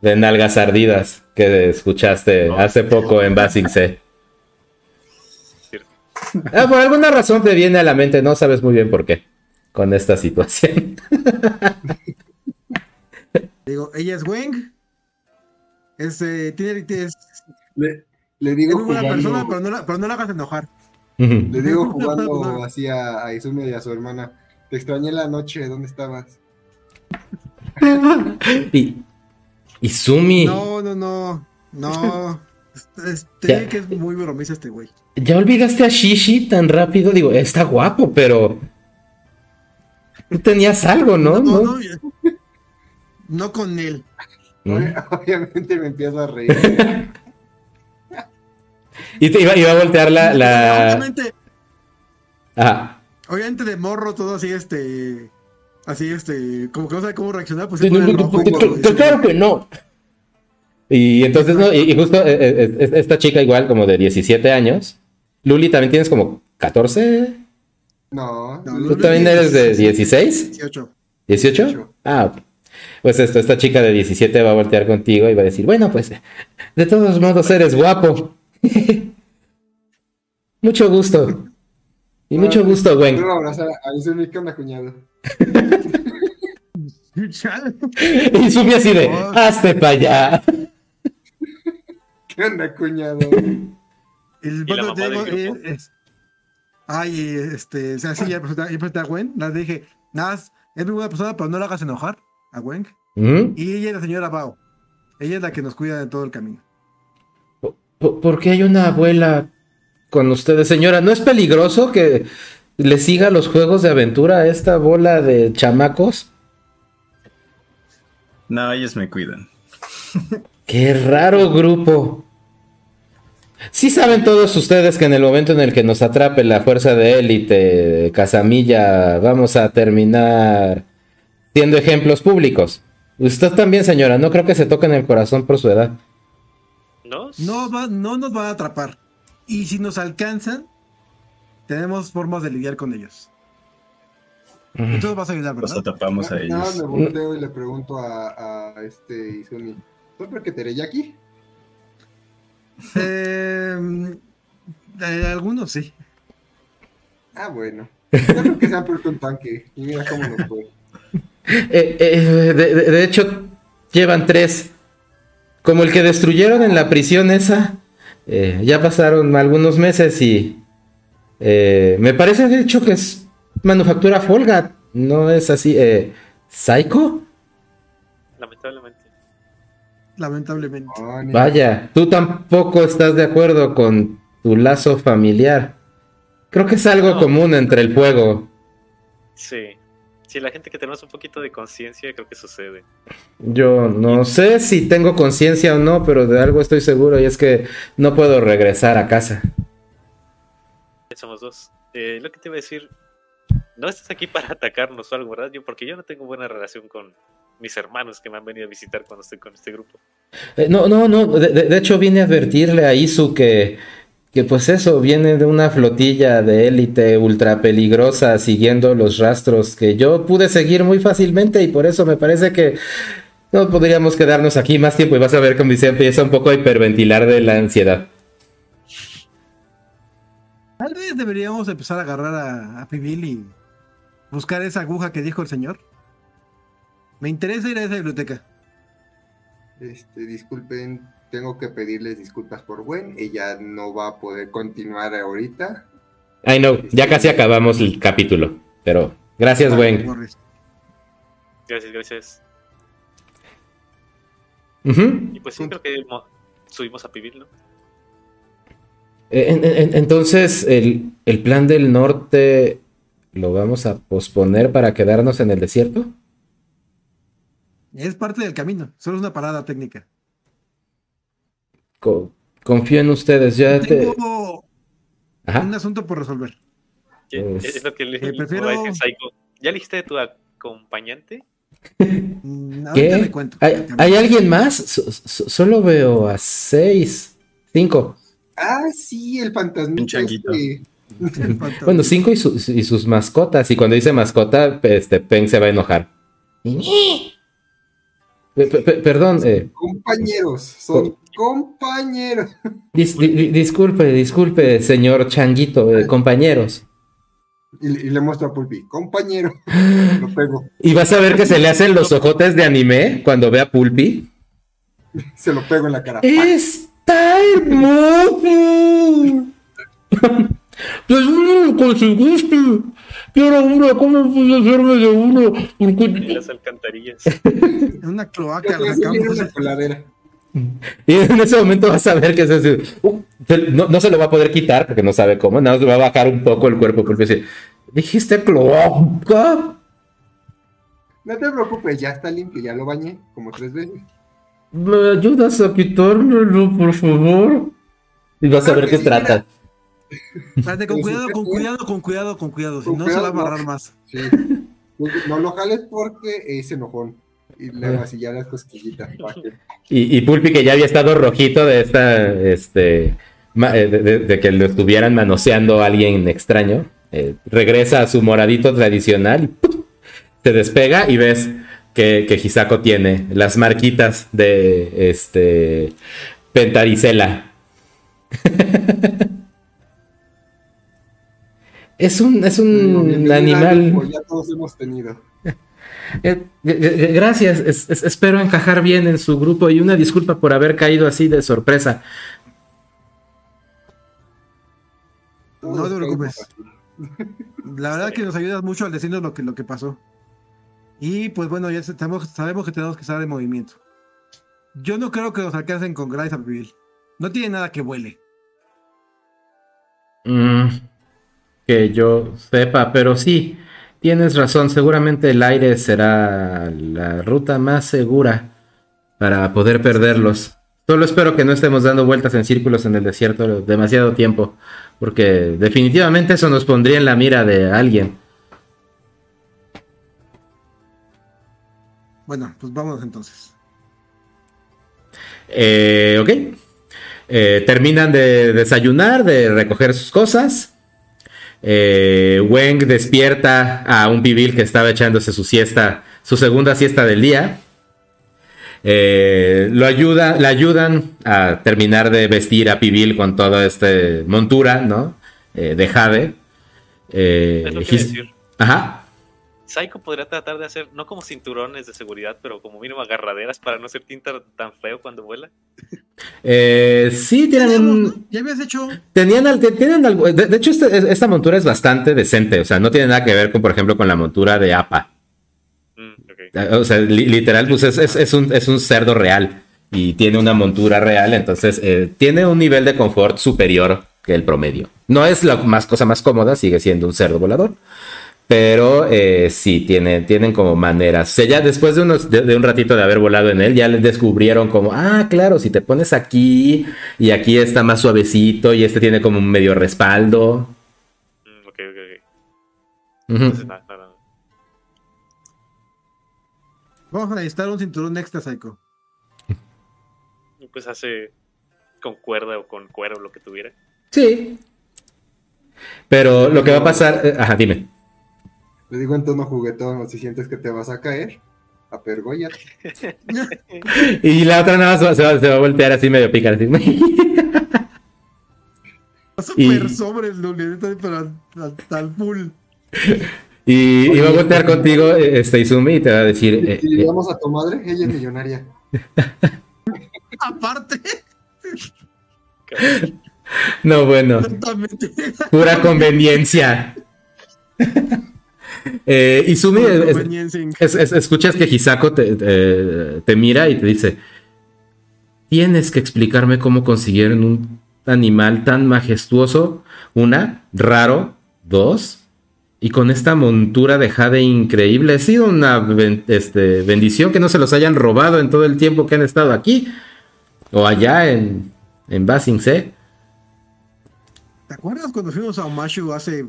de nalgas ardidas que escuchaste hace poco en Basing C? Ah, por alguna razón te viene a la mente, no sabes muy bien por qué, con esta situación. Digo, ella es Weng. Es, eh, tiene, es, Le, le es digo muy buena persona, pero no, la, pero no la hagas enojar. Le digo jugando no. así a, a Izumi y a su hermana. Te extrañé la noche, ¿dónde estabas? y, Sumi, No, no, no. No. Este, Ya. que es muy bromista este güey. ¿ya olvidaste a Shishi tan rápido? Digo, está guapo, pero... Tú tenías algo, ¿no? No, ¿No? no, con él. Obviamente me empiezo a reír. Y te iba, iba a voltear la... la... Obviamente, Ajá. obviamente de morro todo así, este. Así, este. Como que no sabe cómo reaccionar, pues Claro que no. Y entonces, no, y, y justo eh, eh, esta chica igual como de 17 años. Luli, también tienes como 14. No, No, ¿Tú también eres de 16? 18. ¿18? Ah, pues esto, esta chica de 17 va a voltear contigo y va a decir, bueno, pues de todos modos eres guapo. mucho gusto. Y mucho gusto, güey. Quiero abrazar a Izumi, ¿qué onda, cuñado? Y Sumi así de, hazte para allá. ¿Qué onda, cuñado? El del grupo. eh, es- Ay, este, o sea, sí, ya presenté, a Gwen, la dije, nada, es muy buena persona, pero no la hagas enojar a Gwen. ¿Mm? Y ella es la señora Bao. Ella es la que nos cuida de todo el camino. ¿Por, qué hay una abuela con ustedes, señora? ¿No es peligroso que le siga los juegos de aventura a esta bola de chamacos? No, ellos me cuidan. Qué raro grupo. Sí saben todos ustedes que en el momento en el que nos atrape la fuerza de élite, Casamilla, vamos a terminar siendo ejemplos públicos. Usted también, señora, no creo que se toquen el corazón por su edad. ¿No? No, va, no nos van a atrapar. Y si nos alcanzan, tenemos formas de lidiar con ellos. Nos vas a ayudar, Los ¿verdad? atrapamos a ellos. me volteo y le pregunto a, a este Izumi. ¿Tú por qué tereyaki? Eh, eh, algunos sí. Ah, bueno. Yo creo que se han puesto un tanque. Y mira cómo nos fue. Eh, eh, de, de- de hecho, llevan tres. Como el que destruyeron en la prisión esa. Eh, ya pasaron algunos meses y... eh, me parece de hecho que es manufactura Folga. No es así. Eh, ¿Psycho? Lamentablemente. Lamentablemente. Ni- Vaya, tú tampoco estás de acuerdo con tu lazo familiar. Creo que es algo No. común entre el fuego. Sí. Sí, la gente que tenemos un poquito de conciencia, creo que sucede. Yo no sé si tengo conciencia o no, pero de algo estoy seguro y es que no puedo regresar a casa. Somos dos. Eh, lo que te iba a decir, no estás aquí para atacarnos o algo, ¿verdad? Yo, porque yo no tengo buena relación con mis hermanos que me han venido a visitar cuando estoy con este grupo. Eh, no, no, no. De, de- de hecho, vine a advertirle a Isu que, que, pues eso, viene de una flotilla de élite ultra peligrosa siguiendo los rastros que yo pude seguir muy fácilmente y por eso me parece que no podríamos quedarnos aquí más tiempo y vas a ver cómo se empieza un poco a hiperventilar de la ansiedad. Tal vez deberíamos empezar a agarrar a, a Pibil y buscar esa aguja que dijo el señor. Me interesa ir a esa biblioteca. Este, disculpen, tengo que pedirles disculpas por Gwen. Ella no va a poder continuar ahorita. I know, ya casi acabamos el capítulo. Pero gracias, Gwen. Gracias, gracias. Ujú. Y pues sí, creo que mo- subimos a Pibil, ¿no? En- en- entonces, el, el plan del norte lo vamos a posponer para quedarnos en el desierto. Es parte del camino, solo es una parada técnica. Co- confío en ustedes. Ya te... Tengo Ajá. un asunto por resolver. Pues, es lo que le eh, le prefiero-. ¿Ya le dijiste de tu acompañante? Mm, ¿Qué? cuento. ¿Hay, hay alguien más? So- so- solo veo a seis. Cinco. Ah, sí, el fantasmita. Un changuito. este. Falta- Bueno, cinco y, su- y sus mascotas. Y cuando dice mascota, este, Pen se va a enojar. Pe- perdón, eh, Compañeros, son compañeros. dis- di- di- disculpe, disculpe, señor Changuito, eh, compañeros. Y, y le muestro a Pulpi, compañero. Lo pego, Y vas a ver que se le hacen los ojotes de anime cuando ve a Pulpi. se lo pego en la cara. ¡Está hermoso! Pues uno lo conseguiste. Quiero uno, ¿cómo pude hacerme de uno? En Porque... las alcantarillas. En una cloaca la a subir sacamos. una coladera. Y en ese momento vas a ver que es así. uh, no, no se lo va a poder quitar porque no sabe cómo. Nada más le va a bajar un poco el cuerpo. Porque dice, ¿dijiste cloaca? No te preocupes, ya está limpio, ya lo bañé como tres veces. ¿Me ayudas a quitármelo, por favor? Y vas a ver qué sí, trata. Espérate, con cuidado, con cuidado, con cuidado, con cuidado. Si no, se va a barrar más. Sí. No lo jales porque es enojón. Y le las cosquillitas. Y, y Pulpi, que ya había estado rojito de esta, este, eh, de, de- de que lo estuvieran manoseando a alguien extraño, eh, regresa a su moradito tradicional y ¡pum! se despega y ves que, que Hisako tiene las marquitas de este Pentaricela. es un, es un animal. Ya todos hemos tenido. Eh, eh, eh, Gracias, es- es- espero encajar bien en su grupo y una disculpa por haber caído así de sorpresa. No te preocupes. La verdad que nos ayudas mucho al decirnos lo que, lo que pasó. Y pues bueno, ya sabemos, sabemos que tenemos que estar en movimiento. Yo no creo que nos alcancen con Grace a vivir. No tiene nada que huele. Mm, que yo sepa, pero sí, tienes razón, seguramente el aire será la ruta más segura para poder perderlos. Solo espero que no estemos dando vueltas en círculos en el desierto demasiado tiempo, porque definitivamente eso nos pondría en la mira de alguien. Bueno, pues vámonos entonces. Eh, ok. Eh, terminan de desayunar, de recoger sus cosas. Eh, Weng despierta a un pibil que estaba echándose su siesta, su segunda siesta del día. Eh, lo ayuda, le ayudan a terminar de vestir a Pibil con toda esta montura, ¿no? Eh, de Jade. Eh, Es lo que iba a His- decir. Ajá. Psycho podría tratar de hacer, no como cinturones de seguridad, pero como mínimo agarraderas para no ser tinta tan feo cuando vuela. Eh, sí, tienen un, Ya habías hecho. Tenían, tienen algo. De, de hecho, este- esta montura es bastante decente. O sea, no tiene nada que ver con, por ejemplo, con la montura de APA. Mm. Eh, O sea, li- literal, pues es, es- es un, es un cerdo real. Y tiene una montura real. Entonces, eh, tiene un nivel de confort superior que el promedio. No es la más cosa más cómoda, sigue siendo un cerdo volador. Pero eh, sí, tiene, tienen como maneras. O sea, ya después de, unos, de, de un ratito de haber volado en él, ya le descubrieron como, ah, claro, si te pones aquí y aquí está más suavecito y este tiene como un medio respaldo. Mm, ok, ok, ok. Entonces, nada, nada. Vamos a necesitar un cinturón extra, Psycho. Pues hace con cuerda o con cuero lo que tuviera. Sí. Pero lo que va a pasar, eh, ajá, dime. Le digo en tono juguetón, si sientes que te vas a caer, apergóllate. Y la otra nada más se va, se va a voltear así medio picar así. Super Y- sobre el Luli, pero al- al- al full. Y, y va a voltear contigo, eh, este Izumi, y te va a decir, eh, Si eh, llegamos a tu madre, ella es millonaria. Aparte, no, bueno, pura conveniencia. Eh, Izumi, es- es- es- escuchas que Hisako te, te- te mira y te dice, tienes que explicarme cómo consiguieron un animal tan majestuoso, una, raro, dos, y con esta montura de jade increíble. Ha sido una ben- este, bendición que no se los hayan robado en todo el tiempo que han estado aquí, o allá en, en Basingse. ¿Te acuerdas cuando fuimos a Omashu hace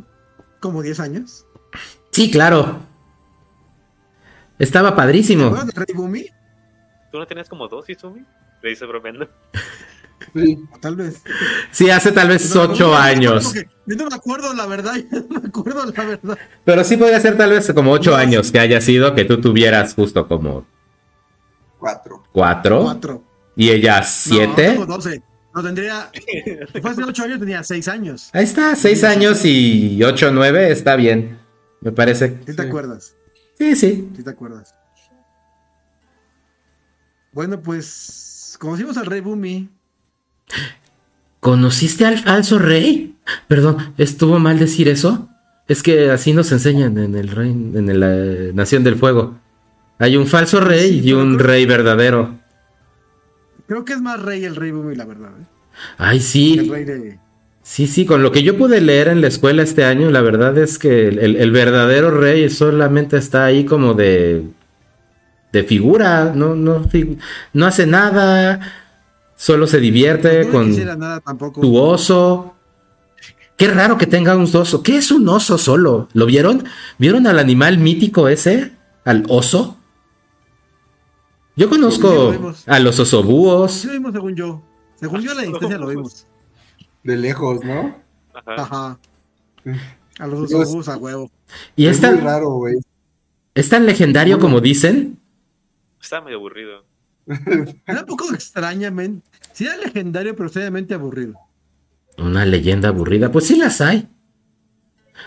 como 10 años? Sí, claro. Estaba ¿Te padrísimo. acuerdas de Rey Bumi? ¿Tú no tenías como dos, Izumi? Le dice bromeando. Sí. Tal vez. Sí, hace tal vez No, no, ocho no, no, años. Yo no me acuerdo la verdad, yo no me acuerdo la verdad. Pero sí podría ser tal vez como ocho No, años que haya sido que tú tuvieras justo como Cuatro. cuatro Cuatro. y ella No, siete. como 12. No tendría. Fue hace 8 años, tenía 6 años. Ahí está, seis años y ocho, nueve, está bien. Me parece. ¿Sí te acuerdas? Sí, sí. ¿Sí te acuerdas? Bueno, pues. Conocimos al Rey Bumi. ¿Conociste al falso rey? Perdón, ¿estuvo mal decir eso? Es que así nos enseñan en el rey, en la Nación del Fuego. Hay un falso rey Sí, y un creo- rey verdadero. Creo que es más rey el Rey Bumi, la verdad. ¿eh? Ay, El sí. rey de. Sí, sí, con lo que yo pude leer en la escuela este año, la verdad es que el, verdadero rey solamente está ahí como de, de figura, no, no, hace nada, solo se divierte No con nada tampoco. tu oso. Qué raro que tenga un oso. ¿Qué es un oso solo? ¿Lo vieron? ¿Vieron al animal mítico ese? ¿Al oso? Yo Sí, lo conozco a los osobúos. Sí lo vimos según yo. Según yo a la distancia lo vimos. De lejos, ¿no? Ajá. Ajá. A los osobús a huevo. Y es es muy tan, raro, güey. es tan legendario como dicen. Está medio aburrido. Era un poco extrañamente. Sí, era legendario, pero extrañamente aburrido. Una leyenda aburrida, pues sí las hay.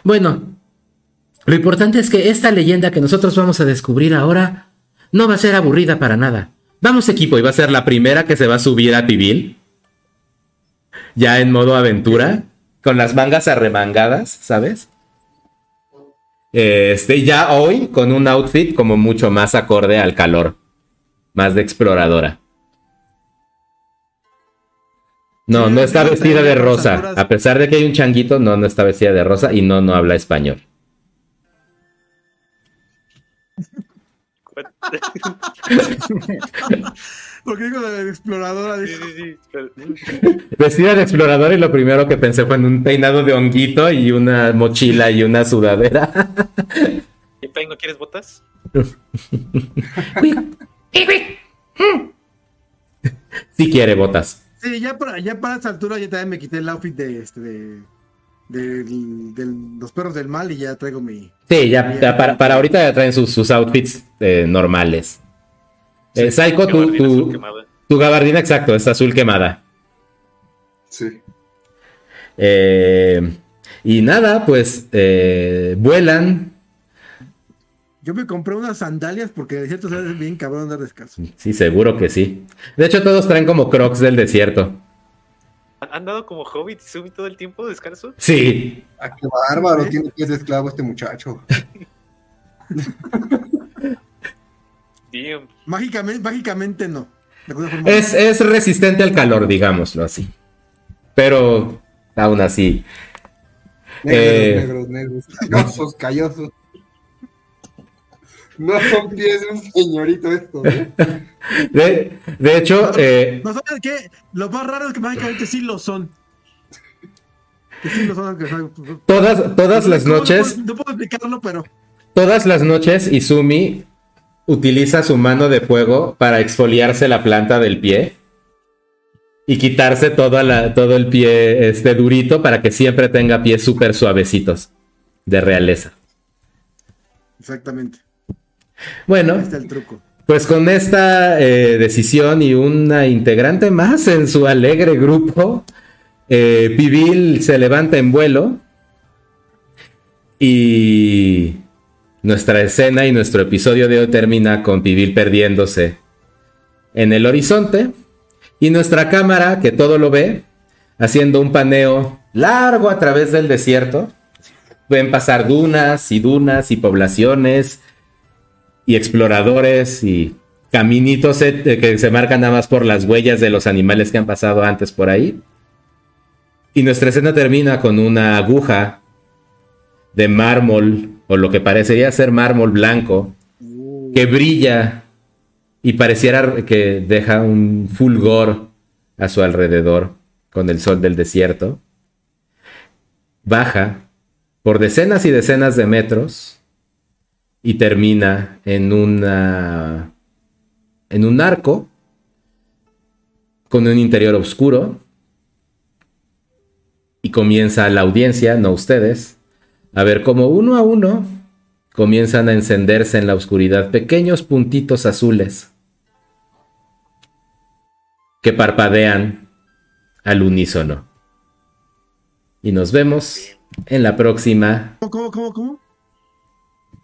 Bueno, lo importante es que esta leyenda que nosotros vamos a descubrir ahora no va a ser aburrida para nada. Vamos equipo, y va a ser la primera que se va a subir a Pibil. Ya en modo aventura, con las mangas arremangadas, ¿sabes? Este, ya hoy con un outfit como mucho más acorde al calor, más de exploradora. No, no está vestida de rosa. A pesar de que hay un changuito, no, no está vestida de rosa y no, no habla español. Porque digo de exploradora. Sí, sí, sí. Vestida de explorador y lo primero que pensé fue en un peinado de honguito y una mochila y una sudadera. ¿Y Pengo, quieres botas? Si quiere botas. Sí, ya para, ya para esta altura ya también me quité el outfit de este de, del- del- los perros del mal y ya traigo mi. Sí, ya, ya para, para ahorita ya traen sus, sus outfits eh, normales. Eh, Saiko, tu, tu, tu gabardina, exacto, es azul quemada. Sí. Eh, y nada, pues eh, vuelan. Yo me compré unas sandalias porque de cierto es bien cabrón andar descalzo. Sí, seguro que sí. De hecho, todos traen como crocs del desierto. ¿Han han dado como hobbit y Sumi todo el tiempo descalzo? Sí, Ah, qué bárbaro, tiene pies de esclavo este muchacho. Damn. Mágicamente, mágicamente no. Es, es resistente al calor, digámoslo así. Pero aún así. Negros, Eh. negros, negros. Callosos, callosos. No son pies de un señorito esto, ¿eh? De, de hecho, eh, No sabes qué, lo más raro es que mágicamente sí lo son. Que sí lo son, aunque sea- todas, todas las noches, puedo- No puedo explicarlo, pero todas las noches, Izumi utiliza su mano de fuego para exfoliarse la planta del pie y quitarse toda la, todo el pie este durito para que siempre tenga pies súper suavecitos de realeza. exactamente. Bueno, Ahí está el truco. Pues con esta eh, decisión y una integrante más en su alegre grupo, eh, Pibil se levanta en vuelo y nuestra escena y nuestro episodio de hoy termina con Pibil perdiéndose en el horizonte y nuestra cámara, que todo lo ve, haciendo un paneo largo a través del desierto. Ven pasar dunas y dunas y poblaciones y exploradores y caminitos eh, que se marcan nada más por las huellas de los animales que han pasado antes por ahí. Y nuestra escena termina con una aguja de mármol, o lo que parecería ser mármol blanco, que brilla y pareciera que deja un fulgor a su alrededor con el sol del desierto. Baja por decenas y decenas de metros y termina en una en un arco con un interior oscuro y comienza la audiencia, no ustedes, a ver cómo uno a uno comienzan a encenderse en la oscuridad pequeños puntitos azules que parpadean al unísono. Y nos vemos en la próxima. ¿Cómo, cómo, cómo?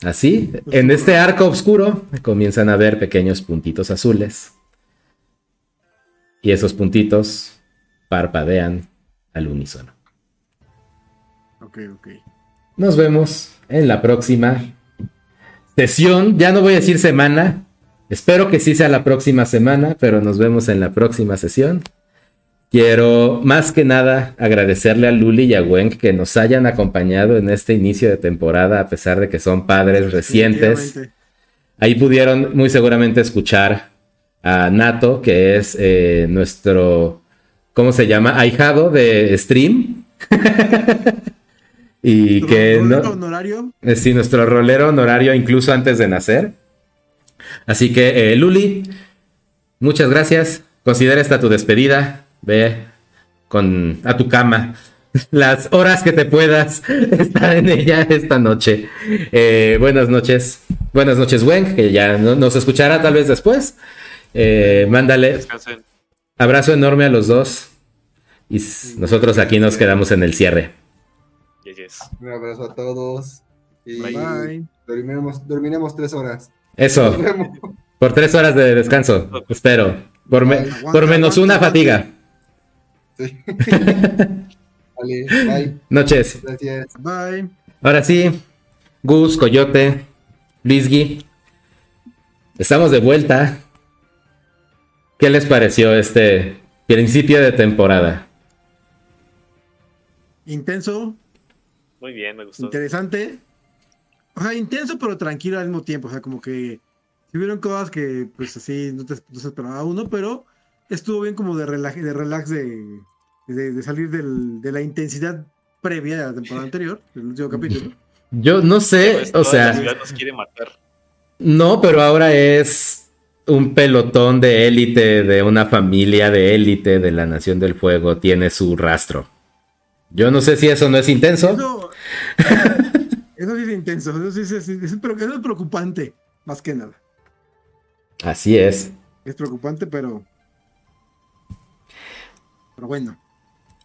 Así, en este arco oscuro comienzan a ver pequeños puntitos azules. Y esos puntitos parpadean al unísono. Ok, ok. Nos vemos en la próxima sesión. Ya no voy a decir semana. Espero que sí sea la próxima semana, pero nos vemos en la próxima sesión. Quiero más que nada agradecerle a Luli y a Wenk que nos hayan acompañado en este inicio de temporada, a pesar de que son padres recientes. Ahí pudieron muy seguramente escuchar a Nato, que es eh, nuestro, ¿cómo se llama? Ahijado de stream. y que no, honorario? Eh, sí, nuestro rolero honorario incluso antes de nacer. Así que, eh, Luli, muchas gracias. Considera esta tu despedida. Ve con, a tu cama las horas que te puedas estar en ella esta noche. Eh, buenas noches. Buenas noches, Wen, que ya no, nos escuchará tal vez después. Eh, mándale Descansen. abrazo enorme a los dos. Y nosotros aquí nos quedamos en el cierre. Yes, yes. Un abrazo a todos. Y Bye. dormiremos, dormiremos tres horas. Eso, por tres horas de descanso, espero. Por, me- por menos una fatiga. Sí. Vale, bye. Noches. Gracias. Bye. Ahora sí, Gus, Coyote, Luisgui. Estamos de vuelta. ¿Qué les pareció este principio de temporada? Intenso, Muy bien, me gustó. interesante. O sea, intenso pero tranquilo al mismo tiempo. O sea, como que si hubieron cosas que pues así no te no se esperaba uno, pero estuvo bien como de relax, de, relax de, de, de salir del- de la intensidad previa de la temporada anterior, del último capítulo. Yo no sé, Pues, o la sea, ciudad nos quiere matar. no, pero ahora es un pelotón de élite, de una familia de élite de la Nación del Fuego, tiene su rastro. Yo no sé si eso no es intenso. Eso, eso sí es intenso, eso sí es, es- es- es preocupante, más que nada. Así es. Es preocupante, pero. Pero bueno,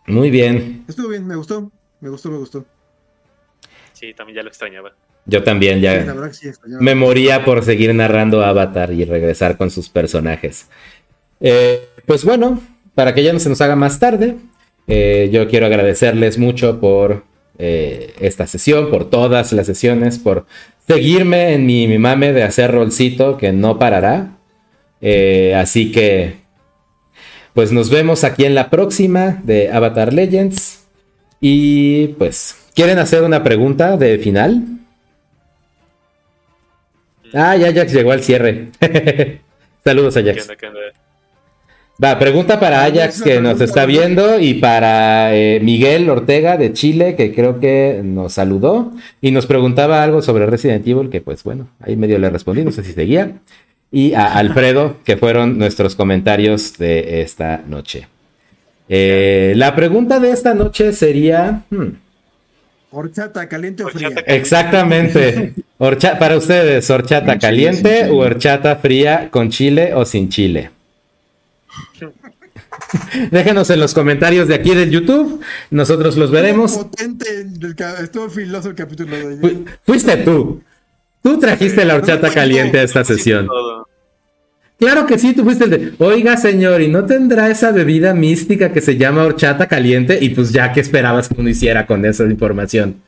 Muy bien. estuvo bien, me gustó, me gustó, me gustó. Sí, también ya lo extrañaba. Yo también Sí, la ya verdad que sí, extrañaba. me moría por seguir narrando Avatar y regresar con sus personajes. Eh, pues bueno, para que ya no se nos haga más tarde, eh, yo quiero agradecerles mucho por eh, esta sesión, por todas las sesiones, por seguirme en mi, mi mame de hacer rolcito que no parará. Eh, así que, pues nos vemos aquí en la próxima de Avatar Legends. Y pues, ¿quieren hacer una pregunta de final? Ah, ya Ajax llegó al cierre. Saludos, ¿Qué Ajax. onda, qué onda? Va, pregunta para Ajax que nos está viendo y para eh, Miguel Ortega de Chile que creo que nos saludó y nos preguntaba algo sobre Resident Evil que pues bueno, ahí medio le respondí, no sé si seguía. Y a Alfredo que fueron nuestros comentarios de esta noche. Eh, la pregunta de esta noche sería... hmm, Horchata, caliente o fría. Horchata caliente. Exactamente. Horcha- para ustedes, horchata caliente o horchata fría con chile o sin chile. Déjenos en los comentarios de aquí del YouTube. Nosotros los veremos. Potente, estuvo filoso el capítulo de. Fu- fuiste tú. Tú trajiste la horchata caliente a esta sesión. Claro que sí, tú fuiste el de, oiga señor, ¿y no tendrá esa bebida mística que se llama horchata caliente? Y pues ya, ¿qué esperabas que uno hiciera con esa información?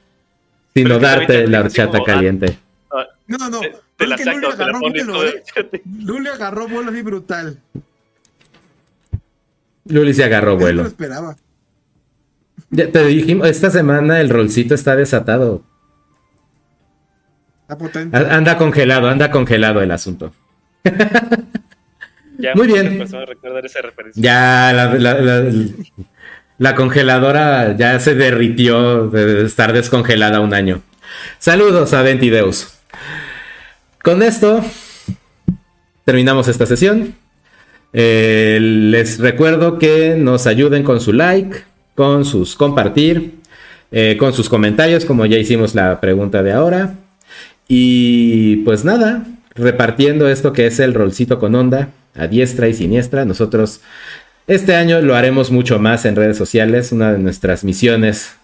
Sino darte la horchata como, ah, caliente. Ah, No, no. Te- la es que Luli agarró, vuelo. ¿eh? Luli agarró vuelo así brutal. Luli se agarró Eso no lo vuelo. esperaba. Ya te dijimos, esta semana el rolcito está desatado. Está potente. Anda congelado, anda congelado el asunto. Ya Muy bien. personas recordar esa referencia. Ya la, la- la- la congeladora ya se derritió de estar descongelada un año. Saludos a Ventideus. Con esto terminamos esta sesión. Eh, les recuerdo que nos ayuden con su like, con sus compartir, eh, con sus comentarios, como ya hicimos la pregunta de ahora. Y pues nada, repartiendo esto que es el rolcito con onda, a diestra y siniestra. Nosotros este año lo haremos mucho más en redes sociales, una de nuestras misiones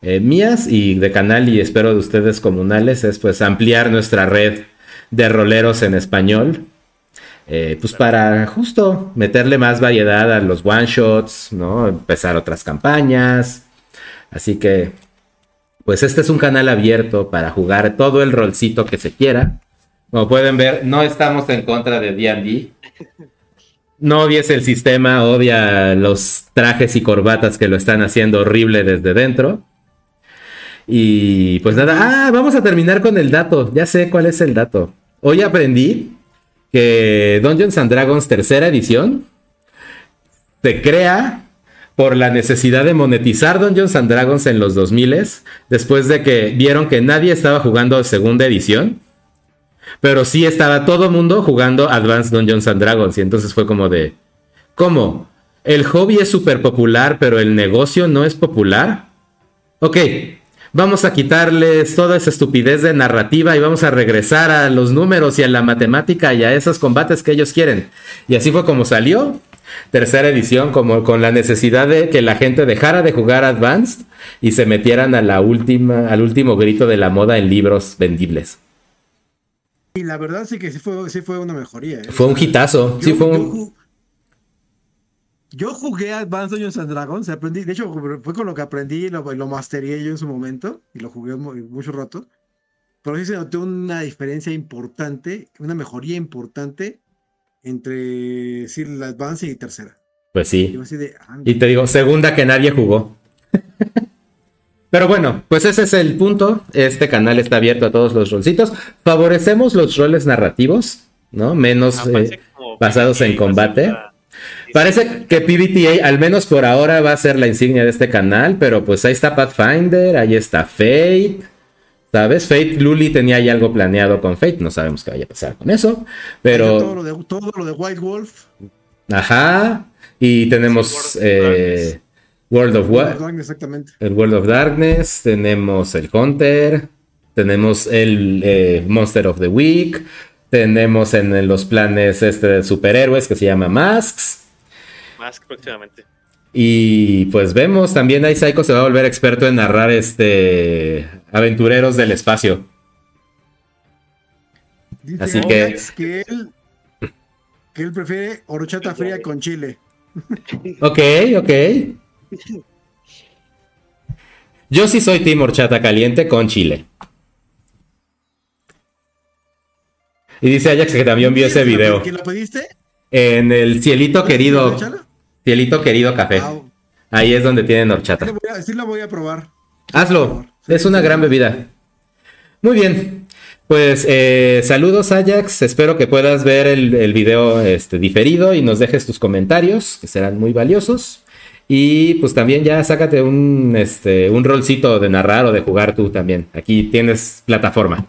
eh, mías y de canal y espero de ustedes comunales es pues ampliar nuestra red de roleros en español. eh, pues para justo meterle más variedad a los one shots, ¿no? Empezar otras campañas. Así que, pues este es un canal abierto para jugar todo el rolcito que se quiera. Como pueden ver, no estamos en contra de D&D. No odies el sistema, odia los trajes y corbatas que lo están haciendo horrible desde dentro. Y pues nada, ah, vamos a terminar con el dato. Ya sé cuál es el dato. Hoy aprendí que Dungeons and Dragons tercera edición se crea por la necesidad de monetizar Dungeons and Dragons en los 2000 después de que vieron que nadie estaba jugando segunda edición. Pero sí estaba todo mundo jugando Advanced Dungeons and Dragons. Y entonces fue como de. ¿Cómo? ¿El hobby es súper popular, pero el negocio no es popular? Ok, vamos a quitarles toda esa estupidez de narrativa y vamos a regresar a los números y a la matemática y a esos combates que ellos quieren. Y así fue como salió. Tercera edición, como con la necesidad de que la gente dejara de jugar Advanced y se metieran a la última, al último grito de la moda en libros vendibles. Y la verdad sí que sí fue, sí fue una mejoría. ¿eh? Fue un hitazo. Sí, Yo- fue yo un. ju- Yo jugué Advanced Dungeons and Dragons, aprendí, de hecho fue con lo que aprendí y lo, lo masteré yo en su momento y lo jugué mu- mucho rato. Pero sí se notó una diferencia importante, una mejoría importante entre decir la Advanced y tercera. Pues Y sí. de, ah, Y te digo, segunda que nadie jugó. Pero bueno, pues ese es el punto. Este canal está abierto a todos los rolcitos. Favorecemos los roles narrativos, ¿no? Menos Ah, eh, basados en combate. Parece que PBTA, al menos por ahora, va a ser la insignia de este canal, pero pues ahí está Pathfinder, ahí está Fate. ¿Sabes? Fate, Luli tenía ahí algo planeado con Fate, no sabemos qué vaya a pasar con eso, todo, pero... lo de, todo lo de White Wolf, Ajá. Y tenemos Sí, World of World of War. Darkness, exactamente. el World of Darkness, tenemos el Hunter, tenemos el eh, Monster of the Week, tenemos en, en los planes este de superhéroes que se llama Masks. Más próximamente. Y pues vemos, también ahí Psycho se va a volver experto en narrar este aventureros del espacio. Dice Así Alex que él, que él prefiere horchata fría con chile. Ok, ok. Yo sí soy Team Horchata Caliente con chile. Y dice Ajax que también vio ese video. ¿Quién lo pediste? En el cielito querido, cielito querido café. Ah, Ahí es donde tienen sí horchata. lo voy a- sí lo voy a probar. Hazlo. Es una gran bebida. Muy bien. Pues eh, saludos Ajax. Espero que puedas ver el, el video este, diferido y nos dejes tus comentarios, que serán muy valiosos. Y pues también ya sácate un, este, un rolcito de narrar o de jugar tú también. Aquí tienes plataforma.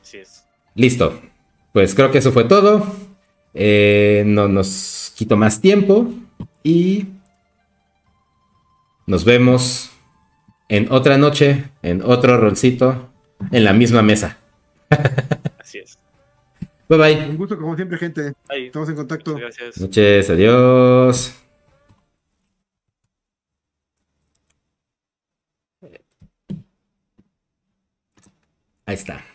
Así es. Listo. Pues creo que eso fue todo. Eh, no nos quito más tiempo. Y nos vemos en otra noche, en otro rolcito, en la misma mesa. Así es. Bye bye. Un gusto, como siempre, gente. Estamos en contacto. Gracias. Noches, adiós. Ahí está.